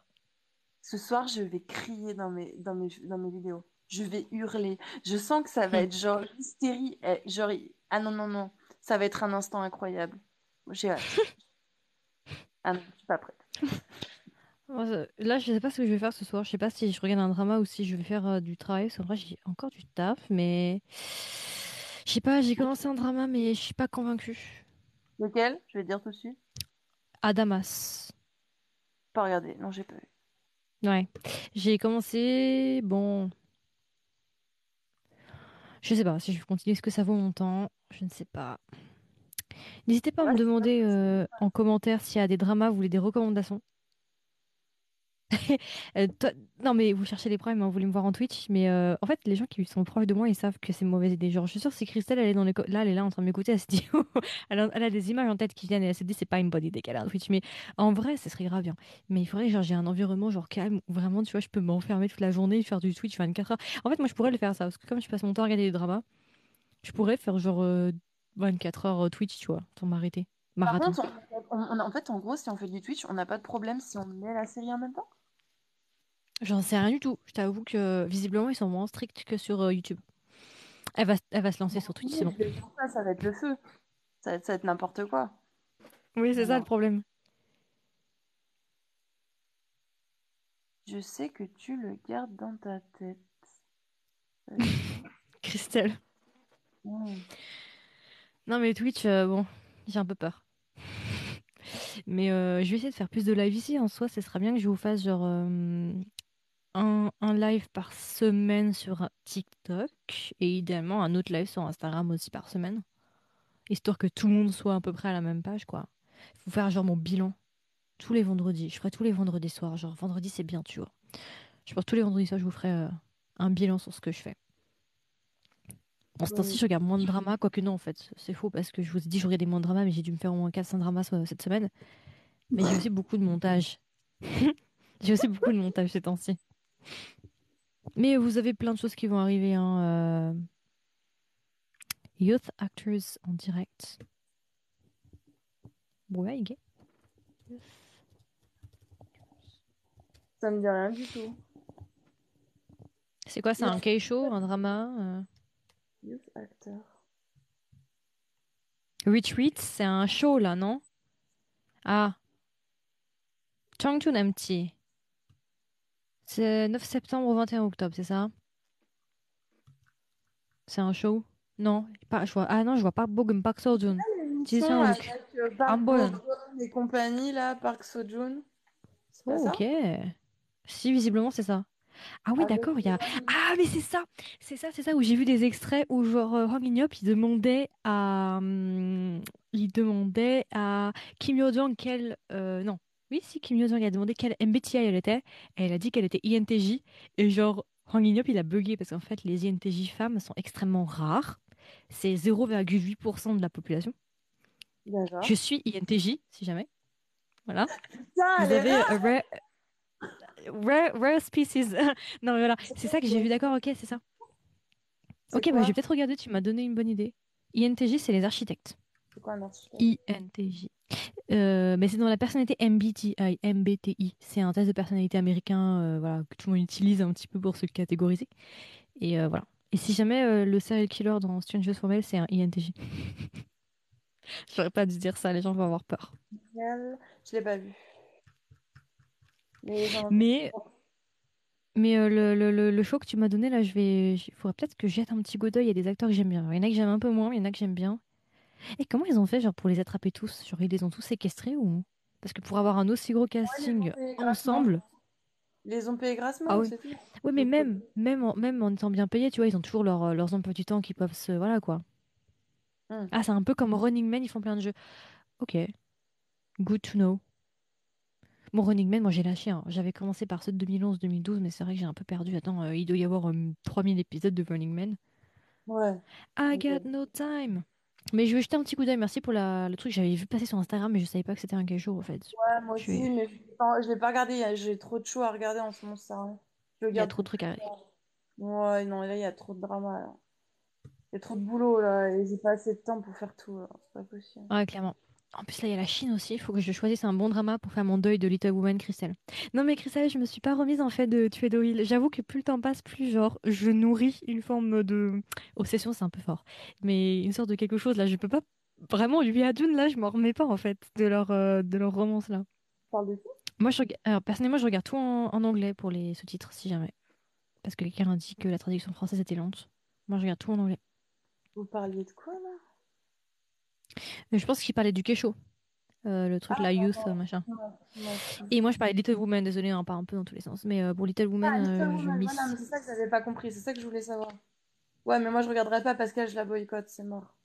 Ce soir, je vais crier dans mes, dans mes, dans mes vidéos. Je vais hurler. Je sens que ça va être genre hystérie. Eh, genre, ah non, non, non. Ça va être un instant incroyable. J'ai hâte. ah non, je suis pas prête. Là, je sais pas ce que je vais faire ce soir. Je sais pas si je regarde un drama ou si je vais faire euh, du travail. C'est vrai, j'ai encore du taf, mais je sais pas. J'ai commencé un drama, mais je suis pas convaincue. Lequel? Je vais dire tout de suite. Adamas. Pas regardé. Non, j'ai pas vu. Ouais. J'ai commencé. Bon. Je sais pas si je vais continuer. Est-ce que ça vaut mon temps? Je ne sais pas. N'hésitez pas à me demander euh, en commentaire s'il y a des dramas, vous voulez des recommandations. Euh, non, mais vous cherchez les problèmes, hein, vous voulez me voir en Twitch, mais euh, en fait, les gens qui sont proches de moi, ils savent que c'est une mauvaise idée. Genre, je suis sûre, si Christelle, elle est dans les là, elle est là en train de m'écouter, elle se dit, elle, a, des images en tête qui viennent et elle se dit, c'est pas une bonne idée qu'elle a un Twitch. Mais en vrai, ce serait grave bien. Mais il faudrait, genre, j'ai un environnement, genre, calme, où vraiment, tu vois, je peux m'enfermer toute la journée, faire du Twitch 24 heures. En fait, moi, je pourrais le faire ça, parce que comme je passe mon temps à regarder des dramas, je pourrais faire genre 24 heures Twitch, tu vois, sans m'arrêter. Par contre, en fait, en gros, si on fait du Twitch, on n'a pas de problème si on met la série en même temps? J'en sais rien du tout. Je t'avoue que visiblement, ils sont moins stricts que sur euh, YouTube. Elle va, elle va se lancer sur Twitch, c'est bon. Ça, ça va être le feu. Ça va être, être n'importe quoi. Oui, c'est ça le problème. Je sais que tu le gardes dans ta tête. Christelle. Non, mais Twitch, euh, bon, j'ai un peu peur. mais euh, je vais essayer de faire plus de live ici. En soi, ce sera bien que je vous fasse genre euh, un, un, live par semaine sur TikTok et idéalement un autre live sur Instagram aussi par semaine. Histoire que tout le monde soit à peu près à la même page, quoi. Faut faire genre mon bilan tous les vendredis. Je ferai tous les vendredis soirs. Genre vendredi, c'est bien, tu vois. Je pense tous les vendredis soirs, je vous ferai un bilan sur ce que je fais. En ce temps-ci, je regarde moins de drama, quoique non, en fait. C'est faux parce que je vous ai dit je regardais moins de drama, mais j'ai dû me faire au moins 400 dramas cette semaine. Mais j'ai aussi beaucoup de montage. j'ai aussi beaucoup de montage ces temps-ci. Mais vous avez plein de choses qui vont arriver. Hein, euh. Youth Actors en direct. Ouais, gay. Ça me dit rien du tout. C'est quoi, c'est un K-show, un drama euh? Youth actor. Retreat, c'est un show là, non? Ah. Changchun Empty. C'est 9 septembre au 21 octobre, c'est ça? C'est un show? Non, pas, je vois, ah non, je vois pas Bogum Park Jisung. avec euh, Park. Bo-gum et compagnie, là, Park. C'est pas Oh, ça? ok. Si, visiblement, c'est ça. Ah oui, Avec d'accord, il y a... Ah, mais c'est ça C'est ça, c'est ça, où j'ai vu des extraits où, genre, euh, Hwang In-yeop, il demandait à... hum, il demandait à Kim Yo-jong quelle... euh, non. Oui, si, Kim Yo-jong a demandé quelle MBTI elle était. Et elle a dit qu'elle était INTJ. Et genre, Hwang In-yeop, il a bugué parce qu'en fait, les INTJ femmes sont extrêmement rares. C'est 0,8% de la population. Je suis INTJ, si jamais. Voilà. Vous avez rare. a rare, rare, rare species. non, mais voilà, c'est ça que j'ai vu, d'accord, ok, c'est ça. Ok, bah, vais peut-être regarder, tu m'as donné une bonne idée. INTJ, c'est les architectes. C'est quoi un architecte? INTJ. Euh, mais c'est dans la personnalité MBTI. MBTI. C'est un test de personnalité américain euh, voilà, que tout le monde utilise un petit peu pour se catégoriser. Et euh, voilà. Et si jamais le serial killer dans Strangers for Mail, c'est un INTJ. J'aurais pas dû dire ça, les gens vont avoir peur. Je l'ai pas vu. Mais Mais, mais le, le, le, le show que tu m'as donné, là, je vais. Il faudrait peut-être que je jette un petit coup d'œil. Il y a des acteurs que j'aime bien. Il y en a que j'aime un peu moins, il y en a que j'aime bien. Et comment ils ont fait, genre, pour les attraper tous? Genre, ils les ont tous séquestrés ou? Parce que pour avoir un aussi gros casting ensemble. Ils les ont payés grassement, Ah oui. Oui, mais même, même, en, même en étant bien payés, tu vois, ils ont toujours leur, euh, leurs emplois du temps qui peuvent se. Voilà, quoi. Hmm. Ah, c'est un peu comme Running Man, ils font plein de jeux. Ok. Good to know. Bon, Running Man, moi j'ai lâché. hein. J'avais commencé par ceux de 2011-2012, mais c'est vrai que j'ai un peu perdu. Attends, euh, il doit y avoir euh, 3000 épisodes de Running Man. Ouais. I got no time. Mais je vais jeter un petit coup d'œil. Merci pour la, le truc. J'avais vu passer sur Instagram, mais je savais pas que c'était un quel jour, en fait. Ouais, moi Je aussi, vais- mais je l'ai pas regardé. J'ai trop de shows à regarder en ce moment, ça. rien. Je Il y a trop de trucs à. Ouais, non, là, il y a trop de drama, là. Il y a trop de boulot, là, et j'ai pas assez de temps pour faire tout. C'est pas possible. Ouais, clairement. En plus, là, il y a la Chine aussi. Il faut que je choisisse un bon drama pour faire mon deuil de Little Woman, Christelle. Non, mais Christelle, je me suis pas remise en fait de tuer Doyle. J'avoue que plus le temps passe, plus genre, je nourris une forme de. Obsession, c'est un peu fort. Mais une sorte de quelque chose, là, je peux pas. Vraiment, lui et Adun, là, je m'en remets pas en fait de leur, euh, de leur romance là. Tu parles de? Moi, je Alors, personnellement, je regarde tout en, en anglais pour les sous-titres, si jamais. Parce que quelqu'un a dit que la traduction française était lente. Moi, je regarde tout en anglais. Vous parliez de quoi, là? Mais je pense qu'il parlait du Kesho. Euh, le truc, Ah, la youth, machin. Ouais, ouais. Et moi, je parlais de Little Woman, désolé, on part un peu dans tous les sens. Mais euh, pour Little Ah, Woman, Little euh, je Woman, voilà, c'est ça que j'avais pas compris, c'est ça que je voulais savoir. Ouais, mais moi je regarderai pas parce qu'elle, je la boycotte, c'est mort.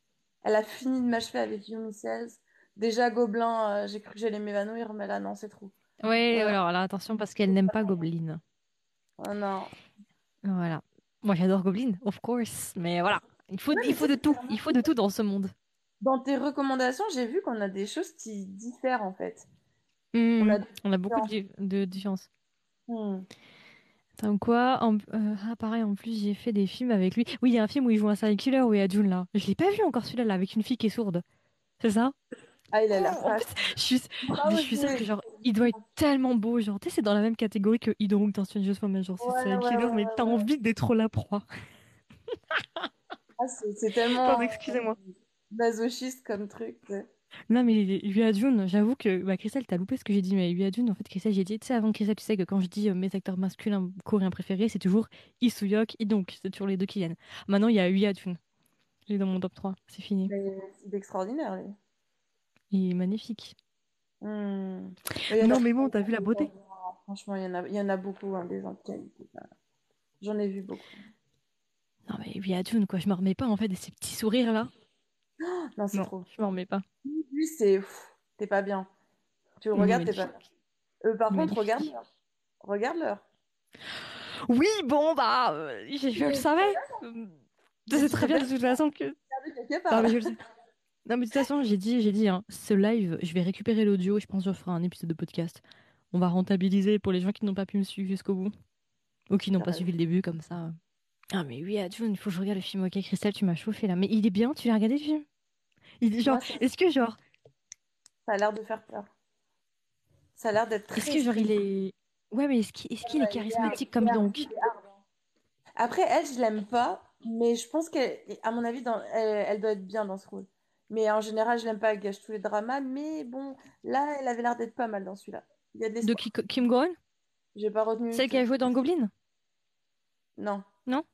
Elle a fini de m'achever avec Yumi Cells. Déjà, Gobelin, euh, j'ai cru que j'allais m'évanouir, mais là, non, c'est trop. Ouais, alors là, attention, parce qu'elle n'aime pas Goblin. Oh non. Voilà. Moi, j'adore Goblin, of course. Mais voilà, il faut, il faut de tout. Il faut de tout dans ce monde. Dans tes recommandations, j'ai vu qu'on a des choses qui diffèrent en fait. On a- on a beaucoup de, di- de différences. Hmm. Comme quoi, en- euh, ah, pareil, en plus, j'ai fait des films avec lui. Oui, il y a un film où il joue un serial killer, où il y a June là. Je l'ai pas vu encore celui-là, là, avec une fille qui est sourde. C'est ça? Ah, il a l'air je suis, Ah, mais je ouais, suis sûre que genre, il doit être tellement beau. Genre, tu sais, c'est dans la même catégorie que Idorung dans Stranger Things. Genre, c'est serial ouais, killer, ouais, mais ouais, t'as envie d'être la proie. Ah, c'est c'est tellement Pardon, excusez-moi. Masochiste comme truc. ouais. Non, mais lui à June, j'avoue que bah, Christelle, t'as loupé ce que j'ai dit, mais lui à June, en fait, Christelle, j'ai dit, tu sais, avant Christelle, tu sais que quand je dis euh, mes acteurs masculins coréens préférés, c'est toujours Lee Soo-hyuk et donc, c'est toujours les deux qui viennent. Maintenant, il y a Lee June. Il est dans mon top 3, c'est fini. Mais c'est extraordinaire, lui. Il est magnifique. Il y en Non, a- mais bon, t'as vu la beauté Franchement, il y en a, il y en a beaucoup, hein, des gens de qualité. J'en ai vu beaucoup. Non, mais lui à June, quoi, je me remets pas, en fait, de ces petits sourires Non, c'est trop. je me remets pas. Lui, c'est. T'es pas bien. Tu le regardes, t'es pas bien. Euh, par contre, Magnifique. regarde-leur. Regarde-leur. Oui, bon, bah, euh, je, je le savais. Euh, sais très bien de toute façon que. Non, mais je le sais. Non, mais de toute façon, j'ai dit, j'ai dit, hein, ce live, je vais récupérer l'audio et je pense que je ferai un épisode de podcast. On va rentabiliser pour les gens qui n'ont pas pu me suivre jusqu'au bout. Ou qui n'ont pas suivi le début, comme ça. Ah mais oui, Adjun, il faut que je regarde le film. Ok, Christelle, tu m'as chauffé là. Mais il est bien, tu l'as regardé le film? Il, Genre, est-ce que genre... Ça a l'air de faire peur. Ça a l'air d'être très... Est-ce que genre il est... Ouais, mais est-ce qu'il est, charismatique comme donc? Après, elle, je l'aime pas, mais je pense qu'à mon avis, dans... elle, doit être bien dans ce rôle. Mais en général, je l'aime pas, elle gâche tous les dramas. Mais bon, là, elle avait l'air d'être pas mal dans celui-là. Il y a de Kim Gohan J'ai pas retenu. Celle qui a joué dans Goblin? Non. Non?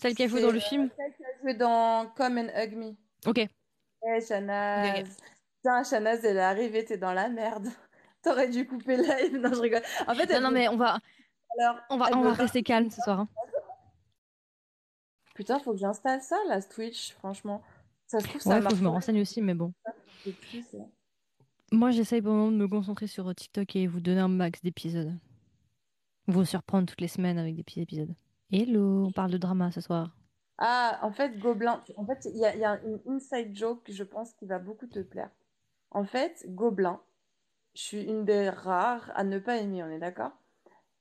Celle qui a joué dans le film Celle qui a joué dans Come and Hug Me. Ok. Eh, Shanaz. Putain, Shanaz, elle est arrivée, t'es dans la merde. T'aurais dû couper live. Non, je rigole. En fait, non, non, mais on va, Alors, on va, on va rester calme ce soir. Hein. Putain, faut que j'installe ça, la Twitch, franchement. Ça se trouve, ça ouais, faut que je me renseigne aussi, mais bon. Moi, j'essaye pour le moment de me concentrer sur TikTok et vous donner un max d'épisodes. Vous surprendre toutes les semaines avec des petits épisodes. Hello, on parle de drama ce soir. Ah, en fait, Gobelin, en fait, il y a, y a, une inside joke, je pense, qui va beaucoup te plaire. En fait, Gobelin, je suis une des rares à ne pas aimer, on est d'accord?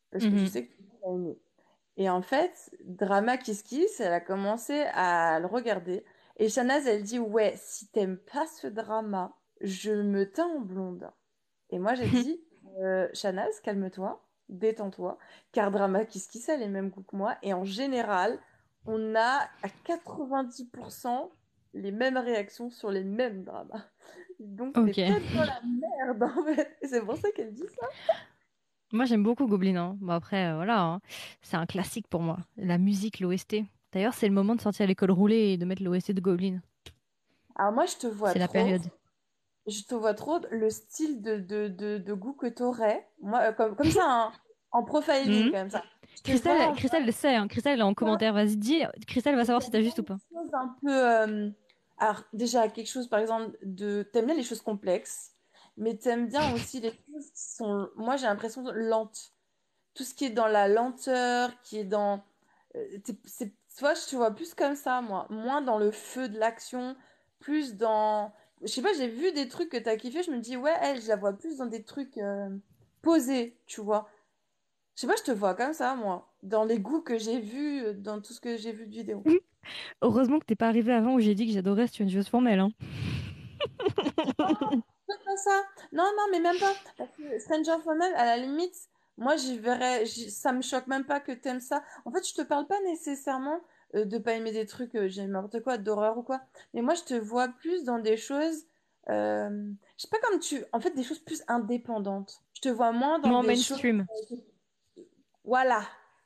Parce que je mhm. sais que tu as aimé. Et en fait, Drama Kiss Kiss, elle a commencé à le regarder. Et Shanaz, elle dit Ouais, si t'aimes pas ce drama, je me teins en blonde. Et moi, j'ai dit euh, Shanaz, calme-toi, détends-toi, car Drama Kiss Kiss a les mêmes goûts que moi? Et en général, on a à 90% les mêmes réactions sur les mêmes dramas. Donc, okay. peut-être dans la merde, en fait. C'est pour ça qu'elle dit ça. Moi, j'aime beaucoup Goblin. Hein. Bon, après, euh, voilà, hein. c'est un classique pour moi. La musique, l'OST. D'ailleurs, c'est le moment de sortir à l'école roulée et de mettre l'OST de Goblin. Alors, moi, je te vois C'est la période. Je te vois trop le style de, de, de, de goût que t'aurais. Moi, euh, comme, comme ça, hein. En profiling, comme mhm. ça. Christelle, Christelle le sait, hein. Christelle en commentaire, vas-y, dis. Christelle va savoir si t'as juste ou pas. Un peu, euh, alors déjà quelque chose par exemple de, t'aimes bien les choses complexes, mais t'aimes bien aussi les choses qui sont, moi j'ai l'impression lentes. Tout ce qui est dans la lenteur, qui est dans, euh, c'est, toi je te vois plus comme ça moi, moins dans le feu de l'action, plus dans, je sais pas, j'ai vu des trucs que t'as kiffé, je me dis ouais elle, je la vois plus dans des trucs euh, posés, tu vois. Je sais pas, je te vois comme ça, moi, dans les goûts que j'ai vus, euh, dans tout ce que j'ai vu de vidéo. Heureusement que t'es pas arrivé avant où j'ai dit que j'adorais une joueuse formelle. Hein. pas ça. Non, non, mais même pas. Parce que Stranger Formel, à la limite, moi, j'y verrais. Ça me choque même pas que t'aimes ça. En fait, je te parle pas nécessairement euh, de pas aimer des trucs, euh, j'ai n'importe quoi, d'horreur ou quoi. Mais moi, je te vois plus dans des choses. Euh, je sais pas comme tu. En fait, des choses plus indépendantes. Je te vois moins dans des mainstream. Voilà.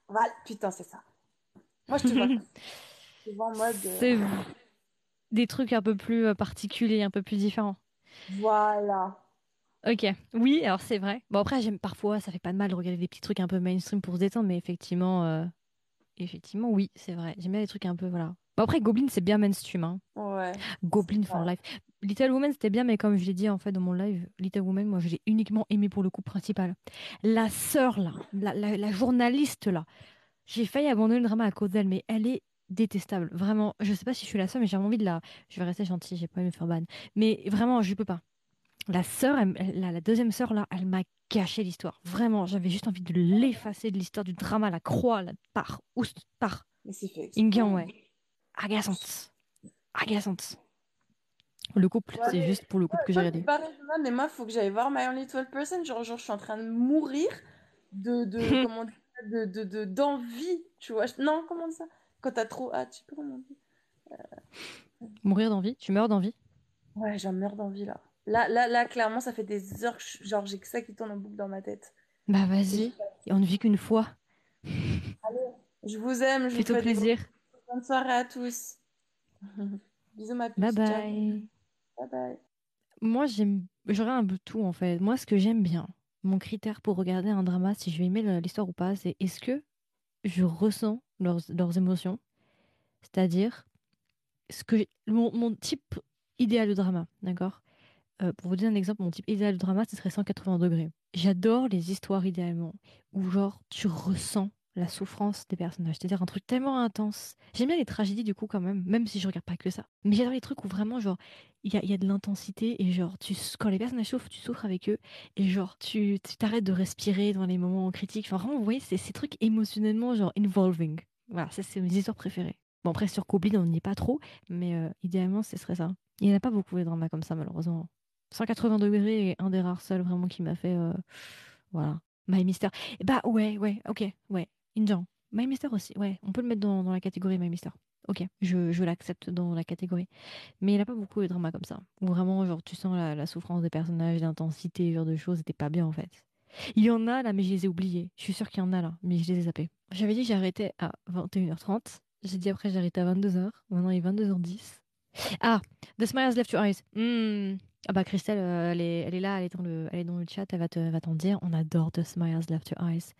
Voilà. Putain, c'est ça. Moi, je te vois. C'est des trucs un peu plus euh, particuliers, un peu plus différents. Voilà. Ok, oui, alors c'est vrai. Bon après, j'aime parfois, ça fait pas de mal de regarder des petits trucs un peu mainstream pour se détendre, mais effectivement, euh, effectivement, oui, c'est vrai. J'aime bien les trucs un peu, voilà. Bon après, Goblin, c'est bien mainstream. Hein. Ouais. Goblin for life. Little Woman, c'était bien, mais comme je l'ai dit en fait dans mon live, Little Woman, moi, je l'ai uniquement aimé pour le coup principal. La sœur là, la, la journaliste là, j'ai failli abandonner le drama à cause d'elle, mais elle est détestable. Vraiment, je sais pas si je suis la seule, mais j'ai envie de la. Je vais rester gentille, j'ai pas envie de me faire ban. Mais vraiment, je peux pas. La sœur, la, deuxième sœur là, elle m'a caché l'histoire. Vraiment, j'avais juste envie de l'effacer de l'histoire du drama, la croix, la par, oust, par. Mais c'est fait. ouais. Agaçante. Agaçante. Le couple, c'est juste pour le couple que j'ai regardé. Mais moi, il faut que j'aille voir My Only 12%. Genre, genre, je suis en train de mourir de, de comment de, de, d'envie, tu vois. Non, comment ça? Quand t'as trop hâte, tu peux comment euh... Mourir d'envie? Tu meurs d'envie? Ouais, j'en meurs d'envie là. Là, là, là, clairement, ça fait des heures que genre j'ai que ça qui tourne en boucle dans ma tête. Bah vas-y, et on ne vit qu'une fois. Allez, je vous aime, je vous fais plaisir. Bonne soirée à tous. Bisous ma petite. Bye bye. Moi, j'aime, j'aurais un peu tout en fait. Moi, ce que j'aime bien, mon critère pour regarder un drama, si je vais aimer l'histoire ou pas, c'est est-ce que je ressens leurs, émotions? C'est-à-dire ce que mon, type idéal de drama, d'accord? Euh, Pour vous donner un exemple, mon type idéal de drama, ce serait 180 degrés. J'adore les histoires idéalement où genre tu ressens la souffrance des personnages, c'est-à-dire un truc tellement intense. J'aime bien les tragédies du coup quand même, même si je regarde pas que ça. Mais j'adore les trucs où vraiment genre il y a, y a, de l'intensité et genre tu quand les personnages souffrent, tu souffres avec eux et genre tu t'arrêtes de respirer dans les moments critiques. Enfin vraiment, vous voyez, c'est ces trucs émotionnellement genre involving. Voilà, ça, c'est mes histoires préférées. Bon, après, sur Goblin, on n'y est pas trop, mais euh, idéalement, ce serait ça. Il n'y en a pas beaucoup de dramas comme ça, malheureusement. 180 degrés est un des rares seuls vraiment qui m'a fait. euh, voilà. My Mister. Bah, ouais, ouais, ok, ouais. Injan. My Mister aussi, ouais. On peut le mettre dans, dans la catégorie My Mister. Ok, je, je l'accepte dans la catégorie. Mais il n'y a pas beaucoup de dramas comme ça. Vraiment, genre, tu sens la, la souffrance des personnages, l'intensité, genre de choses, c'était pas bien en fait. Il y en a là, mais je les ai oubliés. Je suis sûre qu'il y en a là, mais je les ai zappés. J'avais dit j'arrêtais à 21h30. J'ai dit après j'arrêtais à 22h. Maintenant il est 22h10. Ah, The Smile Has Left Your Eyes. Hmm. Ah bah Christelle, euh, elle, est, elle est là, elle est dans le, elle est dans le chat, elle va te- va t'en dire. On adore The Smile Has Left Your Eyes.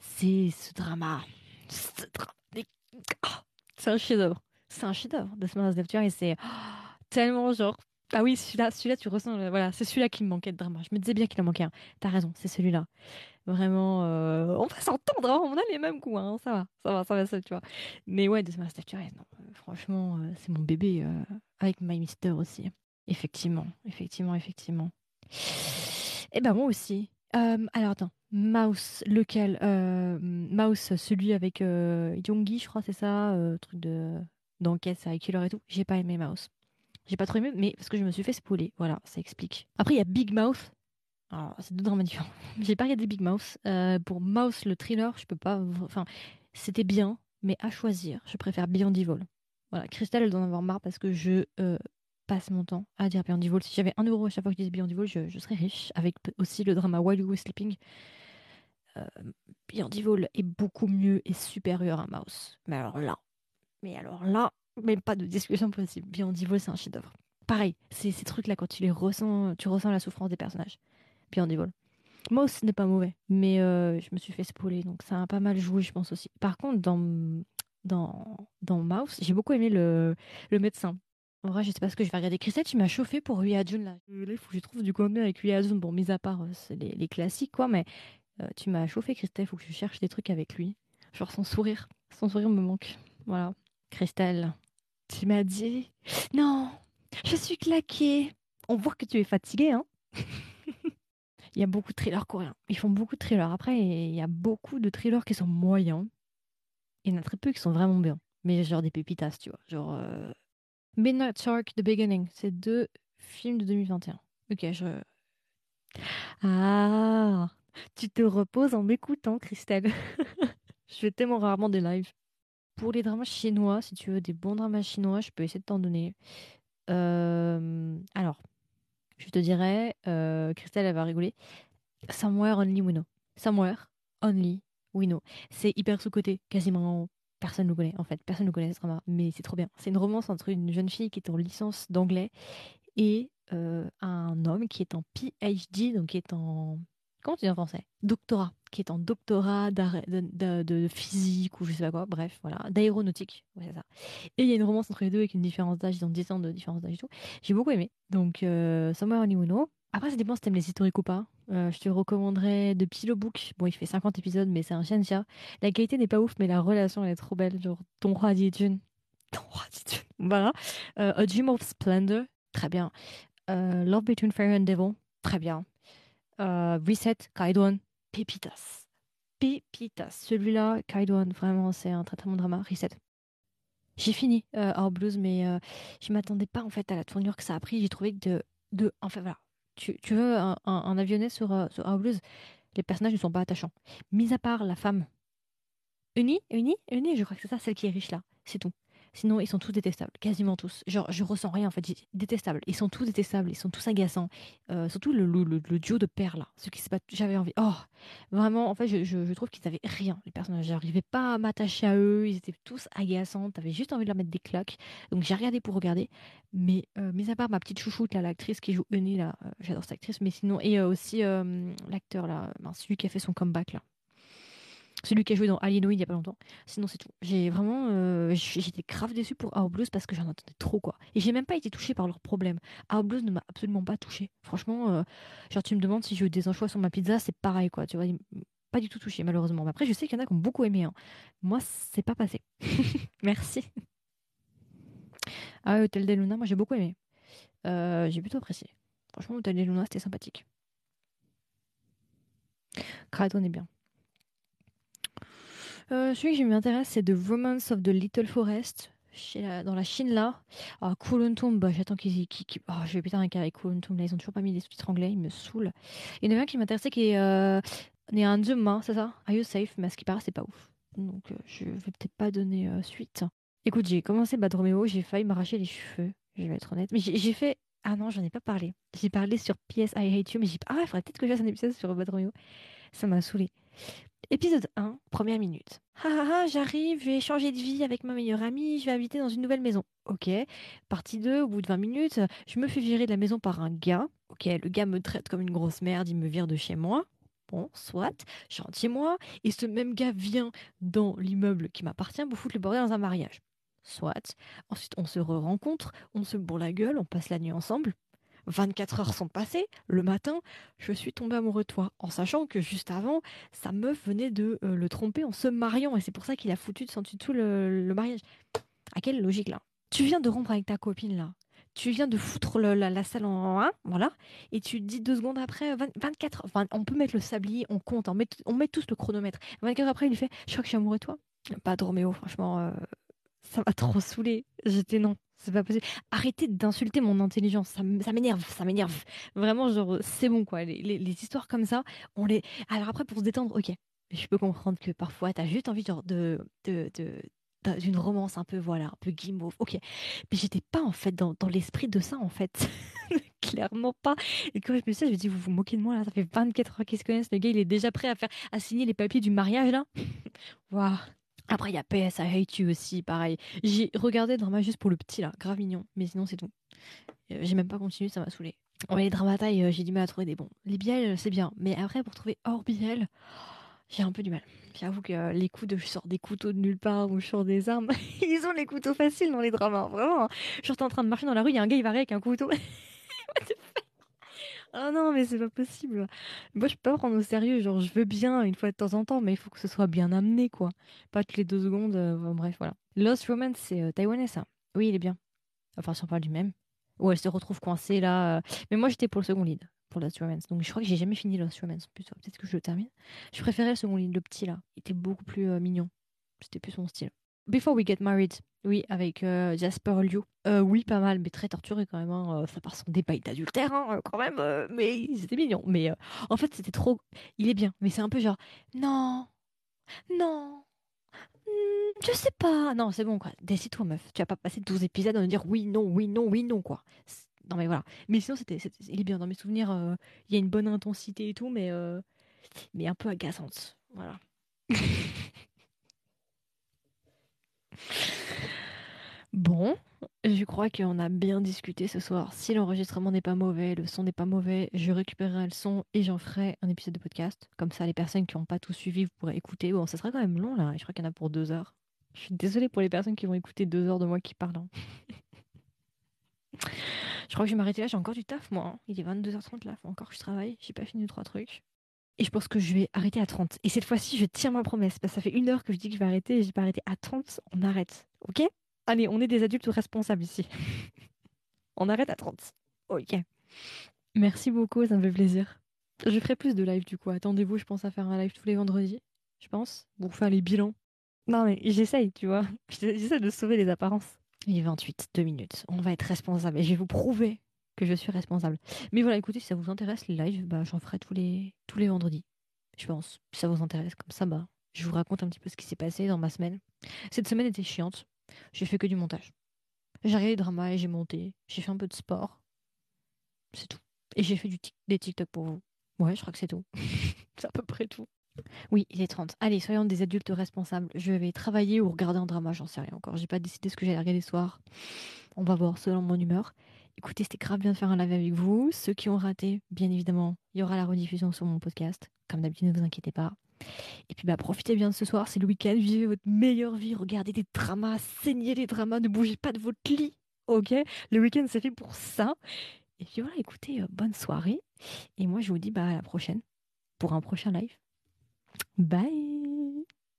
C'est ce drama. Ah, c'est un chef-d'œuvre. C'est un chef-d'œuvre. The Smile Has Left Your Eyes, c'est ah, tellement genre. Ah oui, celui-là, celui-là, tu ressens. Voilà, c'est celui-là qui me manquait de drama. Je me disais bien qu'il en manquait un. T'as raison, c'est celui-là. Vraiment, euh, on va s'entendre, hein, on a les mêmes coups, hein, ça va, ça va, ça va, ça, tu vois. Mais ouais, de Smile Has Left Your Eyes, non, euh, franchement, c'est mon bébé, avec My Mister aussi. Effectivement, effectivement, effectivement. Eh ben moi aussi. Euh, alors attends, Mouse, lequel euh, Mouse, celui avec euh, Yoongi, je crois, c'est ça, euh, truc de d'enquête, c'est avec Killer et tout. J'ai pas aimé Mouse. J'ai pas trop aimé, mais parce que je me suis fait spoiler. Voilà, ça explique. Après, il y a Big Mouth. Alors, c'est deux dramas différents. J'ai pas regardé Big Mouth. Pour Mouse, le thriller, je peux pas. Enfin, c'était bien, mais à choisir, je préfère Beyond Evil. Voilà, Christelle, elle doit en avoir marre parce que je passe mon temps à dire Beyond. Si j'avais un euro à chaque fois que je disais Beyond Evil, je, je serais riche. Avec aussi le drama While You Were Sleeping. Euh, Beyond Evil est beaucoup mieux et supérieur à Mouse. Mais alors là, mais alors là, même pas de discussion possible. Beyond Evil, c'est un chef-d'œuvre. Pareil, c'est ces trucs-là, quand tu les ressens, tu ressens la souffrance des personnages. Beyond Evil. Mouse n'est pas mauvais, mais euh, je me suis fait spoiler, donc ça a pas mal joué, je pense aussi. Par contre, dans, dans, dans Mouse, j'ai beaucoup aimé le, le médecin. En vrai, je sais pas ce que je vais regarder. Christelle, tu m'as chauffé pour Rui Jun là. Là, il faut que je trouve du contenu avec Rui Jun. Bon, mis à part euh, les classiques, quoi, mais euh, tu m'as chauffé, Christelle. Il faut que je cherche des trucs avec lui. Genre son sourire. Son sourire me manque. Voilà. Christelle, tu m'as dit Non, je suis claquée. On voit que tu es fatiguée, hein Il y a beaucoup de thrillers coréens. Ils font beaucoup de thrillers. Après, il y a beaucoup de thrillers qui sont moyens. Il y en a très peu qui sont vraiment bien. Mais genre des pépitas, tu vois. Genre euh, Midnight Shark, The Beginning. C'est deux films de 2021. Ok, je... Ah Tu te reposes en m'écoutant, Christelle. je fais tellement rarement des lives. Pour les dramas chinois, si tu veux des bons dramas chinois, je peux essayer de t'en donner. Euh, alors, je te dirais, euh, Christelle, elle va rigoler. Somewhere Only We Know. Somewhere Only We Know. C'est hyper sous-côté, quasiment personne ne le connaît en fait. Personne ne connaît ce drama, mais c'est trop bien. C'est une romance entre une jeune fille qui est en licence d'anglais et euh, un homme qui est en PhD, donc qui est en. Comment tu dis en français? Doctorat. Qui est en doctorat de, physique ou je sais pas quoi, bref, voilà, d'aéronautique. Ça. Et il y a une romance entre les deux avec une différence d'âge, ils ont 10 ans de différence d'âge et tout. J'ai beaucoup aimé. Donc, euh, Somewhere Know. Après, ça dépend si t'aimes les historiques ou pas. Euh, je te recommanderais The Pillow Book. Bon, il fait 50 épisodes, mais c'est un shensia. La qualité n'est pas ouf, mais la relation, elle est trop belle. Genre, ton roi Dijun. Ton roi Dijun. Voilà. Euh, A Dream of Splendor. Très bien. Euh, Love Between Fairy and Devil. Très bien. Reset, Kaidon. Pépitas. Pépitas. Celui-là, Kaidon, vraiment, c'est un bon drama. Reset. J'ai fini Our Blues, mais je m'attendais pas en fait à la tournure que ça a pris. J'ai trouvé que de, de. Enfin voilà. Tu, veux un, un, un avionnet sur, euh, sur Les personnages ne sont pas attachants. Mis à part la femme. Unie Unie Unie, je crois que c'est ça, celle qui est riche là. C'est tout. Sinon, ils sont tous détestables, quasiment tous. Genre, je ressens rien en fait. Détestables. Ils sont tous détestables, ils sont tous agaçants. Euh, surtout le, duo de pères là. Qui se battent. J'avais envie. Oh Vraiment, en fait, je, trouve qu'ils avaient rien, les personnages. J'arrivais pas à m'attacher à eux. Ils étaient tous agaçants. T'avais juste envie de leur mettre des claques. Donc j'ai regardé pour regarder. Mais euh, mis à part ma petite chouchoute, là, l'actrice qui joue Eunée, là, euh, j'adore cette actrice. Mais sinon, et aussi l'acteur, là, celui qui a fait son comeback, là. Celui qui a joué dans Alienoid il y a pas longtemps. Sinon, c'est tout. J'ai vraiment. euh, J'étais grave déçue pour Our Blues parce que j'en attendais trop, quoi. Et j'ai même pas été touchée par leurs problèmes. Our Blues ne m'a absolument pas touchée. Franchement, euh, genre, tu me demandes si je veux des anchois sur ma pizza, c'est pareil, quoi. Tu vois, pas du tout touché, malheureusement. Mais après, je sais qu'il y en a qui ont beaucoup aimé. hein. Moi, c'est pas passé. Merci. Ah, Hotel des Luna, moi, j'ai beaucoup aimé. Euh, j'ai plutôt apprécié. Franchement, Hotel des Luna, c'était sympathique. Kraton est bien. Euh, celui qui m'intéresse, c'est The Romance of the Little Forest. dans la Chine là. Ah, Kuluntum, bah, j'attends qu'ils. oh, je vais péter un avec Kuluntum là, ils ont toujours pas mis des sous-titres anglais, ils me saoulent. Il y en a un qui m'intéressait qui est. Euh, un demain, c'est ça? Are you safe? Mais à ce qui paraît, c'est pas ouf. Donc euh, je vais peut-être pas donner euh, suite. Écoute, j'ai commencé Bad Romeo, j'ai failli m'arracher les cheveux, je vais être honnête. Mais j'ai fait. Ah non, j'en ai pas parlé. J'ai parlé sur PS I Hate You, mais j'ai Ah ouais, faudrait peut-être que je fasse un épisode sur Bad Romeo. Ça m'a saoulé. Épisode 1, première minute. Ha ha ha, j'arrive, je vais changer de vie avec ma meilleure amie, je vais habiter dans une nouvelle maison. Ok. Partie 2, au bout de 20 minutes, je me fais virer de la maison par un gars. Ok, le gars me traite comme une grosse merde, il me vire de chez moi. Bon, soit, je rentre chez moi, et ce même gars vient dans l'immeuble qui m'appartient pour foutre le bordel dans un mariage. Soit. Ensuite, on se re-rencontre, on se bourre la gueule, on passe la nuit ensemble. 24 heures sont passées. Le matin, je suis tombée amoureux de toi, en sachant que juste avant, sa meuf venait de euh, le tromper en se mariant, et c'est pour ça qu'il a foutu de tout le, le mariage. À quelle logique là? Tu viens de rompre avec ta copine là tu viens de foutre la, salle en 1, voilà, et tu dis deux secondes après, 24 enfin, on peut mettre le sablier, on compte, on met, on met tous le chronomètre. 24 heures après, il lui fait, je crois que je suis amoureux de toi. Pas de Roméo, franchement, euh, ça m'a trop saoulé. J'étais non, c'est pas possible. Arrêtez d'insulter mon intelligence, ça, m'énerve, ça m'énerve. Vraiment, genre, c'est bon, quoi. Les, histoires comme ça, on les. Alors après, pour se détendre, ok, je peux comprendre que parfois, t'as juste envie genre, de, de, d'une romance un peu voilà un peu guimauve ok mais j'étais pas en fait dans, dans l'esprit de ça en fait clairement pas et quand je me suis dit je me dis vous vous moquez de moi là ça fait 24 heures qu'ils se connaissent le gars il est déjà prêt à faire à signer les papiers du mariage là waouh après il y a PS I Hate You aussi pareil. J'ai regardé drama juste pour le petit là. Grave mignon mais sinon c'est tout. Euh, j'ai même pas continué ça m'a saoulé. Ouais les dramatailles euh, j'ai du mal à trouver des bons. Les biels c'est bien. Mais après pour trouver hors biel j'ai un peu du mal. J'avoue que les coups de je sors des couteaux de nulle part ou je sors des armes, ils ont les couteaux faciles dans les dramas, vraiment. Hein. Je suis en train de marcher dans la rue, il y a un gars, il va avec un couteau. oh non, mais c'est pas possible. Moi, je peux pas prendre au sérieux. Genre, je veux bien une fois de temps en temps, mais il faut que ce soit bien amené, quoi. Pas toutes les deux secondes. Euh, bref, voilà. Lost Romance, c'est euh, taïwanais, ça. Oui, il est bien. Enfin, si on parle du même. Ou elle se retrouve coincée là. Euh. Mais moi, j'étais pour le second lead pour Lost Romance. Donc je crois que j'ai jamais fini Lost Romance. Peut-être que je le termine. Je préférais le second le petit là. Il était beaucoup plus mignon. C'était plus son style. Before We Get Married, oui, avec euh, Jasper Liu. Euh, oui, pas mal, mais très torturé quand même. Hein. Ça part son débat d'adultère, hein, quand même. mais c'était mignon. Mais en fait, c'était trop. Il est bien, mais c'est un peu genre non, non, hmm, je sais pas. Non, c'est bon, quoi. Décide-toi, meuf. Tu vas pas passer 12 épisodes à me dire oui, non, oui, non, oui, non, quoi non mais voilà. Mais sinon c'était, il est bien dans mes souvenirs. Euh, il y a une bonne intensité et tout, mais euh, mais un peu agaçante. Voilà. bon, je crois qu'on a bien discuté ce soir. Si l'enregistrement n'est pas mauvais, le son n'est pas mauvais, je récupérerai le son et j'en ferai un épisode de podcast. Comme ça, les personnes qui n'ont pas tout suivi, vous pourrez écouter. Bon, ça sera quand même long là. Je crois qu'il y en a pour deux heures. Je suis désolée pour les personnes qui vont écouter deux heures de moi qui parle. Hein. Je crois que je vais m'arrêter là, j'ai encore du taf moi. Hein. Il est 22h30 là, faut encore que je travaille, j'ai pas fini trois trucs. Et je pense que je vais arrêter à 30. Et cette fois-ci, je tiens ma promesse, parce que ça fait une heure que je dis que je vais arrêter et j'ai pas arrêté à 30, on arrête. Ok? Allez, on est des adultes responsables ici. on arrête à 30. Ok. Merci beaucoup, ça me fait plaisir. Je ferai plus de live du coup. Attendez-vous, je pense à faire un live tous les vendredis, je pense, pour faire les bilans. Non mais j'essaye, tu vois. J'essaie de sauver les apparences. Il est 28, deux minutes. On va être responsable et je vais vous prouver que je suis responsable. Mais voilà, écoutez, si ça vous intéresse les lives, bah, j'en ferai tous les, tous les vendredis. Je pense. Si ça vous intéresse, comme ça, bah, je vous raconte un petit peu ce qui s'est passé dans ma semaine. Cette semaine était chiante. J'ai fait que du montage. J'ai regardé des dramas et j'ai monté. J'ai fait un peu de sport. C'est tout. Et j'ai fait des TikTok pour vous. Ouais, je crois que c'est tout. c'est à peu près tout. Oui, il est 30. Allez, soyons des adultes responsables. Je vais travailler ou regarder un drama, j'en sais rien encore. J'ai pas décidé ce que j'allais regarder ce soir. On va voir selon mon humeur. Écoutez, c'était grave bien de faire un live avec vous. Ceux qui ont raté, bien évidemment, il y aura la rediffusion sur mon podcast. Comme d'habitude, ne vous inquiétez pas. Et puis bah profitez bien de ce soir, c'est le week-end, vivez votre meilleure vie, regardez des dramas, saignez les dramas, ne bougez pas de votre lit, ok? Le week-end c'est fait pour ça. Et puis voilà, écoutez, euh, bonne soirée. Et moi je vous dis bah à la prochaine pour un prochain live. Bye